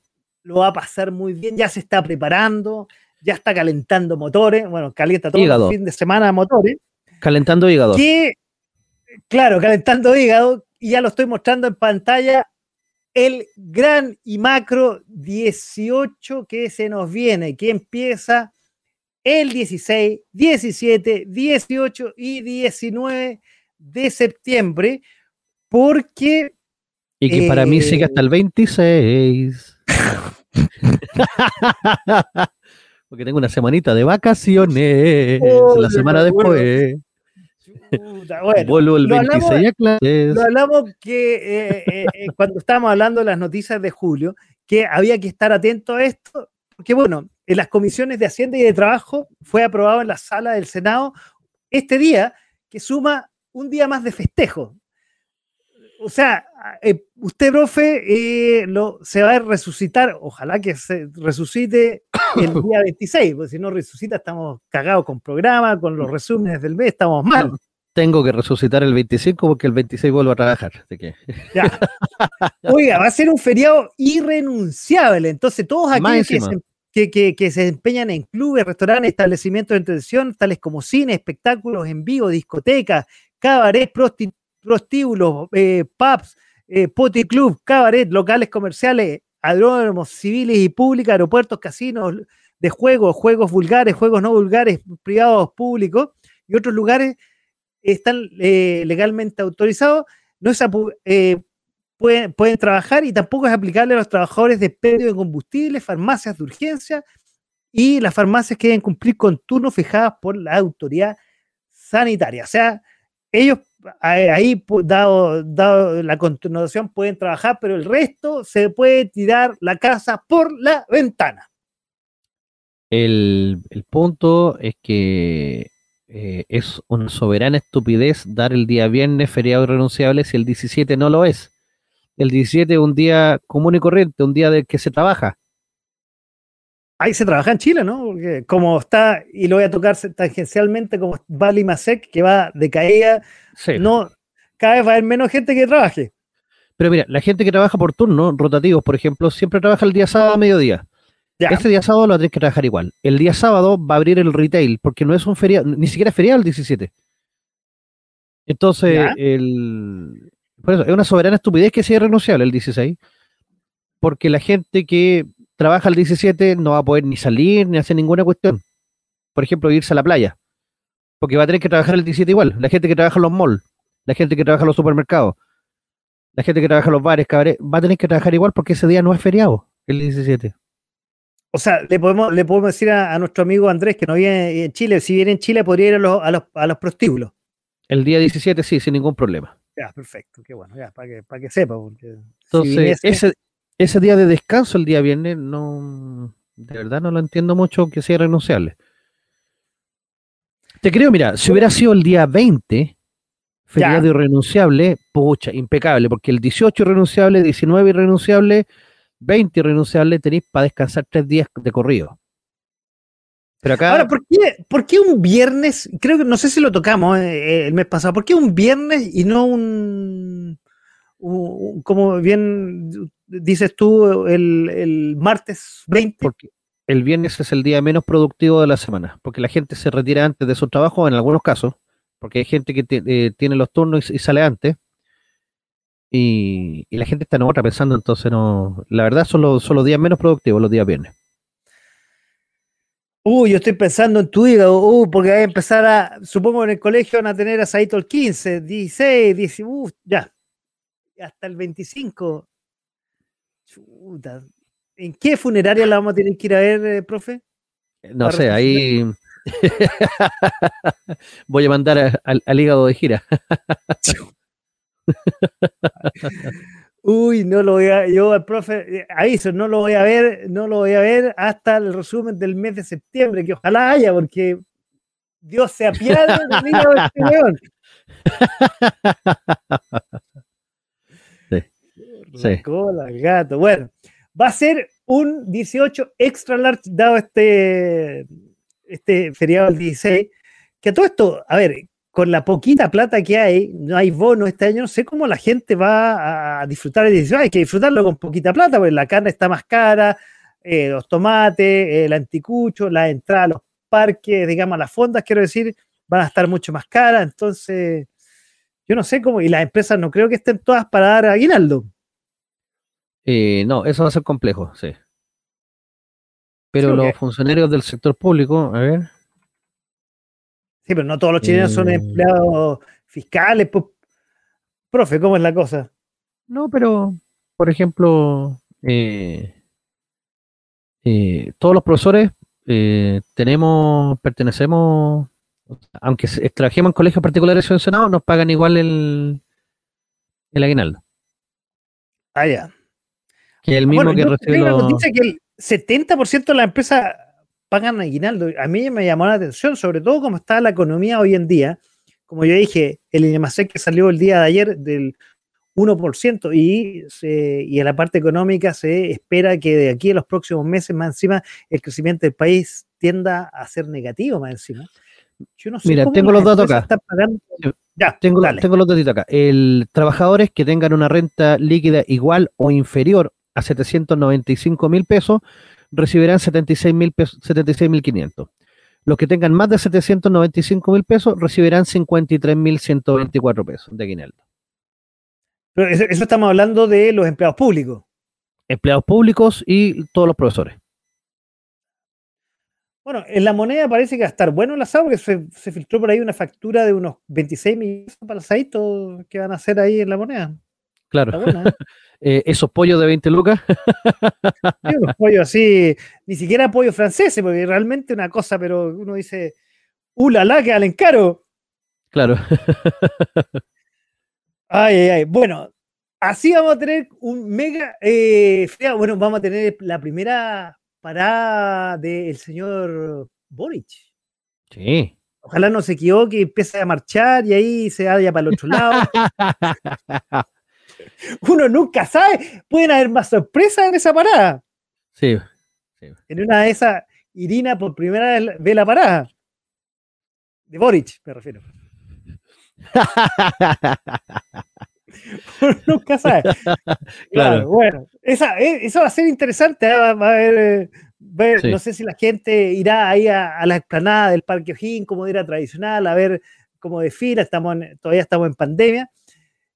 lo va a pasar muy bien, ya se está preparando, ya está calentando motores, bueno, calienta todo el fin de semana motores. Calentando hígado. claro, calentando hígado, y ya lo estoy mostrando en pantalla, el gran y macro 18 que se nos viene, que empieza el 16, 17, 18 y 19 de septiembre, porque... Y que para mí sigue hasta el 26. porque tengo una semanita de vacaciones. la semana después. Vuelvo el 26 a clases. Lo hablamos que eh, eh, eh, cuando estábamos hablando de las noticias de julio, que había que estar atento a esto, porque bueno, en las comisiones de Hacienda y de Trabajo fue aprobado en la sala del Senado este día, que suma un día más de festejo. O sea, usted, profe, lo, se va a resucitar, ojalá que se resucite el día 26, porque si no resucita estamos cagados con programa, con los resúmenes del mes, estamos mal tengo que resucitar el 25 porque el 26 vuelvo a trabajar. Oiga, va a ser un feriado irrenunciable. Entonces, todos aquellos que se, que, se empeñan en clubes, restaurantes, establecimientos de entretención, tales como cine, espectáculos en vivo, discotecas, cabaret, prostíbulos, eh, pubs, eh, club, cabaret, locales comerciales, aeródromos civiles y públicos, aeropuertos, casinos de juegos, juegos vulgares, juegos no vulgares, privados, públicos y otros lugares están eh, legalmente autorizados, no eh, pueden, trabajar y tampoco es aplicable a los trabajadores de predio de combustible, farmacias de urgencia y las farmacias que deben cumplir con turnos fijados por la autoridad sanitaria. O sea, ellos ahí, dado, dado la continuación, pueden trabajar, pero el resto se puede tirar la casa por la ventana. El, el punto es que eh, es una soberana estupidez dar el día viernes feriado irrenunciable si el 17 no lo es. El 17 es un día común y corriente, un día de que se trabaja. Ahí se trabaja en Chile, ¿no? Porque como está, y lo voy a tocar tangencialmente, como va Limasec, que va de caída, no, cada vez va a haber menos gente que trabaje. Pero mira, la gente que trabaja por turno, rotativos, por ejemplo, siempre trabaja el día sábado a mediodía. Este día sábado lo tienes que trabajar igual. El día sábado va a abrir el retail, porque no es un feriado, ni siquiera es feriado el 17. Entonces, el, por eso, es una soberana estupidez que sea irrenunciable el 16, porque la gente que trabaja el 17 no va a poder ni salir ni hacer ninguna cuestión. Por ejemplo, irse a la playa, porque va a tener que trabajar el 17 igual. La gente que trabaja en los malls, la gente que trabaja en los supermercados, la gente que trabaja en los bares, va a tener que trabajar igual porque ese día no es feriado, el 17 o sea, le podemos, le podemos decir a, nuestro amigo Andrés que no viene en Chile, si viene en Chile podría ir a los, a los, a los prostíbulos. El día 17 sí, sin ningún problema. Ya, perfecto, qué bueno, ya, para que, para que sepa. Entonces, ese, ese día de descanso, el día viernes, no, de verdad no lo entiendo mucho que sea renunciable. Te creo, mira, si hubiera sido el día 20, feriado irrenunciable, pucha, impecable, porque el 18 irrenunciable, 19 irrenunciable, 20 irrenunciables tenéis para descansar tres días de corrido. Pero acá... Ahora, ¿por qué, ¿por qué, un viernes? Creo que no sé si lo tocamos eh, el mes pasado. ¿Por qué un viernes y no un, como bien dices tú, el, el, martes 20? Porque el viernes es el día menos productivo de la semana, porque la gente se retira antes de su trabajo en algunos casos, porque hay gente que eh, tiene los turnos y, sale antes. Y, la gente está en otra pensando, entonces no. La verdad son los, son los días menos productivos, los días viernes. Uy, yo estoy pensando en tu hígado, uh, porque hay a empezar a, supongo en el colegio van a tener asadito el 15, 16, 10, uh, ya, hasta el 25. Chuta. ¿En qué funeraria la vamos a tener que ir a ver, eh, profe? No sé, ahí voy a mandar al hígado de gira. Uy, no lo voy a, yo al profe, eh, aviso, no lo voy a ver, no lo voy a ver hasta el resumen del mes de septiembre, que ojalá haya, porque Dios se apiade del este león. Sí. sí. gato. Bueno, va a ser un 18 extra large dado este, este feriado del 16. Que todo esto, a ver, con la poquita plata que hay, no hay bono este año, no sé cómo la gente va a disfrutar y dice, hay que disfrutarlo con poquita plata, porque la carne está más cara, eh, los tomates, el anticucho, la entrada a los parques, digamos, las fondas, quiero decir, van a estar mucho más caras, entonces, yo no sé cómo, y las empresas no creo que estén todas para dar aguinaldo. Eh, no, eso va a ser complejo, sí. Pero los funcionarios del sector público, a ver, Sí, pero no todos los chilenos son eh. empleados fiscales. Pues. Profe, ¿cómo es la cosa? No, pero, por ejemplo, eh, eh, todos los profesores tenemos, pertenecemos, aunque trabajemos en colegios particulares subvencionados, nos pagan igual el, el aguinaldo. Ah, ya. Que el mismo que recibe. Los... Dice que el 70% de la empresa pagan aguinaldo. A mí me llamó la atención, sobre todo cómo está la economía hoy en día. Como yo dije, el INEMASEC que salió el día de ayer del 1% y, y en la parte económica se espera que de aquí a los próximos meses más encima el crecimiento del país tienda a ser negativo más encima. Mira, tengo los datos acá. Ya, tengo, tengo los datos acá. El trabajadores que tengan una renta líquida igual o inferior a 795 mil pesos recibirán 76.500. Los que tengan más de 795 mil pesos recibirán 53.124 pesos de aguinaldo. Pero eso, estamos hablando de los empleados públicos. Empleados públicos y todos los profesores. Bueno, en la moneda parece que va a estar bueno el asado porque se, filtró por ahí una factura de unos 26 millones para el asadito que van a hacer ahí en la moneda. Claro. ¿eh? Eh, esos pollos de 20 lucas. unos pollos así, ni siquiera pollos franceses, porque realmente una cosa, pero uno dice, ¡uh, la, la que al encaro! Claro. ay, ay, ay. Bueno, así vamos a tener un mega. Eh, bueno, vamos a tener la primera parada del señor Boric. Sí. Ojalá no se equivoque y empiece a marchar y ahí se vaya para el otro lado. uno nunca sabe. Pueden haber más sorpresas en esa parada. Sí. En una de esas, Irina por primera vez ve la parada. De Boric, me refiero. uno nunca sabe. Claro. bueno, esa, eh, eso va a ser interesante. ¿eh? Va, a haber, ver, no sé si la gente irá ahí a, la explanada del Parque O'Higgins, como era tradicional, a ver cómo desfila. Estamos todavía estamos en pandemia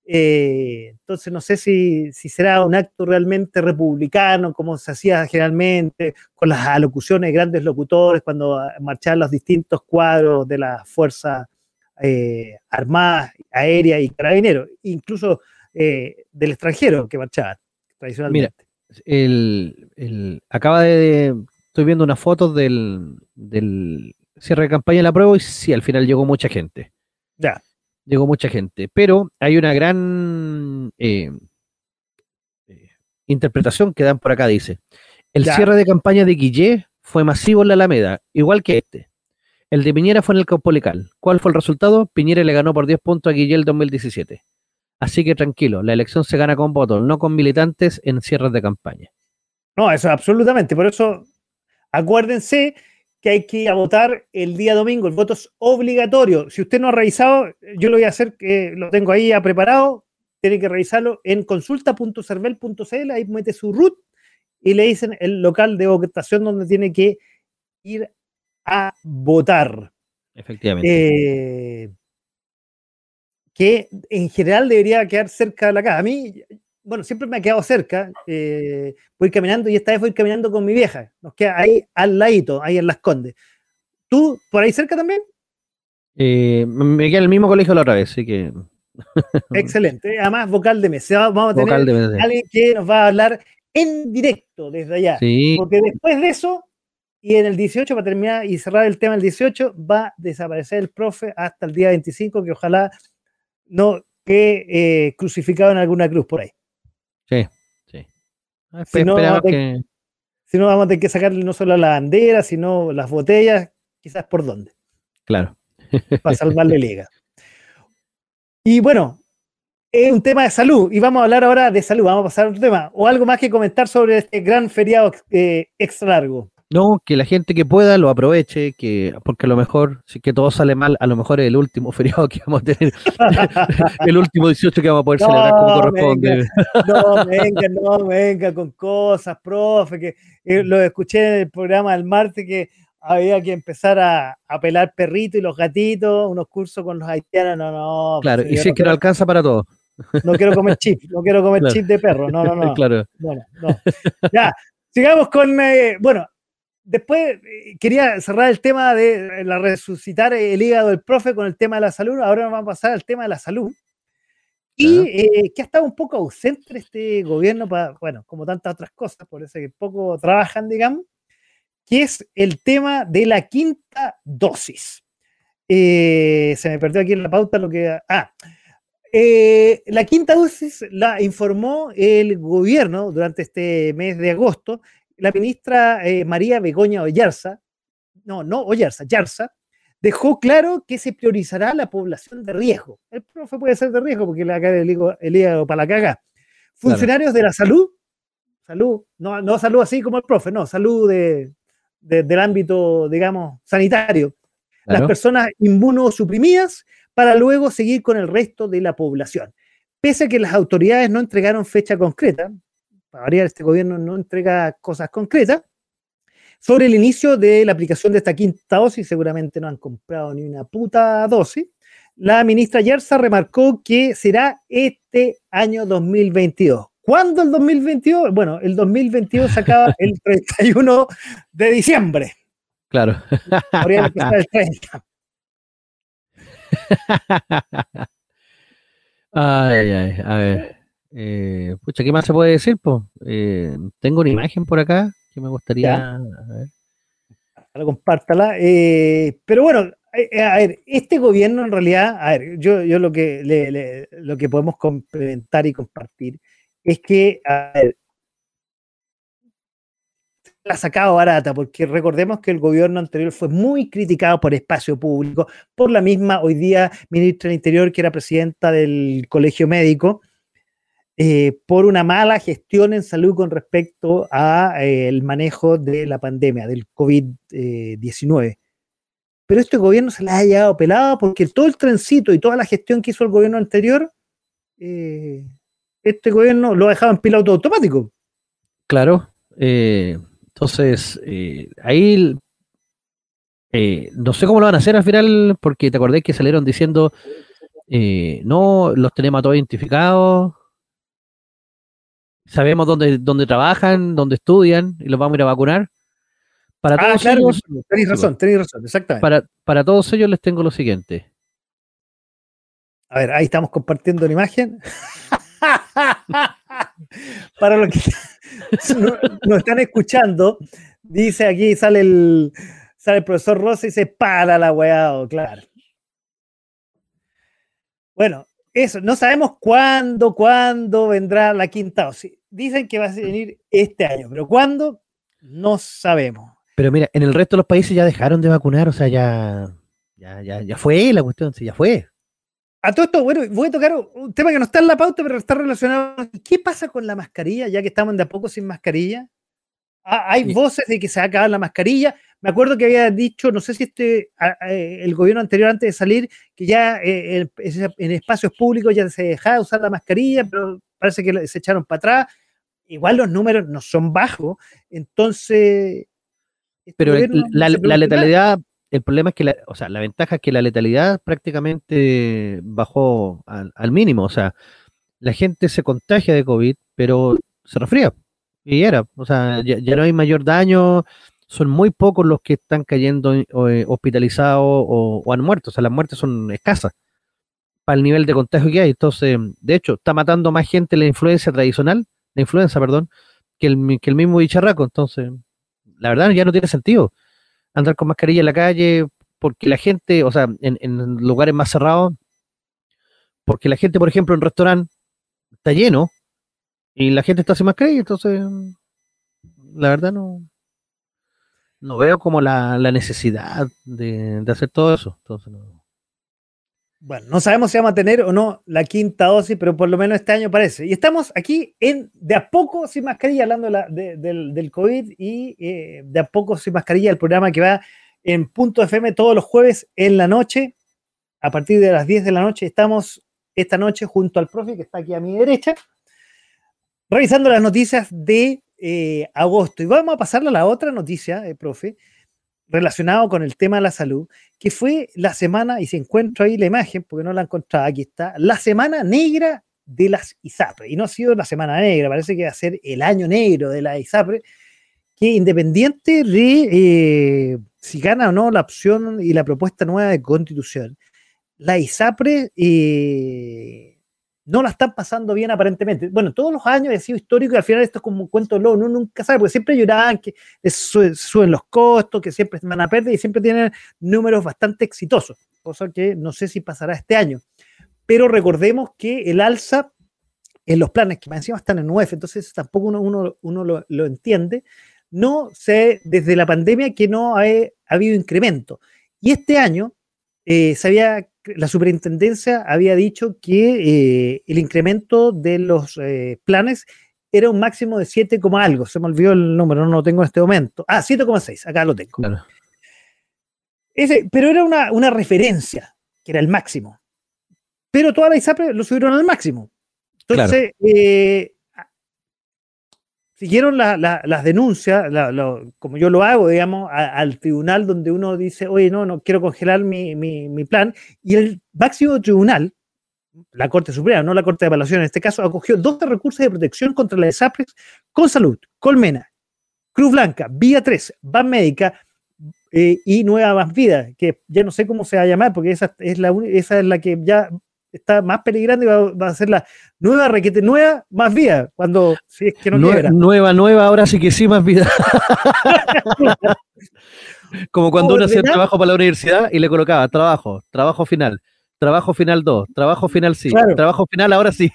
eh, entonces no sé si, será un acto realmente republicano, como se hacía generalmente, con las alocuciones de grandes locutores cuando marchaban los distintos cuadros de la Fuerza eh, Armada, Aérea y Carabineros, incluso eh, del extranjero que marchaban tradicionalmente. Mira, acaba de, estoy viendo una foto del, del cierre de campaña de la prueba y sí, al final llegó mucha gente. Ya llegó mucha gente, pero hay una gran eh, eh, interpretación que dan por acá, dice, el cierre de campaña de Guillé fue masivo en la Alameda, igual que este. El de Piñera fue en el Caupolicán. ¿Cuál fue el resultado? Piñera le ganó por 10 puntos a Guillé el 2017. Así que tranquilo, la elección se gana con votos, no con militantes en cierres de campaña. No, eso absolutamente. Por eso, acuérdense que hay que ir a votar el día domingo. El voto es obligatorio. Si usted no ha revisado, yo lo voy a hacer, que lo tengo ahí ya preparado. Tiene que revisarlo en consulta.cervel.cl. Ahí mete su root y le dicen el local de votación donde tiene que ir a votar. Efectivamente. Eh, que en general debería quedar cerca de la casa. A mí, bueno, siempre me ha quedado cerca. Eh, voy caminando y esta vez voy caminando con mi vieja. Nos queda ahí al ladito, ahí en Las Condes. ¿Tú por ahí cerca también? Eh, me queda en el mismo colegio la otra vez, así que. Excelente. Además, vocal de mesa. Vamos a tener alguien que nos va a hablar en directo desde allá. Porque después de eso, y en el 18, para terminar y cerrar el tema, el 18 va a desaparecer el profe hasta el día 25, que ojalá no que eh, crucificado en alguna cruz por ahí. Sí, sí. Si no, si no, vamos a tener que sacarle no solo la bandera, sino las botellas, quizás por dónde. Claro. Para salvarle liga. Y bueno, es un tema de salud y vamos a hablar ahora de salud. Vamos a pasar a otro tema. O algo más que comentar sobre este gran feriado eh, extra largo. No, que la gente que pueda lo aproveche, que porque a lo mejor, si que todo sale mal, a lo mejor es el último feriado que vamos a tener, el último 18 que vamos a poder celebrar como corresponde. no, venga, no, venga con cosas, profe, que eh, lo escuché en el programa del martes que había que empezar a, a, pelar perritos y los gatitos, unos cursos con los haitianos, no, no. Claro, pues, y si es que no alcanza para todo. No quiero comer chip, no quiero comer chip de perro, no, no, no. Claro. Bueno, no. Ya, sigamos con, eh, bueno, después eh, quería cerrar el tema de la resucitar el hígado del profe con el tema de la salud. Ahora vamos a pasar al tema de la salud. Y eh, que ha estado un poco ausente este gobierno, para, bueno, como tantas otras cosas, por eso que poco trabajan, digamos, que es el tema de la quinta dosis. Eh, se me perdió aquí en la pauta lo que... Ah, la quinta dosis la informó el gobierno durante este mes de agosto la ministra eh, María Begoña Oyarza, no, no Oyarza, Yarza, dejó claro que se priorizará la población de riesgo. El profe puede ser de riesgo porque le va a caer el hígado, para la caga. Funcionarios de la salud, salud, no, no salud así como el profe, no, salud de, del ámbito, digamos, sanitario. Las personas inmunosuprimidas para luego seguir con el resto de la población. Pese a que las autoridades no entregaron fecha concreta, para variar, este gobierno no entrega cosas concretas. Sobre el inicio de la aplicación de esta quinta dosis, seguramente no han comprado ni una puta dosis. La ministra Yerza remarcó que será este año 2022. ¿Cuándo el 2022? Bueno, el 2022 se acaba el 31 de diciembre. Claro. Podría empezar el 30. Ay, ay, a ver. Eh, pucha, ¿qué más se puede decir? Eh, tengo una imagen por acá que me gustaría. A compártala. Eh, pero bueno, eh, a ver, este gobierno en realidad, a ver, yo, yo lo, que lo que podemos complementar y compartir es que, a ver, la ha sacado barata, porque recordemos que el gobierno anterior fue muy criticado por espacio público, por la misma hoy día ministra del Interior, que era presidenta del Colegio Médico, eh, por una mala gestión en salud con respecto al eh, manejo de la pandemia, del COVID-19. Pero este gobierno se la ha llevado pelada porque todo el trencito y toda la gestión que hizo el gobierno anterior, eh, este gobierno lo ha dejado en piloto automático. Claro. entonces, ahí no sé cómo lo van a hacer al final, porque te acordé que salieron diciendo, no, los tenemos a todos identificados, sabemos dónde, dónde trabajan, dónde estudian y los vamos a ir a vacunar. Para ah, todos ellos, tenéis razón, tenéis razón, exactamente. Para, para todos ellos les tengo lo siguiente. A ver, ahí estamos compartiendo la imagen. para los que nos están escuchando, dice aquí, sale el, sale el profesor Rosa y dice, para la weá, claro. Bueno, eso, no sabemos cuándo, cuándo vendrá la quinta dosis. Dicen que va a venir este año, pero cuándo, no sabemos. Pero mira, en el resto de los países ya dejaron de vacunar, o sea, ya, ya, ya, ya fue la cuestión, sí, ya fue. A todo esto, bueno, voy a tocar un tema que no está en la pauta, pero está relacionado. ¿Qué pasa con la mascarilla, ya que estamos de a poco sin mascarilla? Ah, hay voces de que se va a acabar la mascarilla. Me acuerdo que había dicho, no sé si este, el gobierno anterior antes de salir, que ya eh, en espacios públicos ya se dejaba de usar la mascarilla, pero parece que se echaron para atrás. Igual los números no son bajos, entonces... Este pero la, letalidad, el problema es que, la, o sea, la ventaja es que la letalidad prácticamente bajó al, al mínimo, o sea, la gente se contagia de COVID, pero se resfría. Y era, o sea, ya, no hay mayor daño, son muy pocos los que están cayendo eh, hospitalizados o, han muerto, o sea, las muertes son escasas para el nivel de contagio que hay. Entonces, de hecho, está matando más gente la influencia tradicional, la influenza, perdón, que el, que el mismo bicharraco. Entonces, la verdad ya no tiene sentido andar con mascarilla en la calle, porque la gente, o sea, en, lugares más cerrados, porque la gente, por ejemplo, en restaurante está lleno, y la gente está sin mascarilla, entonces la verdad no, no veo como la, necesidad de, hacer todo eso. Bueno, no sabemos si vamos a tener o no la quinta dosis, pero por lo menos este año parece. Y estamos aquí en de a poco sin mascarilla, hablando del, del, COVID y eh, de a poco sin mascarilla, el programa que va en Punto FM todos los jueves en la noche. A partir de las 10 de la noche estamos esta noche junto al profe que está aquí a mi derecha revisando las noticias de eh, agosto. Y vamos a pasarle a la otra noticia, eh, profe, relacionado con el tema de la salud, que fue la semana, y se encuentra ahí la imagen, porque no la encontrado, aquí está, la semana negra de las ISAPRE. Y no ha sido la semana negra, parece que va a ser el año negro de la ISAPRE, que independiente de eh, si gana o no la opción y la propuesta nueva de constitución, la ISAPRE no la están pasando bien aparentemente. Bueno, todos los años ha sido histórico y al final esto es como un cuento loco, uno nunca sabe, porque siempre lloraban que suben los costos, que siempre van a perder y siempre tienen números bastante exitosos, cosa que no sé si pasará este año. Pero recordemos que el alza en los planes, que encima están en UEF, entonces tampoco uno, uno, lo, entiende, no sé, desde la pandemia que no ha, habido incremento. Y este año eh, se había la superintendencia había dicho que eh, el incremento de los eh, planes era un máximo de 7, algo. Se me olvidó el número, no lo tengo en este momento. Ah, 7,6, acá lo tengo. Ese, pero era una, referencia, que era el máximo. Pero toda la ISAPRE lo subieron al máximo. Entonces, eh, siguieron las denuncias, como yo lo hago, digamos, al tribunal donde uno dice, oye, no, no quiero congelar mi, plan, y el máximo tribunal, la Corte Suprema, no la Corte de Evaluación en este caso, acogió 12 recursos de protección contra la ISAPRES con salud, Colmena, Cruz Blanca, Vía 3, Ban Médica eh, y Nueva Más Vida, que ya no sé cómo se va a llamar, porque esa es la, esa es la que ya está más peligrando y va, a ser la nueva requete nueva más vida cuando si es que no nueva nueva ahora sí que sí más vida. Como cuando uno hacía trabajo para la universidad y le colocaba trabajo trabajo final trabajo final 2 trabajo final sí trabajo final ahora sí.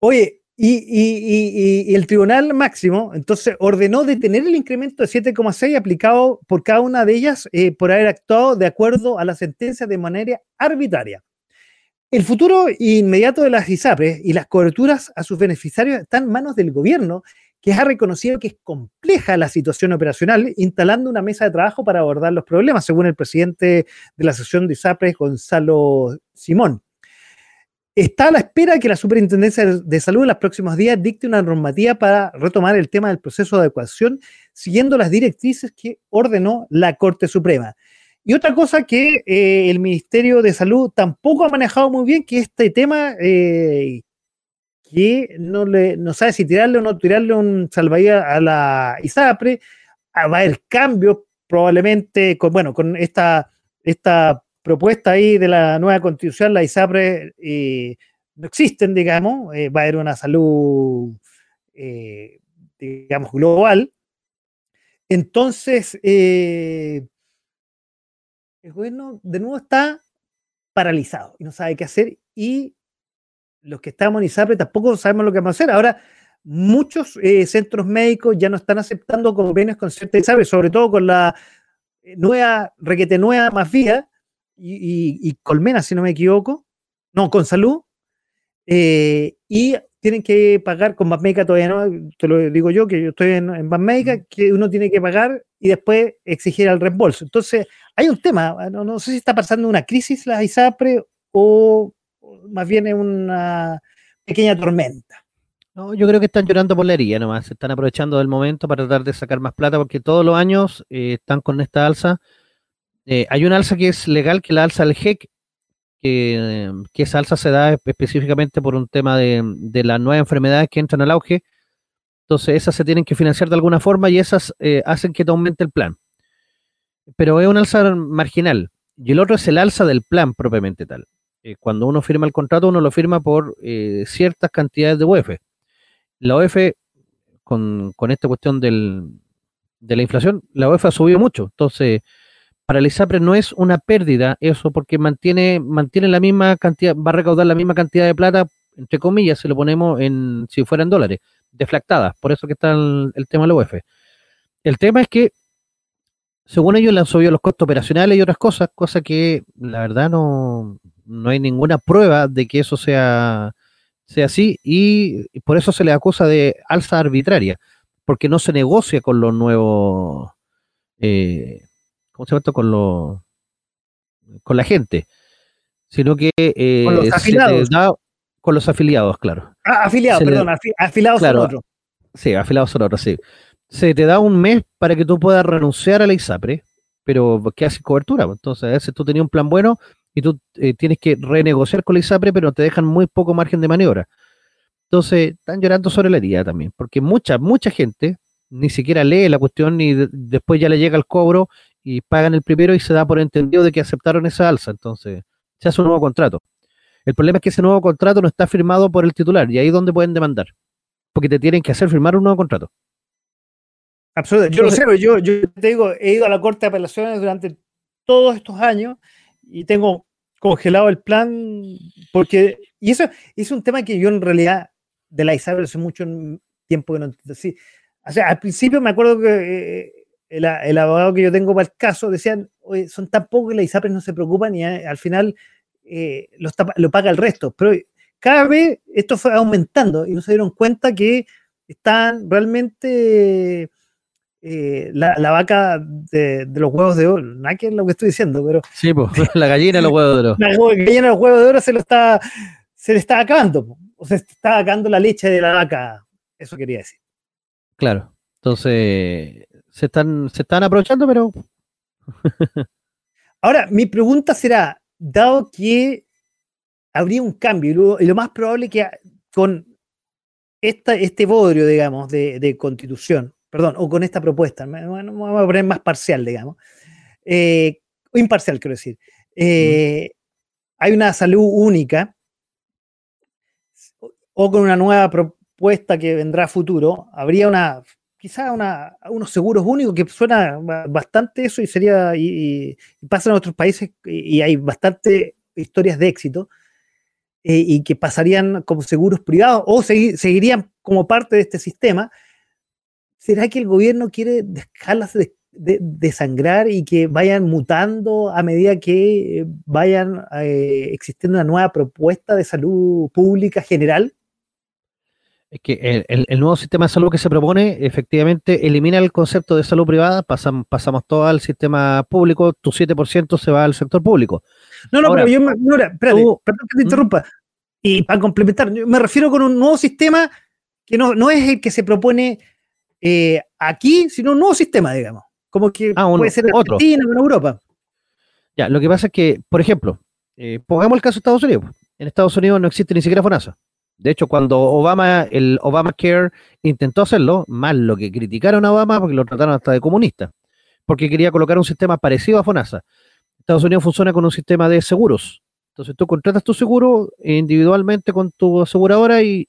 Oye y, el Tribunal Máximo entonces ordenó detener el incremento de 7,6 aplicado por cada una de ellas eh, por haber actuado de acuerdo a la sentencia de manera arbitraria. El futuro inmediato de las ISAPRES y las coberturas a sus beneficiarios están en manos del gobierno, que ha reconocido que es compleja la situación operacional, instalando una mesa de trabajo para abordar los problemas, según el presidente de la Asociación de ISAPRES, Gonzalo Simón está a la espera que la Superintendencia de Salud en los próximos días dicte una normativa para retomar el tema del proceso de adecuación, siguiendo las directrices que ordenó la Corte Suprema. Y otra cosa que eh, el Ministerio de Salud tampoco ha manejado muy bien, que este tema eh, que no sabe si tirarle o no tirarle un salvavidas a la ISAPRE, ah, va a haber cambios probablemente con, bueno, con esta, esta propuesta ahí de la nueva constitución, la ISAPRE, eh, no existen, digamos, eh, va a haber una salud, eh, digamos, global. Entonces, el gobierno de nuevo está paralizado y no sabe qué hacer y los que estamos en ISAPRE tampoco sabemos lo que vamos a hacer. Ahora, muchos centros médicos ya no están aceptando convenios con cierta ISAPRE, sobre todo con la nueva, requete nueva más vía, y, Colmena, si no me equivoco, no, con salud, eh, y tienen que pagar con Banmédica todavía no, te lo digo yo, que yo estoy en, en Banmédica, que uno tiene que pagar y después exigir el reembolso. Entonces, hay un tema, no, no sé si está pasando una crisis la ISAPRE o más bien es una pequeña tormenta. No, yo creo que están llorando por la herida nomás, se están aprovechando del momento para tratar de sacar más plata porque todos los años eh, están con esta alza. Eh, hay una alza que es legal, que la alza del GEC, que, esa alza se da específicamente por un tema de, de, las nuevas enfermedades que entran al auge. Entonces esas se tienen que financiar de alguna forma y esas eh, hacen que te aumente el plan. Pero es un alza marginal. Y el otro es el alza del plan propiamente tal. Eh, cuando uno firma el contrato, uno lo firma por ciertas cantidades de UEF la OF, con, con esta cuestión de la inflación, la OEF ha subido mucho. Entonces, para el ISAPRE no es una pérdida eso, porque mantiene, mantiene la misma cantidad, va a recaudar la misma cantidad de plata, entre comillas, si lo ponemos en, si fuera en dólares, deflactadas. Por eso que está el, tema de la UEF. El tema es que, según ellos, le han subido los costos operacionales y otras cosas, cosas que la verdad no, no hay ninguna prueba de que eso sea sea así y por eso se le acusa de alza arbitraria, porque no se negocia con los nuevos, eh, ¿cómo se llama esto? Con los, con la gente, sino que eh, con los afiliados. Da, con los afiliados, claro. Ah, afiliados, se perdón, le, afiliados claro, son otros. Sí, afiliados son otros, sí. Se te da un mes para que tú puedas renunciar a la ISAPRE, pero ¿qué hace cobertura? Entonces, a veces tú tenías un plan bueno y tú eh, tienes que renegociar con la ISAPRE, pero te dejan muy poco margen de maniobra. Entonces, están llorando sobre la herida también, porque mucha, mucha gente ni siquiera lee la cuestión y de, después ya le llega el cobro y pagan el primero y se da por entendido de que aceptaron esa alza. Entonces, se hace un nuevo contrato. El problema es que ese nuevo contrato no está firmado por el titular y ahí es donde pueden demandar, porque te tienen que hacer firmar un nuevo contrato. Absolutamente. Yo lo sé, yo, yo te digo, he ido a la Corte de Apelaciones durante todos estos años y tengo congelado el plan porque, y eso es un tema que yo en realidad de la ISAPRE hace mucho tiempo que no sí, o sea, al principio me acuerdo que eh, el, el, abogado que yo tengo para el caso decían, Oye, son tan pocos que la ISAPRE no se preocupan y a, al final eh, lo, paga el resto, pero cada vez esto fue aumentando y no se dieron cuenta que están realmente eh, la, la, vaca de, de, los huevos de oro, que es lo que estoy diciendo, pero... Sí, pues, la gallina de los huevos de oro. La gallina de los huevos de oro se lo está, se le está acabando, o se está acabando la leche de la vaca, eso quería decir. Claro, entonces se están, se están aprovechando, pero... Ahora, mi pregunta será, dado que habría un cambio, y lo, y lo más probable que con esta, este bodrio, digamos, de, de constitución, perdón, o con esta propuesta, me, voy a poner más parcial, digamos, eh, o imparcial, quiero decir. Eh. Hay una salud única, o con una nueva propuesta que vendrá a futuro, habría una, quizá unos seguros únicos que suena bastante eso y sería, y, y pasa en otros países y, hay bastante historias de éxito. Eh, y que pasarían como seguros privados o segui seguirían como parte de este sistema, ¿será que el gobierno quiere dejarlas de, de, de, sangrar y que vayan mutando a medida que eh, vayan eh, existiendo una nueva propuesta de salud pública general? Es que el, el, el, nuevo sistema de salud que se propone efectivamente elimina el concepto de salud privada, pasamos, pasamos todo al sistema público, tu 7% se va al sector público. No, no, Ahora, pero yo, me, no, espérate, tú, perdón que te interrumpa. ¿Mm? Y para complementar, me refiero con un nuevo sistema que no, no es el que se propone eh, aquí, sino un nuevo sistema, digamos. Como que ah, puede ser en otro. Argentina o en Europa. Ya, lo que pasa es que, por ejemplo, eh, pongamos el caso de Estados Unidos. En Estados Unidos no existe ni siquiera FONASA. De hecho, cuando Obama, el Obamacare intentó hacerlo, más lo que criticaron a Obama porque lo trataron hasta de comunista, porque quería colocar un sistema parecido a FONASA. Estados Unidos funciona con un sistema de seguros. Entonces tú contratas tu seguro individualmente con tu aseguradora y,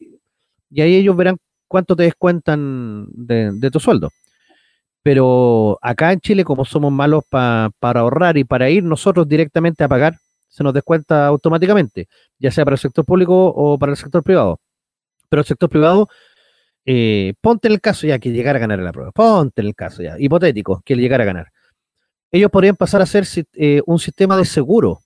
y ahí ellos verán cuánto te descuentan de, tu sueldo. Pero acá en Chile, como somos malos pa, para ahorrar y para ir nosotros directamente a pagar, se nos descuenta automáticamente, ya sea para el sector público o para el sector privado. Pero el sector privado, eh, ponte el caso ya que llegara a ganar la prueba, ponte en el caso ya, hipotético, que llegara a ganar. Ellos podrían pasar a ser eh, un sistema de seguro,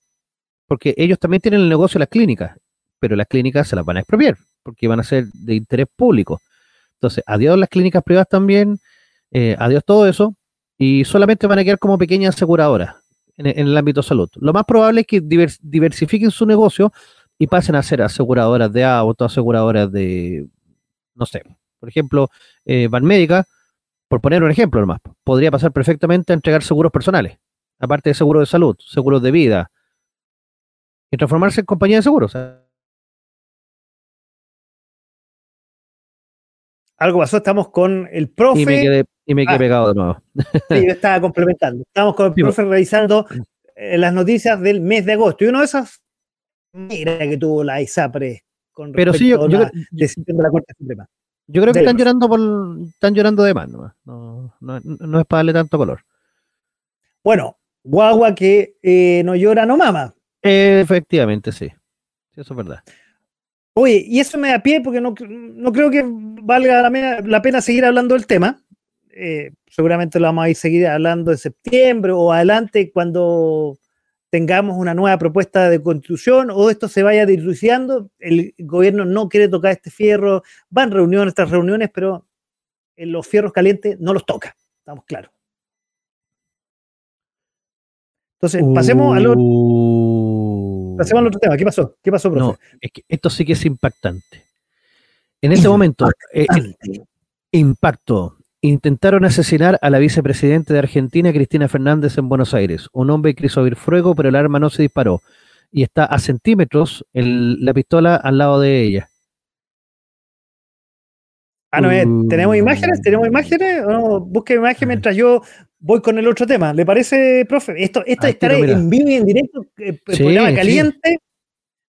porque ellos también tienen el negocio de las clínicas pero las clínicas se las van a expropiar, porque van a ser de interés público. Entonces, adiós las clínicas privadas también, eh, adiós todo eso, y solamente van a quedar como pequeñas aseguradoras en, el ámbito de salud. Lo más probable es que diversifiquen su negocio y pasen a ser aseguradoras de auto, aseguradoras de, no sé, por ejemplo, eh, Banmédica, por poner un ejemplo nomás, podría pasar perfectamente a entregar seguros personales, aparte de seguros de salud, seguros de vida, y transformarse en compañía de seguros. Algo pasó, estamos con el profe. Y me quedé, y me quedé ah. pegado de nuevo. Sí, yo estaba complementando. Estamos con el profe revisando eh, las noticias del mes de agosto. Y uno de esas, mira que tuvo la ISAPRE con Pero sí, yo, la decisión de la Corte Suprema. Yo creo que están llorando por están llorando de más, no, no, es para darle tanto color. Bueno, guagua que eh, no llora, no mama. efectivamente, sí. sí. Eso es verdad. Oye, y eso me da pie porque no, creo que valga la, pena seguir hablando del tema. Eh, seguramente lo vamos a ir seguir hablando en septiembre o adelante cuando tengamos una nueva propuesta de constitución o esto se vaya dilucidando. El gobierno no quiere tocar este fierro, van reuniones tras reuniones, pero en los fierros calientes no los toca, estamos claros. Entonces, pasemos al otro, uh. pasemos al otro tema. ¿Qué pasó? ¿Qué pasó, profe? No, es que esto sí que es impactante. En este momento, eh, impacto. Intentaron asesinar a la vicepresidenta de Argentina, Cristina Fernández, en Buenos Aires. Un hombre quiso abrir fuego, pero el arma no se disparó. Y está a centímetros la pistola al lado de ella. Ah, no, ¿tenemos imágenes? ¿Tenemos imágenes? no? Busque imágenes mientras yo voy con el otro tema. ¿Le parece, profe? Esto, esto estará en vivo y en directo, eh, programa caliente.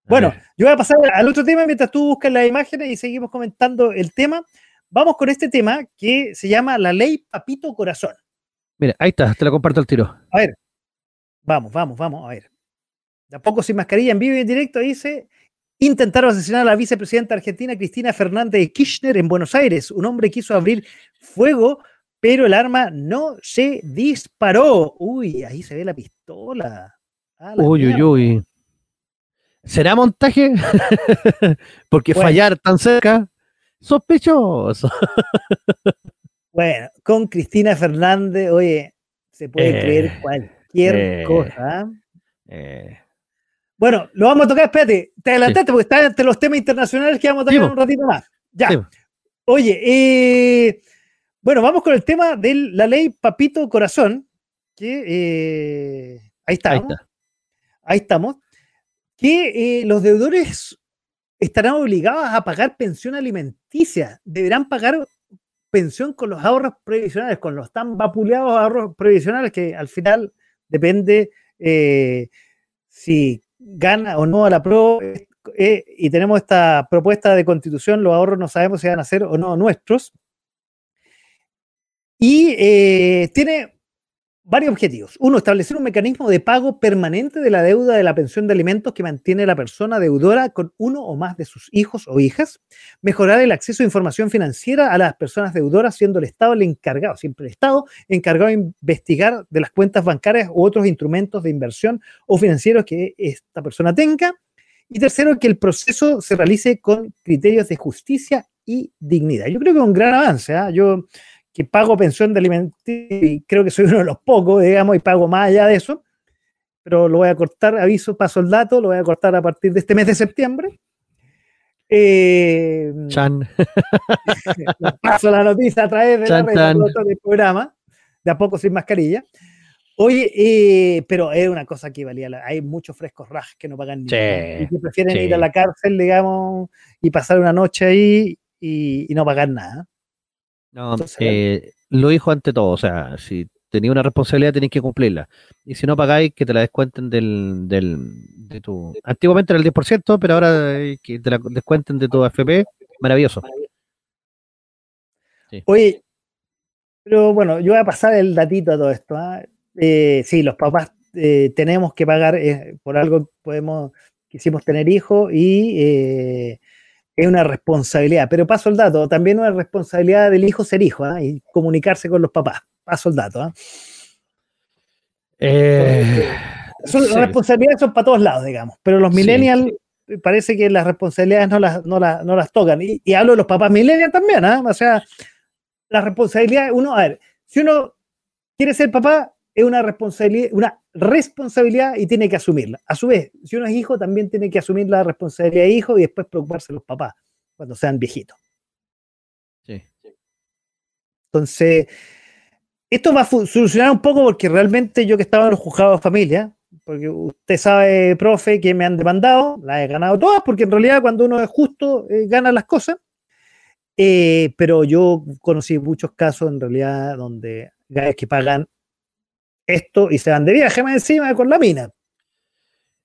Bueno, yo voy a pasar al otro tema mientras tú buscas las imágenes y seguimos comentando el tema vamos con este tema que se llama la ley Papito Corazón. Mira, ahí está, te la comparto al tiro. A ver, vamos, vamos, vamos, a ver. De a poco sin mascarilla en vivo y en directo dice, intentaron asesinar a la vicepresidenta argentina Cristina Fernández de Kirchner en Buenos Aires. Un hombre quiso abrir fuego, pero el arma no se disparó. Uy, ahí se ve la pistola. uy, uy, uy. ¿Será montaje? Porque fallar tan cerca sospechoso. Bueno, con Cristina Fernández, oye, se puede eh, creer cualquier eh, cosa. Eh. Bueno, lo vamos a tocar, espérate, te adelantaste porque está entre los temas internacionales que vamos a tocar un ratito más. Ya. Oye, bueno, vamos con el tema de la ley Papito Corazón, que ahí estamos. Ahí, estamos. Que los deudores estarán obligadas a pagar pensión alimenticia, deberán pagar pensión con los ahorros previsionales, con los tan vapuleados ahorros previsionales que al final depende eh, si gana o no a la PRO. Eh, y tenemos esta propuesta de constitución, los ahorros no sabemos si van a ser o no nuestros. Y eh, tiene varios objetivos. Uno, establecer un mecanismo de pago permanente de la deuda de la pensión de alimentos que mantiene la persona deudora con uno o más de sus hijos o hijas. Mejorar el acceso a información financiera a las personas deudoras, siendo el Estado el encargado, siempre el Estado, encargado de investigar de las cuentas bancarias u otros instrumentos de inversión o financieros que esta persona tenga. Y tercero, que el proceso se realice con criterios de justicia y dignidad. Yo creo que es un gran avance. ¿eh? Yo que pago pensión de alimenticia y creo que soy uno de los pocos, digamos, y pago más allá de eso, pero lo voy a cortar, aviso, paso el dato, lo voy a cortar a partir de este mes de septiembre. Eh, Chan. paso la noticia a través de la red del programa, de a poco sin mascarilla. Oye, eh, pero es una cosa que valía. hay muchos frescos raj que no pagan ni nada. Y que prefieren ir a la cárcel, digamos, y pasar una noche ahí y no pagar nada. No, eh, lo dijo ante todo, o sea, si tenía una responsabilidad tenéis que cumplirla. Y si no pagáis, que te la descuenten del, del de tu... Antiguamente era el 10%, pero ahora que te la descuenten de tu AFP, maravilloso. Oye, pero bueno, yo voy a pasar el datito a todo esto. ¿ah? Eh, sí, los papás eh, tenemos que pagar, por algo podemos, quisimos tener hijos y es una responsabilidad. Pero paso el dato, también una responsabilidad del hijo ser hijo ¿ah? y comunicarse con los papás. Paso el dato. ¿ah? Eh, son, Las responsabilidades son para todos lados, digamos. Pero los millennials parece que las responsabilidades no las, no las, tocan. Y, hablo de los papás millennials también, ¿ah? O sea, la responsabilidad, uno, a ver, si uno quiere ser papá, es una responsabilidad, una responsabilidad y tiene que asumirla. A su vez, si uno es hijo, también tiene que asumir la responsabilidad de hijo y después preocuparse de los papás cuando sean viejitos. Sí. Entonces, esto va a solucionar un poco porque realmente yo que estaba en los juzgados de familia, porque usted sabe, profe, que me han demandado, las he ganado todas, porque en realidad cuando uno es justo, eh, gana las cosas. Eh, pero yo conocí muchos casos en realidad donde que pagan esto y se van de viaje más encima con la mina.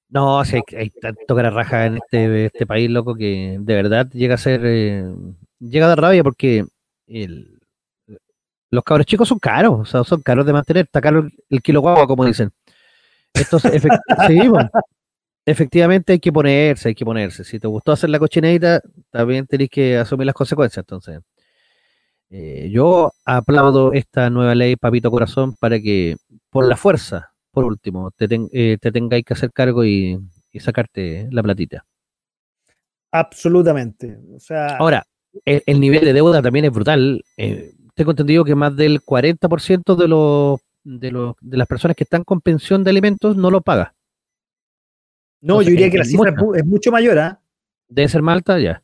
No, hay, hay tanto cara raja en este, este país, loco, que de verdad llega a ser. Eh, llega a dar rabia porque los cabros chicos son caros, o sea, son caros de mantener. Está caro el, guagua, como dicen. Esto efectivamente hay que ponerse, hay que ponerse. Si te gustó hacer la cochinadita, también tenés que asumir las consecuencias. Entonces, eh, yo aplaudo esta nueva ley, Papito Corazón, para que por la fuerza, por último, te, eh, tengáis que hacer cargo y, sacarte la platita. Absolutamente. Ahora, el, nivel de deuda también es brutal. Eh, tengo entendido que más del 40% de, los, de, los, de las personas que están con pensión de alimentos no lo paga. No, yo diría que la cifra es mucho mayor. ¿ah? Debe ser Malta, ya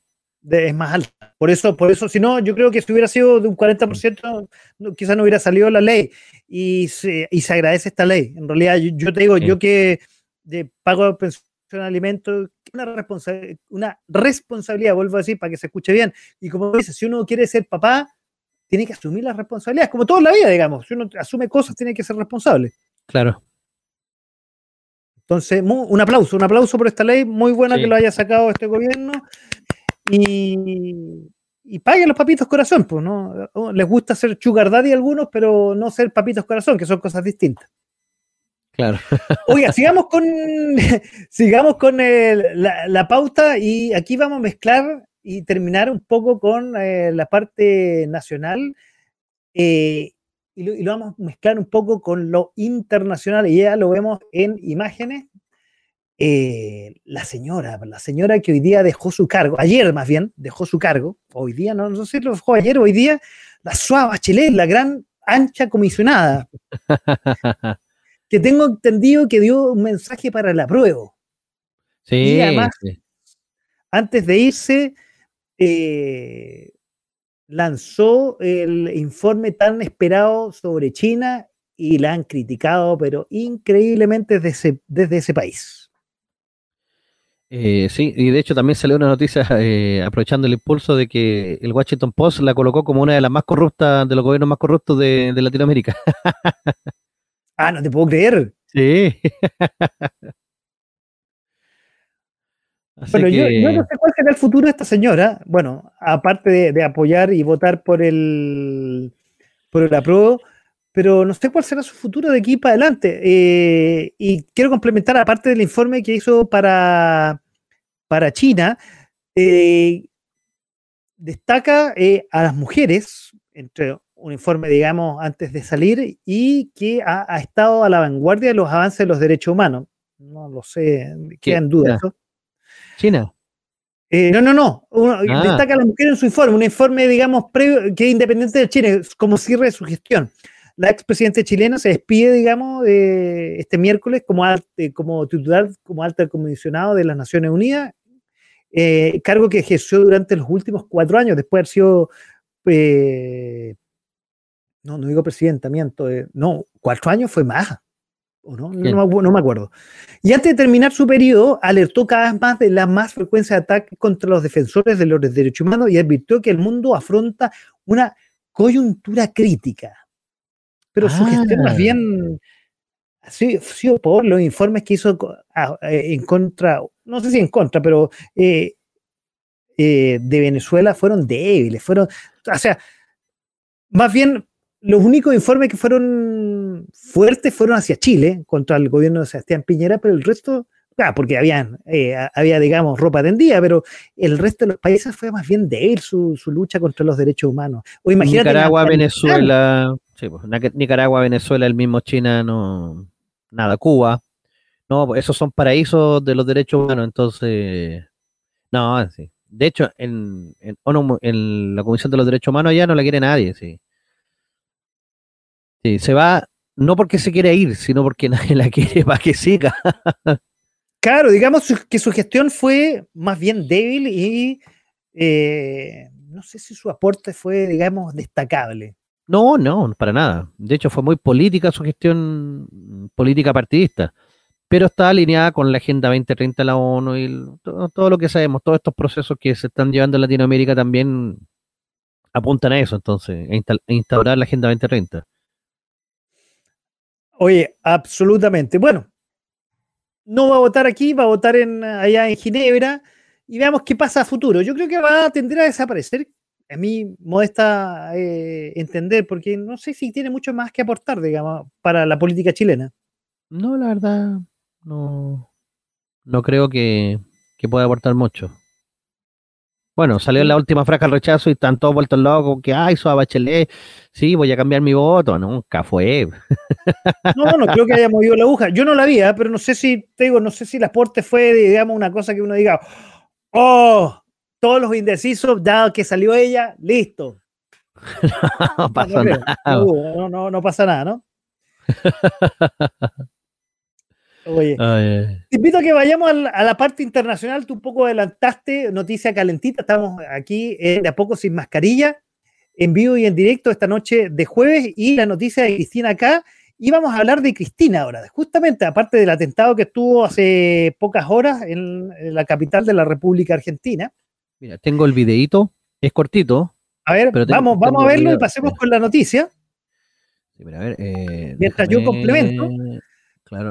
es más alta. Por eso, por eso, si no, yo creo que si hubiera sido de un 40%, quizás no hubiera salido la ley. Y se, y se agradece esta ley. En realidad, yo, te digo, yo que de pago pensión de alimentos, una, responsabilidad, una responsabilidad, vuelvo a decir, para que se escuche bien. Y como dices, si uno quiere ser papá, tiene que asumir las responsabilidades, como toda la vida, digamos. Si uno asume cosas, tiene que ser responsable. Claro. Entonces, un aplauso, un aplauso por esta ley, muy buena que lo haya sacado este gobierno y, y paguen los papitos corazón, pues, ¿no? Les gusta ser sugar daddy algunos, pero no ser papitos corazón, que son cosas distintas. Claro. Oiga, sigamos con, sigamos con la, pauta y aquí vamos a mezclar y terminar un poco con eh, la parte nacional eh, y, lo, y, lo, vamos a mezclar un poco con lo internacional y ya lo vemos en imágenes eh, la señora, la señora que hoy día dejó su cargo, ayer más bien dejó su cargo, hoy día, no, sé si lo dejó ayer o hoy día, la suave Bachelet, la gran ancha comisionada, que tengo entendido que dio un mensaje para la prueba. Sí, y además, antes de irse, eh, lanzó el informe tan esperado sobre China y la han criticado, pero increíblemente desde desde ese país. Eh, sí, y de hecho también salió una noticia eh, aprovechando el impulso de que el Washington Post la colocó como una de las más corruptas, de los gobiernos más corruptos de, Latinoamérica. ah, no te puedo creer. Sí. bueno, yo, no sé cuál será el futuro de esta señora. Bueno, aparte de, apoyar y votar por el por el apruebo, pero no sé cuál será su futuro de aquí para adelante. Eh, y quiero complementar, aparte del informe que hizo para para China, eh, destaca eh, a las mujeres, entre un informe, digamos, antes de salir, y que ha, estado a la vanguardia de los avances de los derechos humanos. No lo sé, quedan dudas. China. Eh, no, no, no. Ah. Destaca a las mujeres en su informe, un informe, digamos, previo, que es independiente de China, como cierre de su gestión. La expresidenta chilena se despide, digamos, este miércoles como, como titular, como alta comisionado de las Naciones Unidas eh, cargo que ejerció durante los últimos cuatro años, después de haber sido, eh, no, no digo presidentamiento, eh, no, cuatro años fue más, ¿o no? No, me acuerdo. Y antes de terminar su periodo, alertó cada vez más de la más frecuencia de ataques contra los defensores de los derechos humanos y advirtió que el mundo afronta una coyuntura crítica. Pero su gestión más ah. bien sido por los informes que hizo en contra, no sé si en contra, pero eh, eh, de Venezuela fueron débiles, fueron, o sea, más bien los únicos informes que fueron fuertes fueron hacia Chile, contra el gobierno de Sebastián Piñera, pero el resto, ah, porque habían, eh, había, digamos, ropa tendida, pero el resto de los países fue más bien débil su, su lucha contra los derechos humanos. O imagínate Nicaragua, Venezuela, sí, pues, Nicaragua, Venezuela, el mismo China, no, nada, Cuba, no, esos son paraísos de los derechos humanos, entonces No, sí. De hecho, en, en, en la Comisión de los Derechos Humanos ya no la quiere nadie, sí. Sí, se va no porque se quiere ir, sino porque nadie la quiere para que siga. claro, digamos que su gestión fue más bien débil y eh, no sé si su aporte fue, digamos, destacable. No, no, para nada. De hecho, fue muy política su gestión, política partidista, pero está alineada con la Agenda 2030 de la ONU y todo, lo que sabemos, todos estos procesos que se están llevando en Latinoamérica también apuntan a eso, entonces, a instaurar la Agenda 2030. Oye, absolutamente. Bueno, no va a votar aquí, va a votar en, allá en Ginebra y veamos qué pasa a futuro. Yo creo que va a tender a desaparecer. A mí modesta eh, entender, porque no sé si tiene mucho más que aportar, digamos, para la política chilena. No, la verdad, no, no creo que, que pueda aportar mucho. Bueno, salió en la última frase al rechazo y están todos vueltos locos, que, ay, su Bachelet, sí, voy a cambiar mi voto. Nunca fue. No, no creo que haya movido la aguja. Yo no la vi, ¿eh? pero no sé si, te digo, no sé si el aporte fue, digamos, una cosa que uno diga, oh, todos los indecisos, dado que salió ella, listo. no pasa nada. No, no, no pasa nada, ¿no? Oye, te invito a que vayamos a la, parte internacional. Tú un poco adelantaste, noticia calentita. Estamos aquí eh, de a poco sin mascarilla, en vivo y en directo esta noche de jueves. Y la noticia de Cristina acá. Y vamos a hablar de Cristina ahora, justamente aparte del atentado que estuvo hace pocas horas en, la capital de la República Argentina. Mira, tengo el videíto, es cortito. A ver, vamos, vamos a verlo y pasemos con la noticia. Eh, Mientras yo complemento.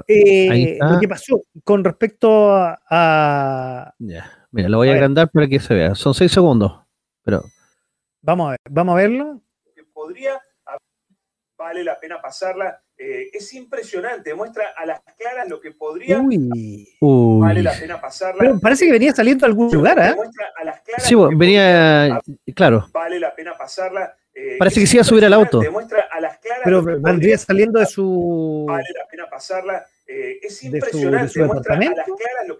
Eh, lo que pasó con respecto a. Ya. Mira, lo voy a, agrandar para que se vea. Son seis segundos. Pero. Vamos a ver, vamos a verlo. podría vale la pena pasarla. Eh, es impresionante, muestra a las claras lo que podría vale la pena pasarla. Pero parece que venía saliendo a algún lugar, ¿eh? sí, venía, claro. Vale la pena pasarla. Eh, Parece que sí iba a subir al auto. Pero vendría saliendo de su. Vale la pena pasarla. Eh, es impresionante. De su, departamento.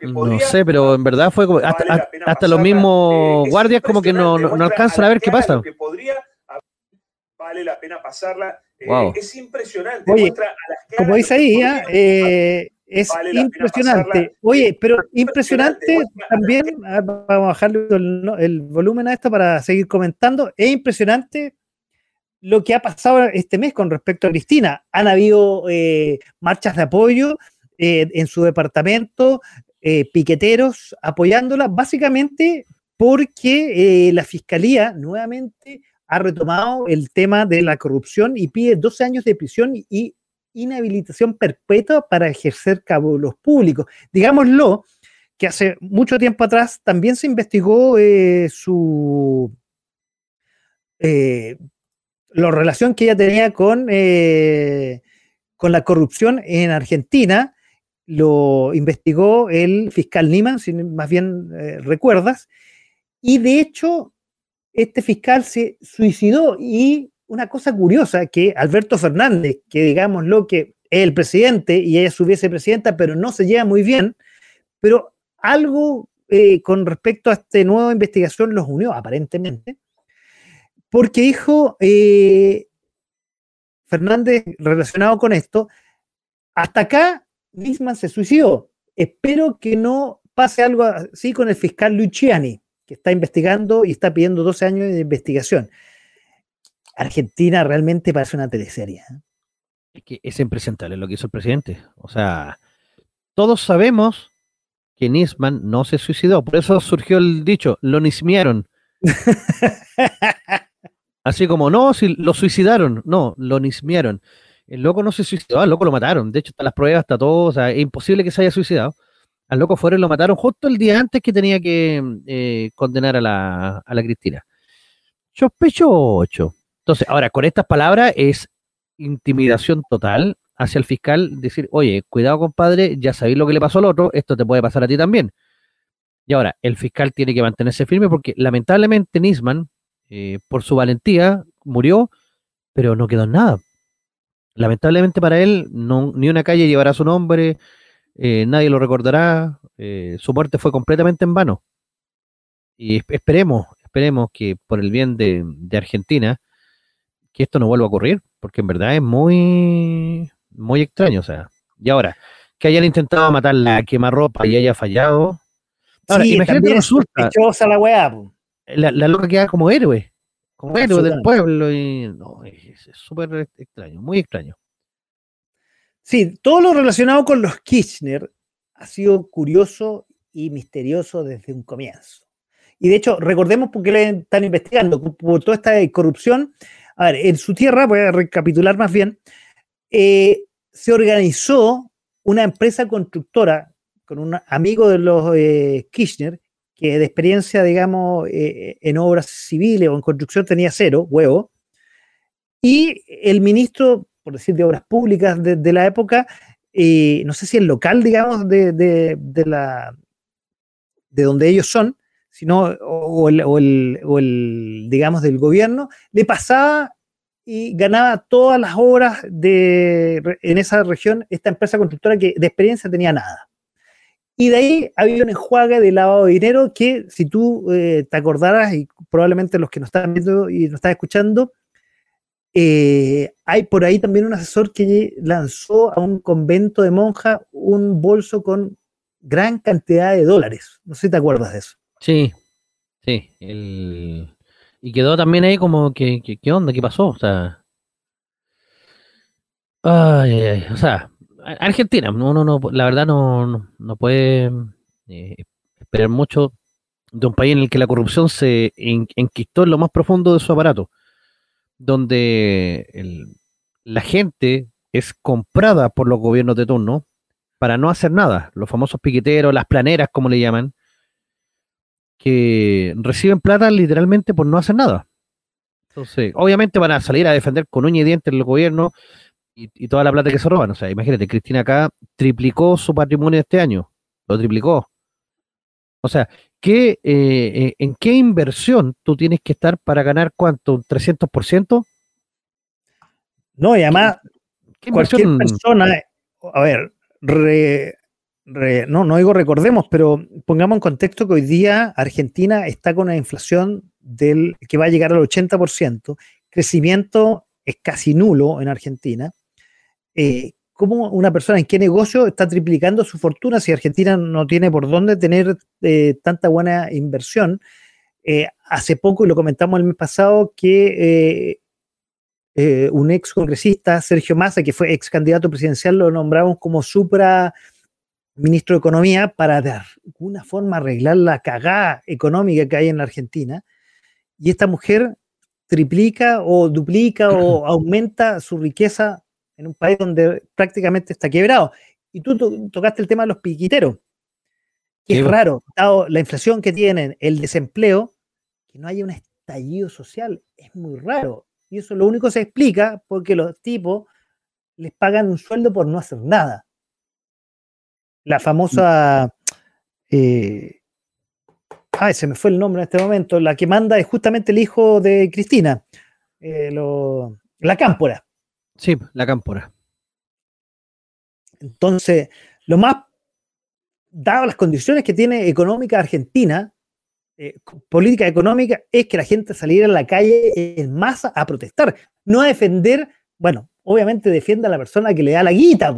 no sé, pero en verdad fue como. Hasta, los mismos eh, guardias, como que no, no, alcanzan a ver qué pasa. vale la pena pasarla. Es impresionante. Oye, como dice ahí, es impresionante. Oye, pero impresionante también, vamos a bajarle el, el, volumen a esto para seguir comentando, es impresionante lo que ha pasado este mes con respecto a Cristina. Han habido eh, marchas de apoyo eh, en su departamento, eh, piqueteros apoyándola, básicamente porque la Fiscalía nuevamente ha retomado el tema de la corrupción y pide 12 años de prisión y inhabilitación perpetua para ejercer los públicos. Digámoslo, que hace mucho tiempo atrás también se investigó su la relación que ella tenía con, eh, con la corrupción en Argentina, lo investigó el fiscal Niman, si más bien eh, recuerdas, y de hecho este fiscal se suicidó y una cosa curiosa que Alberto Fernández, que digamos lo que es el presidente y ella es su vicepresidenta, pero no se lleva muy bien, pero algo eh, con respecto a esta nueva investigación los unió aparentemente porque dijo eh, Fernández relacionado con esto, hasta acá Nisman se suicidó. Espero que no pase algo así con el fiscal Luciani, que está investigando y está pidiendo 12 años de investigación. Argentina realmente parece una teleserie. ¿eh? Es que es impresentable lo que hizo el presidente. O sea, todos sabemos que Nisman no se suicidó. Por eso surgió el dicho, lo nismearon. Así como, no, si lo suicidaron, no, lo nismearon. El loco no se suicidó, al loco lo mataron. De hecho, están las pruebas, está todo, o sea, es imposible que se haya suicidado. Al loco y lo mataron justo el día antes que tenía que eh, condenar a la, a la Cristina. Sospechoso. Entonces, ahora, con estas palabras es intimidación total hacia el fiscal, decir, oye, cuidado compadre, ya sabéis lo que le pasó al otro, esto te puede pasar a ti también. Y ahora, el fiscal tiene que mantenerse firme porque lamentablemente Nisman eh, por su valentía, murió, pero no quedó en nada. Lamentablemente para él, no, ni una calle llevará su nombre, eh, nadie lo recordará, eh, su muerte fue completamente en vano. Y esperemos, esperemos que por el bien de, Argentina, que esto no vuelva a ocurrir, porque en verdad es muy, muy extraño. O sea, y ahora, que hayan intentado matarla, quemar ropa y haya fallado. Ahora, sí, imagínate resulta. la La, la loca queda como héroe, como héroe del pueblo. Y no, es súper extraño, muy extraño. Sí, todo lo relacionado con los Kirchner ha sido curioso y misterioso desde un comienzo. Y de hecho, recordemos por qué le están investigando, por toda esta corrupción. A ver, en su tierra, voy a recapitular más bien, eh, se organizó una empresa constructora con un amigo de los eh, Kirchner, que de experiencia, digamos, eh, en obras civiles o en construcción tenía cero, huevo, y el ministro, por decir, de obras públicas de, la época, no sé si el local, digamos, de, de, la, de donde ellos son, sino, o, el, digamos, del gobierno, le pasaba y ganaba todas las obras de, en esa región esta empresa constructora que de experiencia tenía nada. Y de ahí había un enjuague de lavado de dinero que, si tú eh, te acordaras, y probablemente los que nos están viendo y nos están escuchando, eh, hay por ahí también un asesor que lanzó a un convento de monjas un bolso con gran cantidad de dólares. No sé si te acuerdas de eso. Sí, sí. Y quedó también ahí como que, ¿qué onda? ¿Qué pasó? O sea. Ay, ay, o sea, Argentina, no, no, no, la verdad no, no, puede eh, esperar mucho de un país en el que la corrupción se enquistó en lo más profundo de su aparato, donde la gente es comprada por los gobiernos de turno para no hacer nada. Los famosos piqueteros, las planeras, como le llaman, que reciben plata literalmente por no hacer nada. Entonces, obviamente van a salir a defender con uña y dientes el gobierno y, toda la plata que se roban. O sea, imagínate, Cristina acá triplicó su patrimonio este año, lo triplicó. O sea, ¿qué, eh, eh, ¿en qué inversión tú tienes que estar para ganar cuánto? ¿Un 300%? No, y además, cualquier persona, a ver, no, no digo recordemos, pero pongamos en contexto que hoy día Argentina está con una inflación del, que va a llegar al 80%, crecimiento es casi nulo en Argentina. Eh, ¿Cómo una persona en qué negocio está triplicando su fortuna si Argentina no tiene por dónde tener eh, tanta buena inversión? Eh, hace poco, y lo comentamos el mes pasado, que un ex congresista, Sergio Massa, que fue ex candidato presidencial, lo nombramos como supra ministro de Economía para de alguna forma arreglar la cagada económica que hay en la Argentina. Y esta mujer triplica o duplica o aumenta su riqueza en un país donde prácticamente está quebrado. Y tú tocaste el tema de los piquiteros, que es raro, dado la inflación que tienen, el desempleo, que no haya un estallido social, es muy raro. Y eso lo único se explica porque los tipos les pagan un sueldo por no hacer nada. La famosa... Eh, ay, se me fue el nombre en este momento. La que manda es justamente el hijo de Cristina, eh, la cámpora. Sí, la cámpora. Entonces, lo más, dado las condiciones que tiene económica Argentina, eh, política económica, es que la gente saliera a la calle en masa a protestar, no a defender, bueno, obviamente defiende a la persona que le da la guita,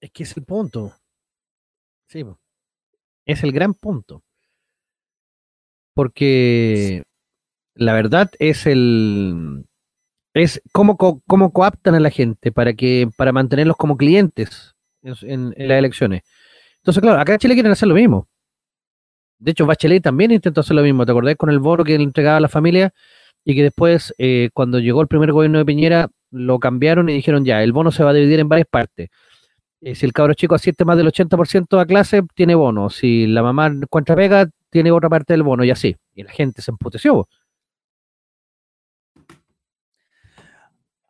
Es que es el punto. Sí, es el gran punto. Porque la verdad es el es cómo, cómo coaptan a la gente para que para mantenerlos como clientes en, las elecciones. Entonces, claro, acá en Chile quieren hacer lo mismo. De hecho, Bachelet también intentó hacer lo mismo. ¿Te acordás con el bono que le entregaba a la familia? Y que después, eh, cuando llegó el primer gobierno de Piñera, lo cambiaron y dijeron ya, el bono se va a dividir en varias partes. Eh, si el cabro chico asiente más del 80% a clase, tiene bono. Si la mamá encuentra pega, tiene otra parte del bono y así. Y la gente se emputeció.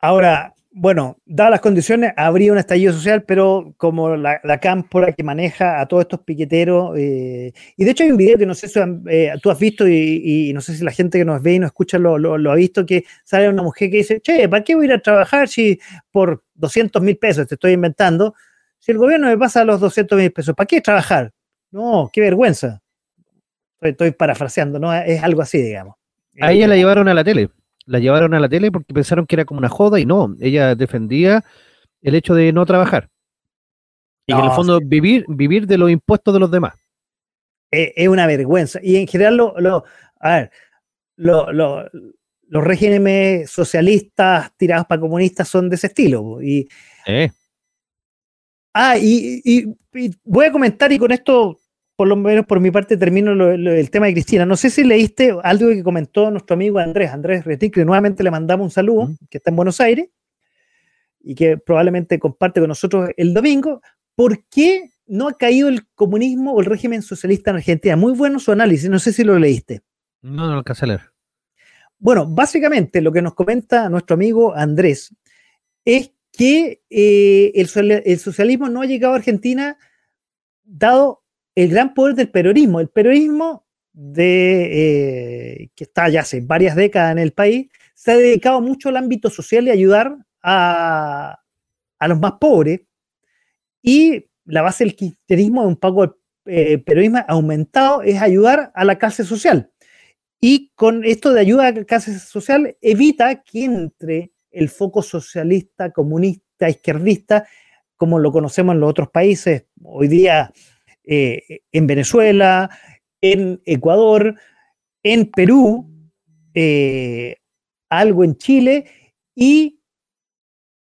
Ahora, bueno, dadas las condiciones, habría un estallido social, pero como la, cámpora que maneja a todos estos piqueteros, eh, y de hecho hay un video que no sé si eh, tú has visto y, no sé si la gente que nos ve y nos escucha lo, lo, ha visto, que sale una mujer que dice, che, ¿para qué voy a ir a trabajar si por 200 mil pesos, te estoy inventando, si el gobierno me pasa los 200 mil pesos, ¿para qué trabajar? No, qué vergüenza. Estoy, parafraseando, ¿no? Es algo así, digamos. A ella la llevaron a la tele. La llevaron a la tele porque pensaron que era como una joda y no. Ella defendía el hecho de no trabajar. Y en el fondo vivir, vivir de los impuestos de los demás. Es, una vergüenza. Y en general, lo, a ver, los regímenes socialistas tirados para comunistas son de ese estilo. Y, Ah, y, voy a comentar, y con esto, por lo menos por mi parte, termino el tema de Cristina. No sé si leíste algo que comentó nuestro amigo Andrés, Andrés Retic, que nuevamente le mandamos un saludo, que está en Buenos Aires y que probablemente comparte con nosotros el domingo. ¿Por qué no ha caído el comunismo o el régimen socialista en Argentina? Muy bueno su análisis, no sé si lo leíste. No, no lo alcancé a leer. Bueno, básicamente lo que nos comenta nuestro amigo Andrés es que eh, el, socialismo no ha llegado a Argentina dado el gran poder del peronismo. El peronismo eh, que está ya hace varias décadas en el país se ha dedicado mucho al ámbito social y ayudar a, los más pobres. Y la base del kirchnerismo un pago eh, peronismo aumentado es ayudar a la clase social. Y con esto de ayuda a la clase social evita que entre el foco socialista, comunista, izquierdista, como lo conocemos en los otros países, hoy día eh, en Venezuela, en Ecuador, en Perú, eh, algo en Chile y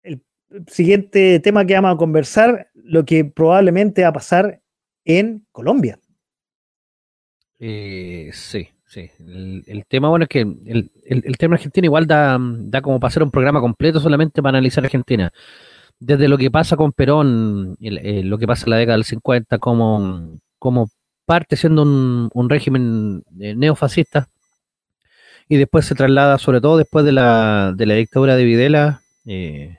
el siguiente tema que vamos a conversar, lo que probablemente va a pasar en Colombia. Eh, sí, Sí, el, tema bueno es que el, tema Argentina igual da, da como para hacer un programa completo solamente para analizar Argentina. Desde lo que pasa con Perón, eh, lo que pasa en la década del 50, como, como parte siendo un, régimen eh, neofascista, y después se traslada, sobre todo después de la, de la dictadura de Videla, eh,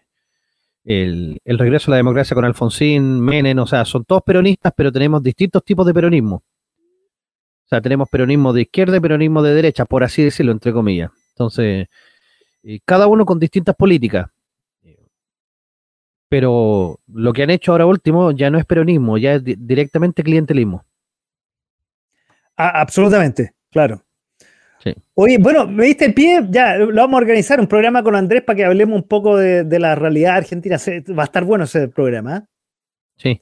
el, el, regreso a la democracia con Alfonsín, Menem, o sea, son todos peronistas, pero tenemos distintos tipos de peronismo. O sea, tenemos peronismo de izquierda y peronismo de derecha, por así decirlo, entre comillas. Entonces, cada uno con distintas políticas. Pero lo que han hecho ahora último ya no es peronismo, ya es directamente clientelismo. Ah, absolutamente, claro. Oye, bueno, me diste el pie, ya lo vamos a organizar, un programa con Andrés para que hablemos un poco de, la realidad argentina. Va a estar bueno ese programa. ¿eh? Sí.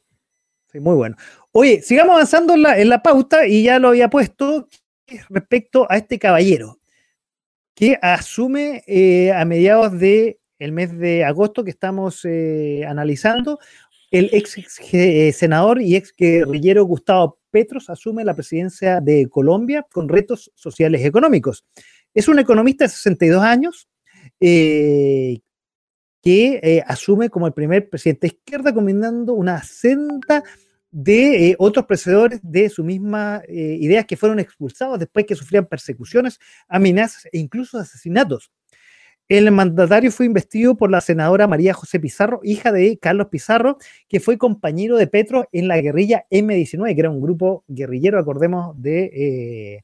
Sí, muy bueno. Oye, sigamos avanzando en la, en la pauta y ya lo había puesto respecto a este caballero que asume eh, a mediados del el mes de agosto que estamos eh, analizando. El ex eh, senador y ex guerrillero Gustavo Petros asume la presidencia de Colombia con retos sociales y económicos. Es un economista de 62 años que asume como el primer presidente de izquierda combinando una senda de eh, otros precedores de su misma eh, idea que fueron expulsados después que sufrían persecuciones, amenazas e incluso asesinatos. El mandatario fue investido por la senadora María José Pizarro, hija de Carlos Pizarro, que fue compañero de Petro en la guerrilla M19, que era un grupo guerrillero, acordemos, de, eh,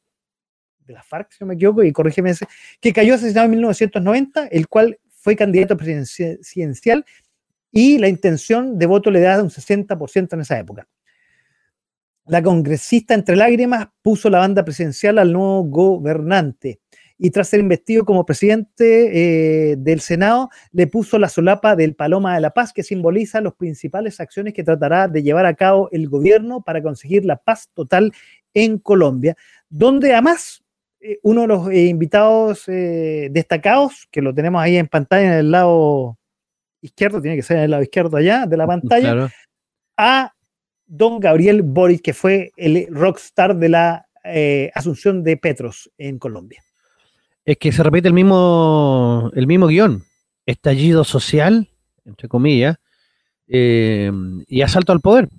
de la FARC, si no me equivoco, y corrígeme, que cayó asesinado en 1990, el cual fue candidato presidencial y la intención de voto le da un 60% en esa época. La congresista entre lágrimas puso la banda presidencial al nuevo gobernante y tras ser investido como presidente eh, del Senado, le puso la solapa del Paloma de la Paz, que simboliza las principales acciones que tratará de llevar a cabo el gobierno para conseguir la paz total en Colombia, donde además eh, uno de los eh, invitados destacados, que lo tenemos ahí en pantalla en el lado izquierdo, tiene que ser en el lado izquierdo allá de la pantalla, a don Gabriel Boric, que fue el rockstar de la eh, asunción de Petros en Colombia. Es que se repite el mismo, el mismo guion. Estallido social, entre comillas, eh, y asalto al poder.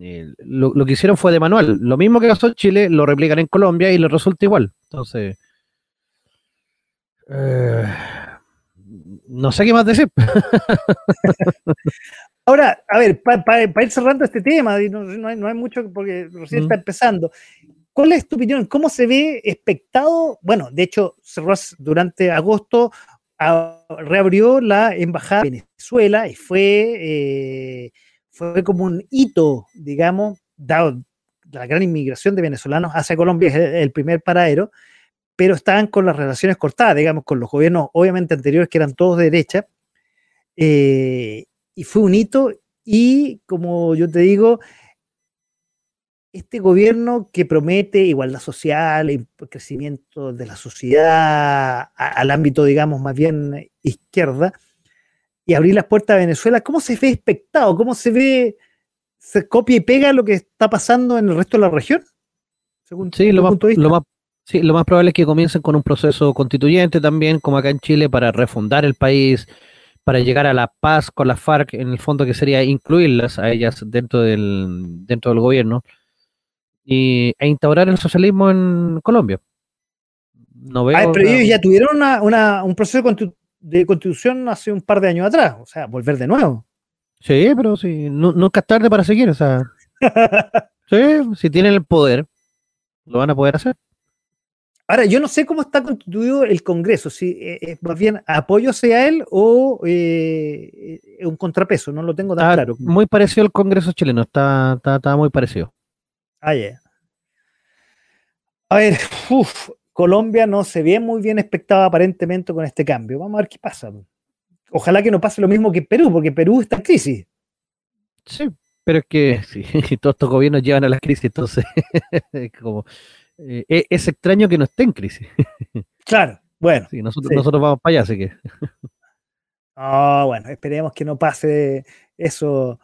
Eh, lo, que hicieron fue de manual. Lo mismo que pasó en Chile, lo replican en Colombia y les resulta igual. Entonces, no sé qué más decir. Ahora, a ver, para ir cerrando este tema, no, hay, mucho porque recién está empezando. ¿Cuál es tu opinión? ¿Cómo se ve expectado? Bueno, de hecho, cerró durante agosto, reabrió la embajada de Venezuela y fue, eh, fue como un hito, digamos, dado la gran inmigración de venezolanos hacia Colombia, es el, primer paradero, pero estaban con las relaciones cortadas, digamos, con los gobiernos obviamente anteriores que eran todos de derecha, eh, y fue un hito y, como yo te digo, este gobierno que promete igualdad social, y crecimiento de la sociedad al ámbito, digamos, más bien izquierda, y abrir las puertas a Venezuela, ¿cómo se ve expectado? ¿Cómo se ve, se copia y pega lo que está pasando en el resto de la región? sí, lo más, lo más, sí, lo más probable es que comiencen con un proceso constituyente también, como acá en Chile, para refundar el país, para llegar a la paz con las FARC, en el fondo que sería incluirlas a ellas dentro del, dentro del gobierno y, e instaurar el socialismo en Colombia. No veo pero ellos ya tuvieron una, un proceso de constitución hace un par de años atrás, o sea, volver de nuevo. Sí, pero sí, nunca es tarde para seguir, o sea. sí, si tienen el poder, lo van a poder hacer. Ahora, yo no sé cómo está constituido el Congreso, si eh, es más bien apoyo hacia él o eh, un contrapeso, no lo tengo tan claro. Muy parecido al Congreso chileno, está, está, muy parecido. Ah, A ver, Colombia no se ve muy bien expectada aparentemente con este cambio. Vamos a ver qué pasa. Ojalá que no pase lo mismo que Perú, porque Perú está en crisis. Sí, pero es que sí, todos estos gobiernos llevan a la crisis, entonces como, eh, e, es extraño que no esté en crisis. claro, bueno. nosotros, nosotros vamos para allá, así que. Ah, bueno, esperemos que no pase eso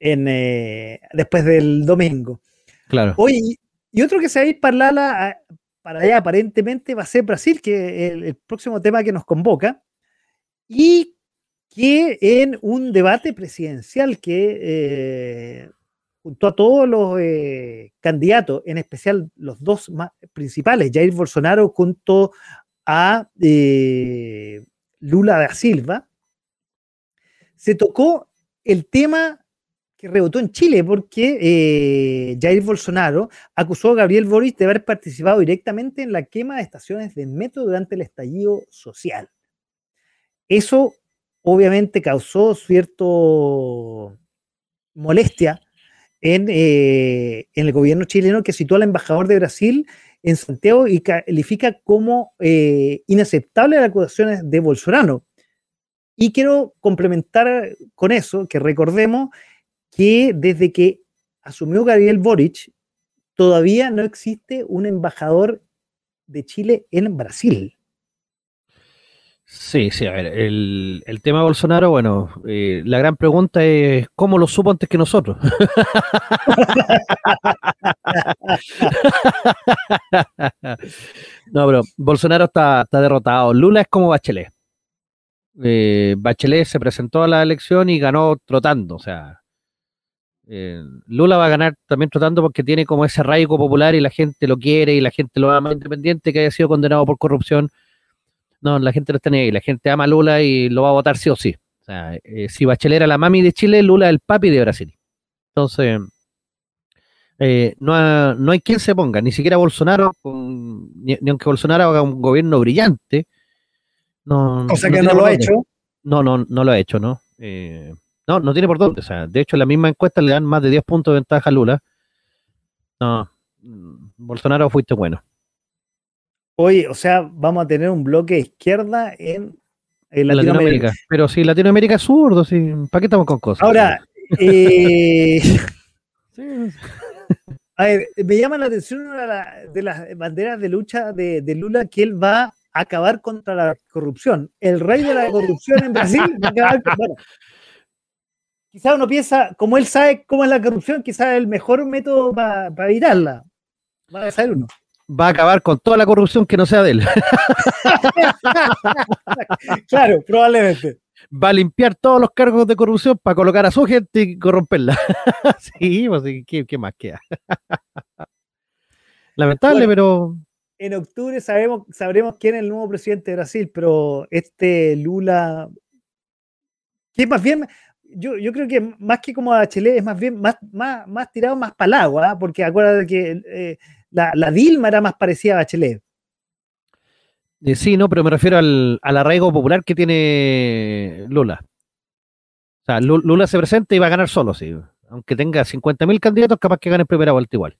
en, eh, después del domingo. Claro. Y otro que se va a ir para, para allá aparentemente va a ser Brasil, que es el, próximo tema que nos convoca, y que en un debate presidencial que eh, junto a todos los eh, candidatos, en especial los dos más principales, Jair Bolsonaro junto a eh, Lula da Silva, se tocó el tema que rebotó en Chile porque eh, Jair Bolsonaro acusó a Gabriel Boric de haber participado directamente en la quema de estaciones de metro durante el estallido social. Eso obviamente causó cierto molestia en, eh, el gobierno chileno que situó al embajador de Brasil en Santiago y califica como eh, inaceptable las acusaciones de Bolsonaro. Y quiero complementar con eso que recordemos que desde que asumió Gabriel Boric, todavía no existe un embajador de Chile en Brasil. Sí, sí, a ver, el, tema de Bolsonaro, bueno, eh, la gran pregunta es cómo lo supo antes que nosotros. no, pero Bolsonaro está, derrotado. Lula es como Bachelet. Eh, Bachelet se presentó a la elección y ganó trotando, o sea, eh, Lula va a ganar también tratando porque tiene como ese arraigo popular y la gente lo quiere y la gente lo ama independiente que haya sido condenado por corrupción. No, la gente no está ni ahí, la gente ama a Lula y lo va a votar sí o sí. O sea, eh, si Bachelet era la mami de Chile, Lula es el papi de Brasil. Entonces, eh, no, no, hay quien se ponga, ni siquiera Bolsonaro, ni, aunque Bolsonaro haga un gobierno brillante. No, o sea que no, lo ha hecho. No, no, no lo ha hecho, ¿no? Eh, no, no tiene por dónde. O sea, de hecho, en la misma encuesta le dan más de 10 puntos de ventaja a Lula. No, mm, Bolsonaro fuiste bueno. Oye, o sea, vamos a tener un bloque de izquierda en, Latinoamérica. Pero si Latinoamérica es zurdo, sí, ¿para qué estamos con cosas? Ahora, eh, a ver, me llama la atención una de las banderas de lucha de, de, Lula que él va a acabar contra la corrupción. El rey de la corrupción en Brasil va a acabar quizás uno piensa, como él sabe cómo es la corrupción, quizás el mejor método para evitarla. Va a saber uno. Va a acabar con toda la corrupción que no sea de él. claro, probablemente. Va a limpiar todos los cargos de corrupción para colocar a su gente y corromperla. sí, pues, ¿qué, más queda? Lamentable, pero. En octubre sabemos, sabremos quién es el nuevo presidente de Brasil, pero este Lula, que más bien, yo, yo, creo que más que como a Chile es más bien más, más, más tirado más para el agua, ¿ah? porque acuérdate que eh, la, la, Dilma era más parecida a Bachelet. Eh, sí, no, pero me refiero al, al, arraigo popular que tiene Lula. O sea, Lula se presenta y va a ganar solo, sí. Aunque tenga 50.000 candidatos, capaz que gane en primera vuelta igual.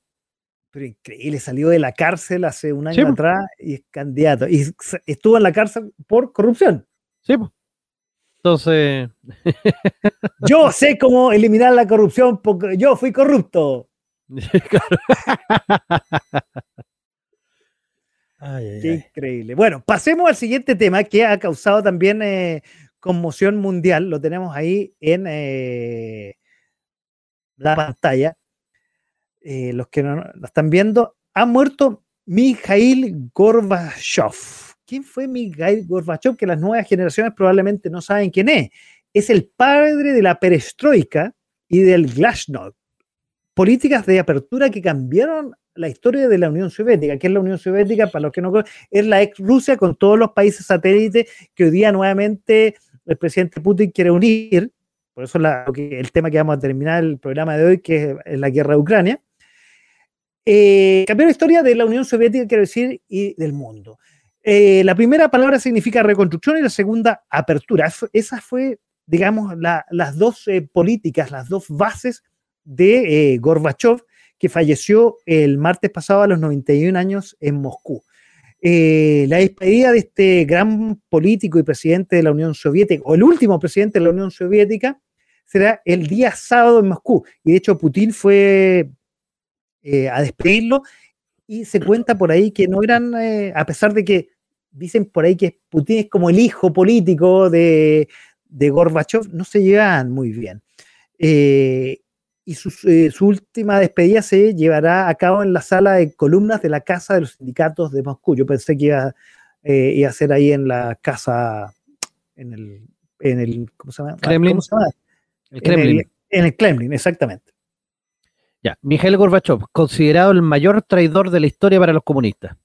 pero increíble, salió de la cárcel hace un año atrás y es candidato. Y estuvo en la cárcel por corrupción. Sí, entonces. yo sé cómo eliminar la corrupción porque yo fui corrupto. Qué increíble. Bueno, pasemos al siguiente tema que ha causado también eh, conmoción mundial. Lo tenemos ahí en eh, la pantalla. Eh, los que no lo están viendo, ha muerto Mikhail Gorbachev. ¿Quién fue Mikhail Gorbachev? Que las nuevas generaciones probablemente no saben quién es. Es el padre de la perestroika y del glasnost. Políticas de apertura que cambiaron la historia de la Unión Soviética. ¿Qué es la Unión Soviética? Para los que no conocen, es la ex Rusia con todos los países satélites que hoy día nuevamente el presidente Putin quiere unir. Por eso el tema que vamos a terminar el programa de hoy, que es la guerra de Ucrania. Eh, cambió la historia de la Unión Soviética, quiero decir, y del mundo. Eh, la primera palabra significa reconstrucción y la segunda apertura. Esa fue, digamos, las dos eh, políticas, las dos bases de Gorbachev, que falleció el martes pasado a los 91 años en Moscú. la despedida de este gran político y presidente de la Unión Soviética, o el último presidente de la Unión Soviética, será el día sábado en Moscú. Y de hecho Putin fue eh, a despedirlo y se cuenta por ahí que no eran, eh, a pesar de que dicen por ahí que Putin es como el hijo político de, de Gorbachev, no se llevan muy bien. Eh, y su, última despedida se llevará a cabo en la sala de columnas de la Casa de los Sindicatos de Moscú. Yo pensé que iba, iba a ser ahí en la casa, en el, en el ¿cómo se llama? Kremlin. El Kremlin. en el Kremlin, exactamente. Ya, Mikhail Gorbachev, considerado el mayor traidor de la historia para los comunistas.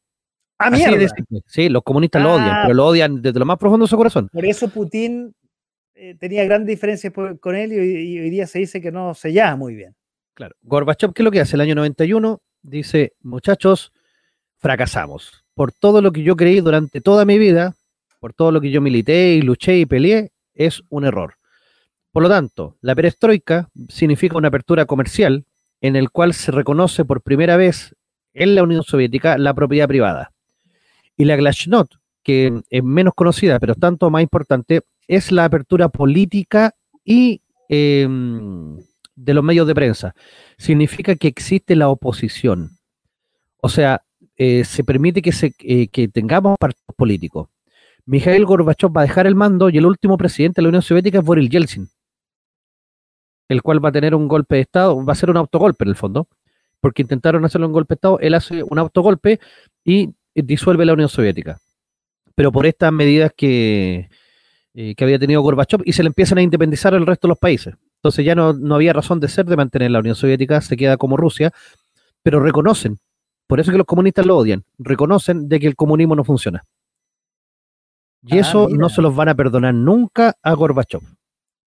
Ah, mierda. sí, los comunistas lo odian, ah. pero lo odian desde lo más profundo de su corazón. Por eso Putin eh, tenía grandes diferencias con él y, hoy día se dice que no se llama muy bien. Claro. Gorbachev, ¿qué es lo que hace? El año 91 dice, muchachos, fracasamos. Por todo lo que yo creí durante toda mi vida, por todo lo que yo milité y luché y peleé, es un error. Por lo tanto, la perestroika significa una apertura comercial en el cual se reconoce por primera vez en la Unión Soviética la propiedad privada. Y la Glasnost, que es menos conocida, pero tanto más importante, es la apertura política y em, de los medios de prensa. Significa que existe la oposición. O sea, eh, se permite que, se, eh, que tengamos partidos políticos. Mikhail Gorbachev va a dejar el mando y el último presidente de la Unión Soviética es Boris Yeltsin el cual va a tener un golpe de Estado, va a ser un autogolpe en el fondo, porque intentaron hacerlo un golpe de Estado, él hace un autogolpe y disuelve la Unión Soviética. Pero por estas medidas que, eh, que había tenido Gorbachev y se le empiezan a independizar el resto de los países. Entonces ya no, no había razón de ser de mantener la Unión Soviética, se queda como Rusia, pero reconocen, por eso que los comunistas lo odian, reconocen de que el comunismo no funciona. Y ah, eso no se los van a perdonar nunca a Gorbachev.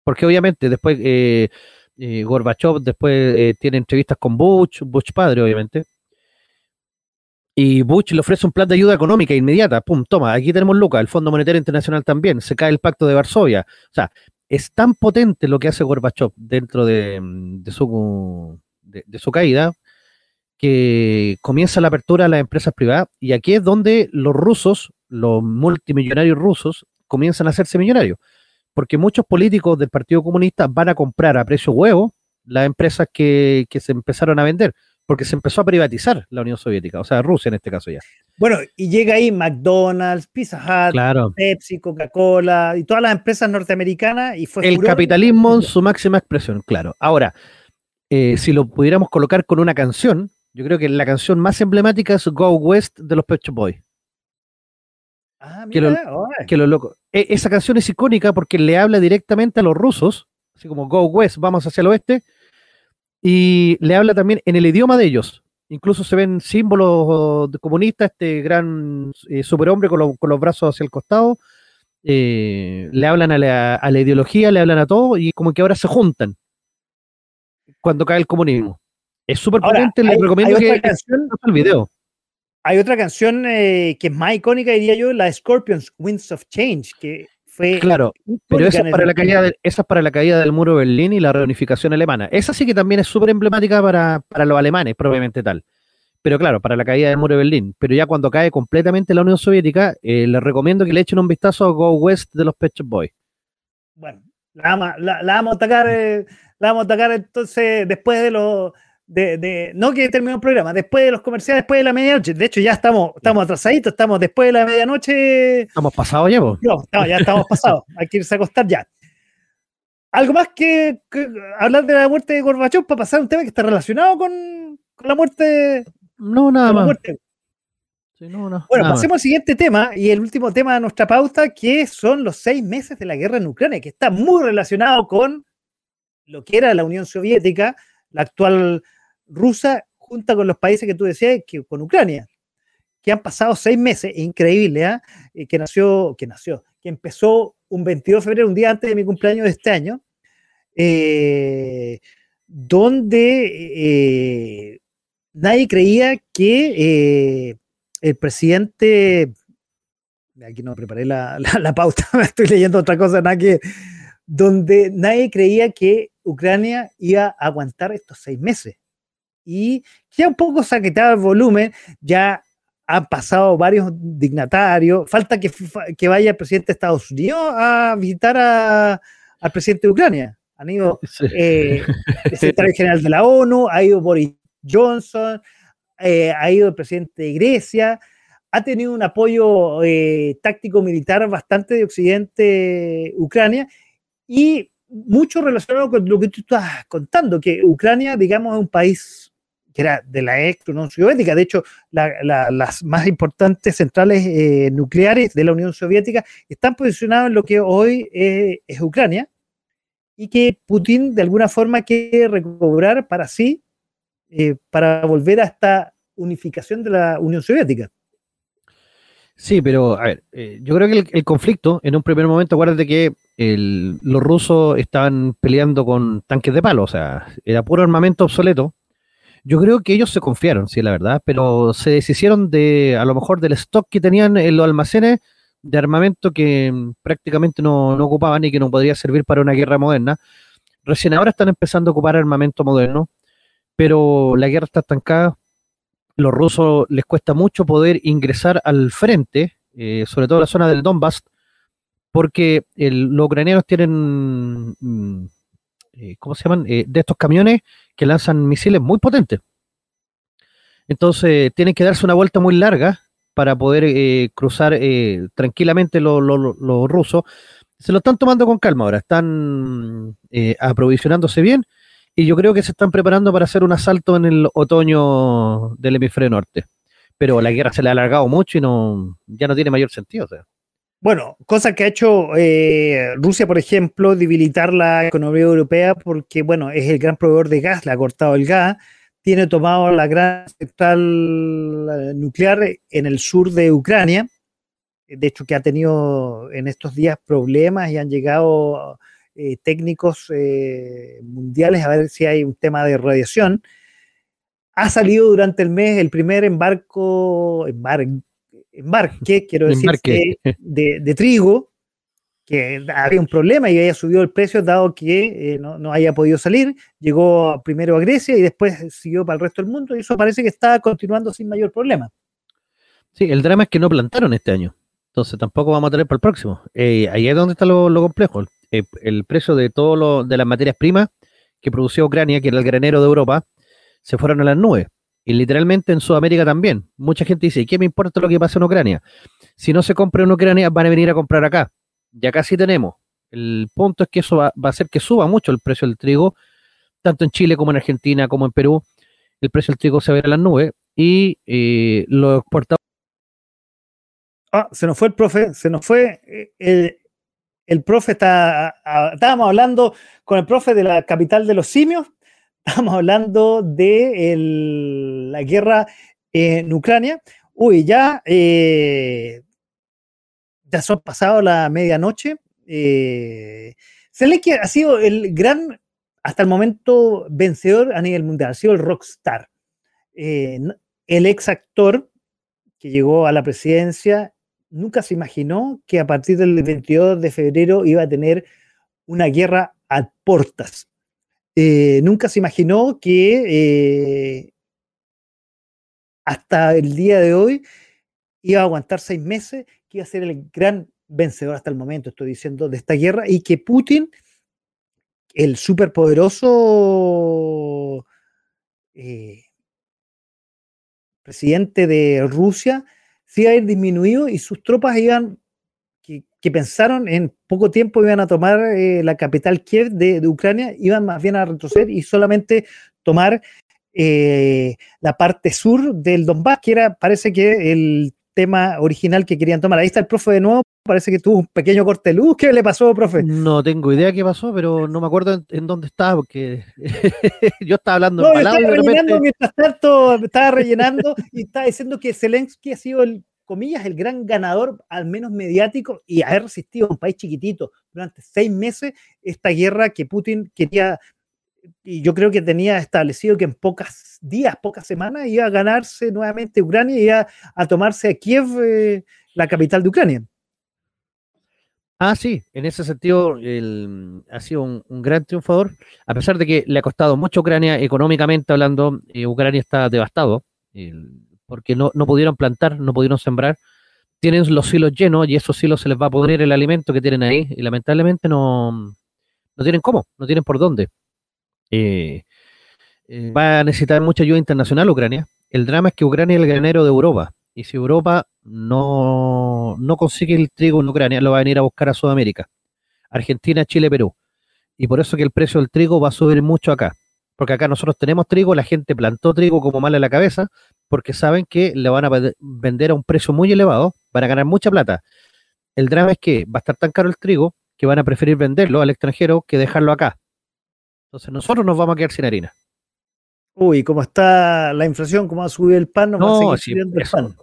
Porque obviamente después eh, eh, Gorbachev después eh, tiene entrevistas con Bush, Bush padre obviamente, y Bush le ofrece un plan de ayuda económica inmediata. Pum, toma, aquí tenemos Lucas, el Fondo Monetario Internacional también, se cae el pacto de Varsovia. O sea, es tan potente lo que hace Gorbachev dentro de, su, de, su caída que comienza la apertura a las empresas privadas y aquí es donde los rusos, los multimillonarios rusos, comienzan a hacerse millonarios porque muchos políticos del Partido Comunista van a comprar a precio huevo las empresas que, se empezaron a vender, porque se empezó a privatizar la Unión Soviética, o sea, Rusia en este caso ya. Bueno, y llega ahí McDonald's, Pizza Hut, Pepsi, Coca-Cola y todas las empresas norteamericanas y fue el capitalismo en su máxima expresión, claro. Ahora, eh, si lo pudiéramos colocar con una canción, yo creo que la canción más emblemática es Go West de los Pet Shop Boys. Ah, que, lo, loco. E, esa canción es icónica porque le habla directamente a los rusos, así como Go West, vamos hacia el oeste, y le habla también en el idioma de ellos. Incluso se ven símbolos comunistas, este gran eh, superhombre con, los brazos hacia el costado. Eh, le hablan a la, ideología, le hablan a todo, y como que ahora se juntan cuando cae el comunismo. Es súper potente, les recomiendo que canción, el video. Hay otra canción eh, que es más icónica, diría yo, la Scorpions, Winds of Change, que fue. Claro, pero esa es, para la caída esa es para la caída del muro de Berlín y la reunificación alemana. Esa sí que también es súper emblemática para, los alemanes, probablemente tal. pero claro, para la caída del muro de Berlín. Pero ya cuando cae completamente la Unión Soviética, eh, les recomiendo que le echen un vistazo a Go West de los Pet Boys. Bueno, la, vamos a atacar, eh, la vamos a atacar entonces después de los de, no que terminó el programa, después de los comerciales, después de la medianoche. De hecho, ya estamos, estamos atrasaditos, estamos después de la medianoche. ¿Estamos pasados ya, No, ya estamos pasados. Hay que irse a acostar ya. Algo más que, hablar de la muerte de Gorbachev para pasar a un tema que está relacionado con, la muerte. No, nada más. bueno, pasemos al siguiente tema y el último tema de nuestra pauta, que son los seis meses de la guerra en Ucrania, que está muy relacionado con lo que era la Unión Soviética, la actual rusa junta con los países que tú decías, con Ucrania, que han pasado seis meses, increíble. ¿eh? que nació, que nació, que empezó un 22 de febrero, un día antes de mi cumpleaños de este año, eh, donde eh, nadie creía que eh, el presidente, aquí no preparé la, la, pauta, estoy leyendo otra cosa, nada que, donde nadie creía que Ucrania iba a aguantar estos seis meses. Y ya un poco saqueado el volumen, ya han pasado varios dignatarios, falta que, que vaya el presidente de Estados Unidos a visitar al presidente de Ucrania. Han ido eh, el secretario general de la ONU, ha ido Boris Johnson, eh, ha ido el presidente de Grecia, ha tenido un apoyo eh, táctico militar bastante de Occidente Ucrania y mucho relacionado con lo que tú estás contando, que Ucrania, digamos, es un país que era de la ex Unión Soviética. De hecho, las más importantes centrales eh, nucleares de la Unión Soviética están posicionadas en lo que hoy es Ucrania y que Putin de alguna forma quiere recobrar para sí, eh, para volver a esta unificación de la Unión Soviética. Sí, pero a ver, eh, yo creo que el, conflicto, en un primer momento, acuérdate que los rusos estaban peleando con tanques de palo, o sea, era puro armamento obsoleto, yo creo que ellos se confiaron, sí, la verdad, pero se deshicieron de, a lo mejor, del stock que tenían en los almacenes de armamento que mm, prácticamente no, ocupaban y que no podría servir para una guerra moderna. Recién ahora están empezando a ocupar armamento moderno, pero la guerra está estancada. Los rusos les cuesta mucho poder ingresar al frente, eh, sobre todo la zona del Donbass, porque los ucranianos tienen, mm, eh, ¿cómo se llaman? Eh, de estos camiones que lanzan misiles muy potentes. Entonces tienen que darse una vuelta muy larga para poder eh, cruzar tranquilamente los rusos. Se lo están tomando con calma ahora, están aprovisionándose bien y yo creo que se están preparando para hacer un asalto en el otoño del hemisferio norte. Pero la guerra se le ha alargado mucho y no ya no tiene mayor sentido. Bueno, cosa que ha hecho Rusia, por ejemplo, debilitar la economía europea porque, bueno, es el gran proveedor de gas, le ha cortado el gas, tiene tomado la gran central eh, nuclear en el sur de Ucrania, de hecho que ha tenido en estos días problemas y han llegado eh, técnicos eh, mundiales a ver si hay un tema de radiación. Ha salido durante el mes el primer embarco, embarque, quiero decir, de, de, trigo que había un problema y había subido el precio dado que eh, no, haya podido salir. Llegó primero a Grecia y después siguió para el resto del mundo y eso parece que está continuando sin mayor problema. Sí, el drama es que no plantaron este año. Entonces tampoco vamos a tener para el próximo. Eh, ahí es donde está lo, complejo. El, precio de todo lo, de las materias primas que producía Ucrania, que era el granero de Europa, se fueron a las nubes. Y literalmente en Sudamérica también. Mucha gente dice, ¿qué me importa lo que pasa en Ucrania? Si no se compra en Ucrania, van a venir a comprar acá ya casi tenemos. El punto es que eso va, a hacer que suba mucho el precio del trigo, tanto en Chile como en Argentina, como en Perú. El precio del trigo se va a ver a las nubes y eh, los exportadores. Ah, se nos fue el profe, se nos fue eh, el, profe está, estábamos hablando con el profe de la capital de los simios, estábamos hablando de la guerra en Ucrania. Uy, ya eh, ya son pasado la medianoche. Eh, ha sido el gran, hasta el momento, vencedor a nivel mundial, ha sido el rockstar. Eh, el ex actor que llegó a la presidencia nunca se imaginó que a partir del 22 de febrero iba a tener una guerra a portas. Eh, nunca se imaginó que eh, hasta el día de hoy iba a aguantar seis meses, que iba a ser el gran vencedor hasta el momento, estoy diciendo, de esta guerra, y que Putin, el superpoderoso eh, presidente de Rusia, se iba a ir disminuido y sus tropas iban, que, pensaron en poco tiempo iban a tomar eh, la capital Kiev de, Ucrania, iban más bien a retroceder y solamente tomar eh, la parte sur del Donbass, que era, parece que el tema original que querían tomar. Ahí está el profe de nuevo, parece que tuvo un pequeño corte de luz. ¿Qué le pasó, profe? No tengo idea qué pasó, pero no me acuerdo en, dónde estaba, porque yo estaba hablando no, en palabras. Estaba rellenando, mientras tanto, estaba rellenando y estaba diciendo que Zelensky ha sido el comillas, el gran ganador, al menos mediático, y haber resistido a un país chiquitito durante seis meses esta guerra que Putin quería y yo creo que tenía establecido que en pocos días, pocas semanas, iba a ganarse nuevamente Ucrania y iba a tomarse a Kiev, eh, la capital de Ucrania. Ah, sí, en ese sentido ha sido un, gran triunfador, a pesar de que le ha costado mucho a Ucrania económicamente hablando, eh, Ucrania está devastado, porque no, no pudieron plantar, no pudieron sembrar, tienen los silos llenos y esos silos se les va a poner el alimento que tienen ahí y lamentablemente no, no tienen cómo, no tienen por dónde. Eh, eh, va a necesitar mucha ayuda internacional Ucrania. El drama es que Ucrania es el granero de Europa. Y si Europa no, no consigue el trigo en Ucrania, lo va a venir a buscar a Sudamérica. Argentina, Chile, Perú. Y por eso que el precio del trigo va a subir mucho acá. Porque acá nosotros tenemos trigo, la gente plantó trigo como mal en la cabeza, porque saben que le van a vender a un precio muy elevado, van a ganar mucha plata. El drama es que va a estar tan caro el trigo que van a preferir venderlo al extranjero que dejarlo acá. Entonces nosotros nos vamos a quedar sin harina. Uy, ¿cómo está la inflación? ¿Cómo ha subido el pan? No,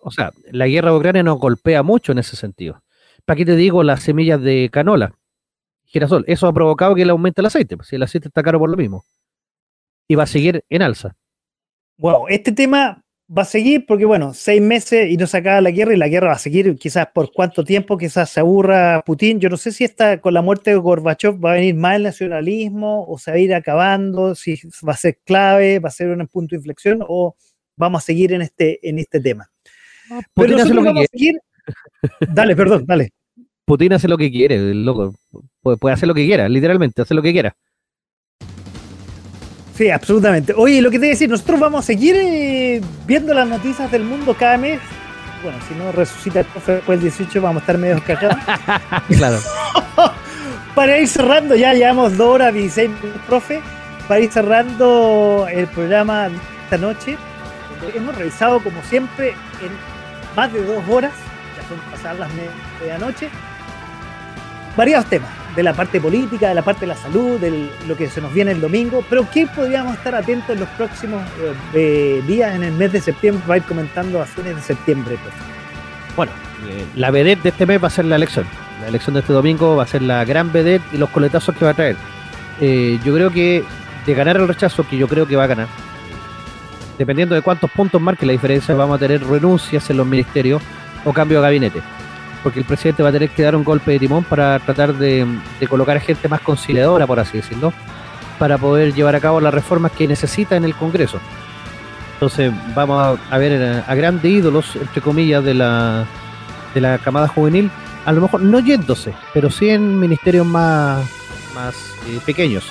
O sea, la guerra de Ucrania nos golpea mucho en ese sentido. ¿Para qué te digo las semillas de canola? Girasol, eso ha provocado que le aumente el aceite, pues, si el aceite está caro por lo mismo. Y va a seguir en alza. Wow, este tema va a seguir porque, bueno, seis meses y no se acaba la guerra y la guerra va a seguir quizás por cuánto tiempo, quizás se aburra Putin. Yo no sé si esta, con la muerte de Gorbachev va a venir más el nacionalismo o se va a ir acabando, si va a ser clave, va a ser un punto de inflexión o vamos a seguir en este, en este tema. Putin hace lo que quiere. Seguir... Dale, perdón, dale. Putin hace lo que quiere, loco. puede hacer lo que quiera, literalmente, hace lo que quiera. Sí, absolutamente. Oye, lo que te voy a decir, nosotros vamos a seguir eh, viendo las noticias del mundo cada mes. Bueno, si no resucita el profe después del 18, vamos a estar medio cagados. claro. para ir cerrando, ya llevamos dos horas 16 minutos, profe. Para ir cerrando el programa esta noche, hemos revisado, como siempre, en más de dos horas, ya son pasadas las medianoche, varios temas de la parte política, de la parte de la salud, de lo que se nos viene el domingo, pero ¿qué podríamos estar atentos en los próximos eh, días en el mes de septiembre para ir comentando a fines de septiembre? Bueno, eh, la vedette de este mes va a ser la elección. La elección de este domingo va a ser la gran vedette y los coletazos que va a traer. Eh, yo creo que de ganar el rechazo, que yo creo que va a ganar, dependiendo de cuántos puntos marque la diferencia, vamos a tener renuncias en los ministerios o cambio de gabinete porque el presidente va a tener que dar un golpe de timón para tratar de, colocar gente más conciliadora, por así decirlo, para poder llevar a cabo las reformas que necesita en el Congreso. Entonces vamos a, ver a, grandes ídolos, entre comillas, de la, de la camada juvenil, a lo mejor no yéndose, pero sí en ministerios más, más eh, pequeños.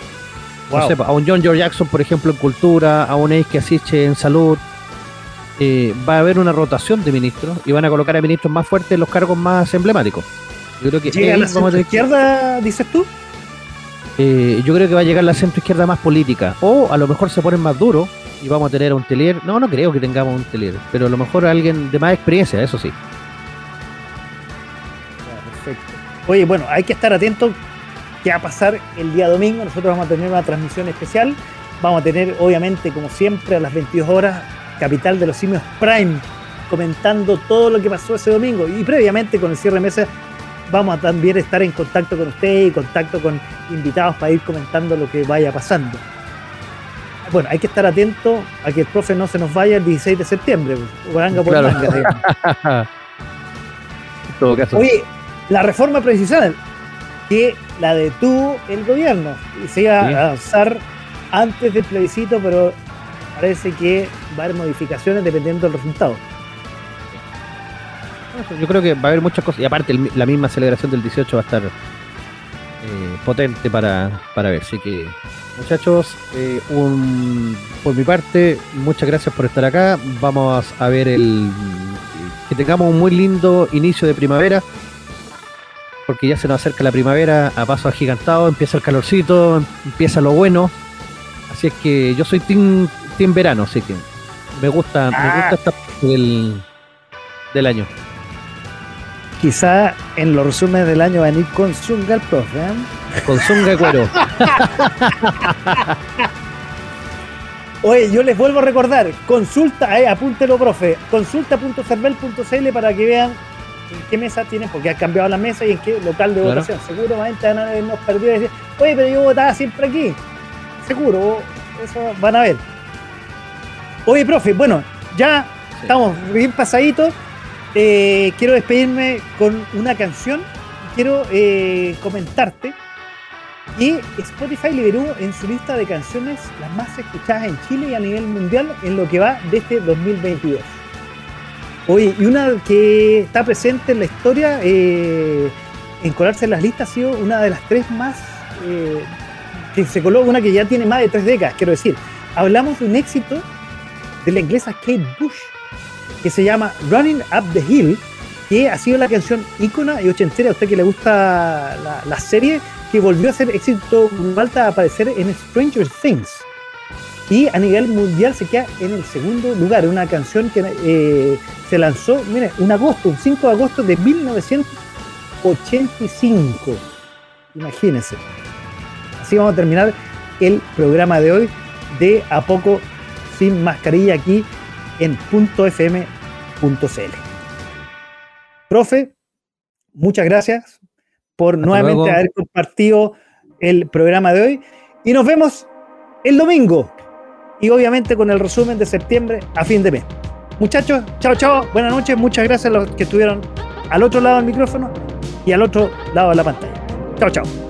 a un John George Jackson, por ejemplo, en cultura, a un Ace que asiste en salud, eh, va a haber una rotación de ministros y van a colocar a ministros más fuertes en los cargos más emblemáticos. Yo creo que ¿Llega la centro izquierda, dices tú? Eh, yo creo que va a llegar la centro izquierda más política. O a lo mejor se ponen más duros y vamos a tener a un telier. No, no creo que tengamos un telier, pero a lo mejor alguien de más experiencia, eso sí. Perfecto. Oye, bueno, hay que estar atentos qué va a pasar el día domingo. Nosotros vamos a tener una transmisión especial. Vamos a tener, obviamente, como siempre, a las 22 horas capital de los simios Prime, comentando todo lo que pasó ese domingo. Y previamente con el cierre de mesa vamos a también estar en contacto con usted y contacto con invitados para ir comentando lo que vaya pasando. Bueno, hay que estar atento a que el profe no se nos vaya el 16 de septiembre. Por por todo caso. Oye, la reforma precisada que la detuvo el gobierno y se iba a avanzar antes del plebiscito, pero parece que va a haber modificaciones dependiendo del resultado. Yo creo que va a haber muchas cosas. Y aparte, la misma celebración del 18 va a estar eh, potente para, para ver. Así que, muchachos, eh, por mi parte, muchas gracias por estar acá. Vamos a ver el que tengamos un muy lindo inicio de primavera. Porque ya se nos acerca la primavera a paso agigantado, empieza el calorcito, empieza lo bueno. Así es que yo soy team, team verano, así que me gusta, me ah. gusta esta del, del año. Quizá en los resúmenes del año van a ir con Zunga el profe. ¿eh? Con Zunga Cuero. Oye, yo les vuelvo a recordar, consulta, eh, apúntelo, profe, consulta.cervel.cl para que vean en qué mesa tienen, porque ha cambiado la mesa y en qué local de votación. Seguramente van a habernos perdido y decir, oye, pero yo votaba siempre aquí. Seguro, eso van a ver. Oye, profe, bueno, ya estamos bien pasaditos. Eh, quiero despedirme con una canción. Quiero eh, comentarte que Spotify liberó en su lista de canciones las más escuchadas en Chile y a nivel mundial en lo que va de este 2022. Oye, y una que está presente en la historia, eh, en colarse en las listas, ha sido una de las tres más que se coló, una que ya tiene más de tres décadas, quiero decir. Hablamos de un éxito de la inglesa Kate Bush que se llama Running Up the Hill, que ha sido la canción ícona y ochentera a usted que le gusta la, serie, que volvió a ser éxito falta a aparecer en Stranger Things. Y a nivel mundial se queda en el segundo lugar. Una canción que eh, se lanzó, mire, un agosto, un 5 de agosto de 1985. Imagínense. Así vamos a terminar el programa de hoy de A Poco Sin Mascarilla aquí en .fm.cl. Profe, muchas gracias por nuevamente haber compartido el programa de hoy y nos vemos el domingo y obviamente con el resumen de septiembre a fin de mes. Muchachos, chao, chao, buenas noches, muchas gracias a los que estuvieron al otro lado del micrófono y al otro lado de la pantalla. Chao, chao.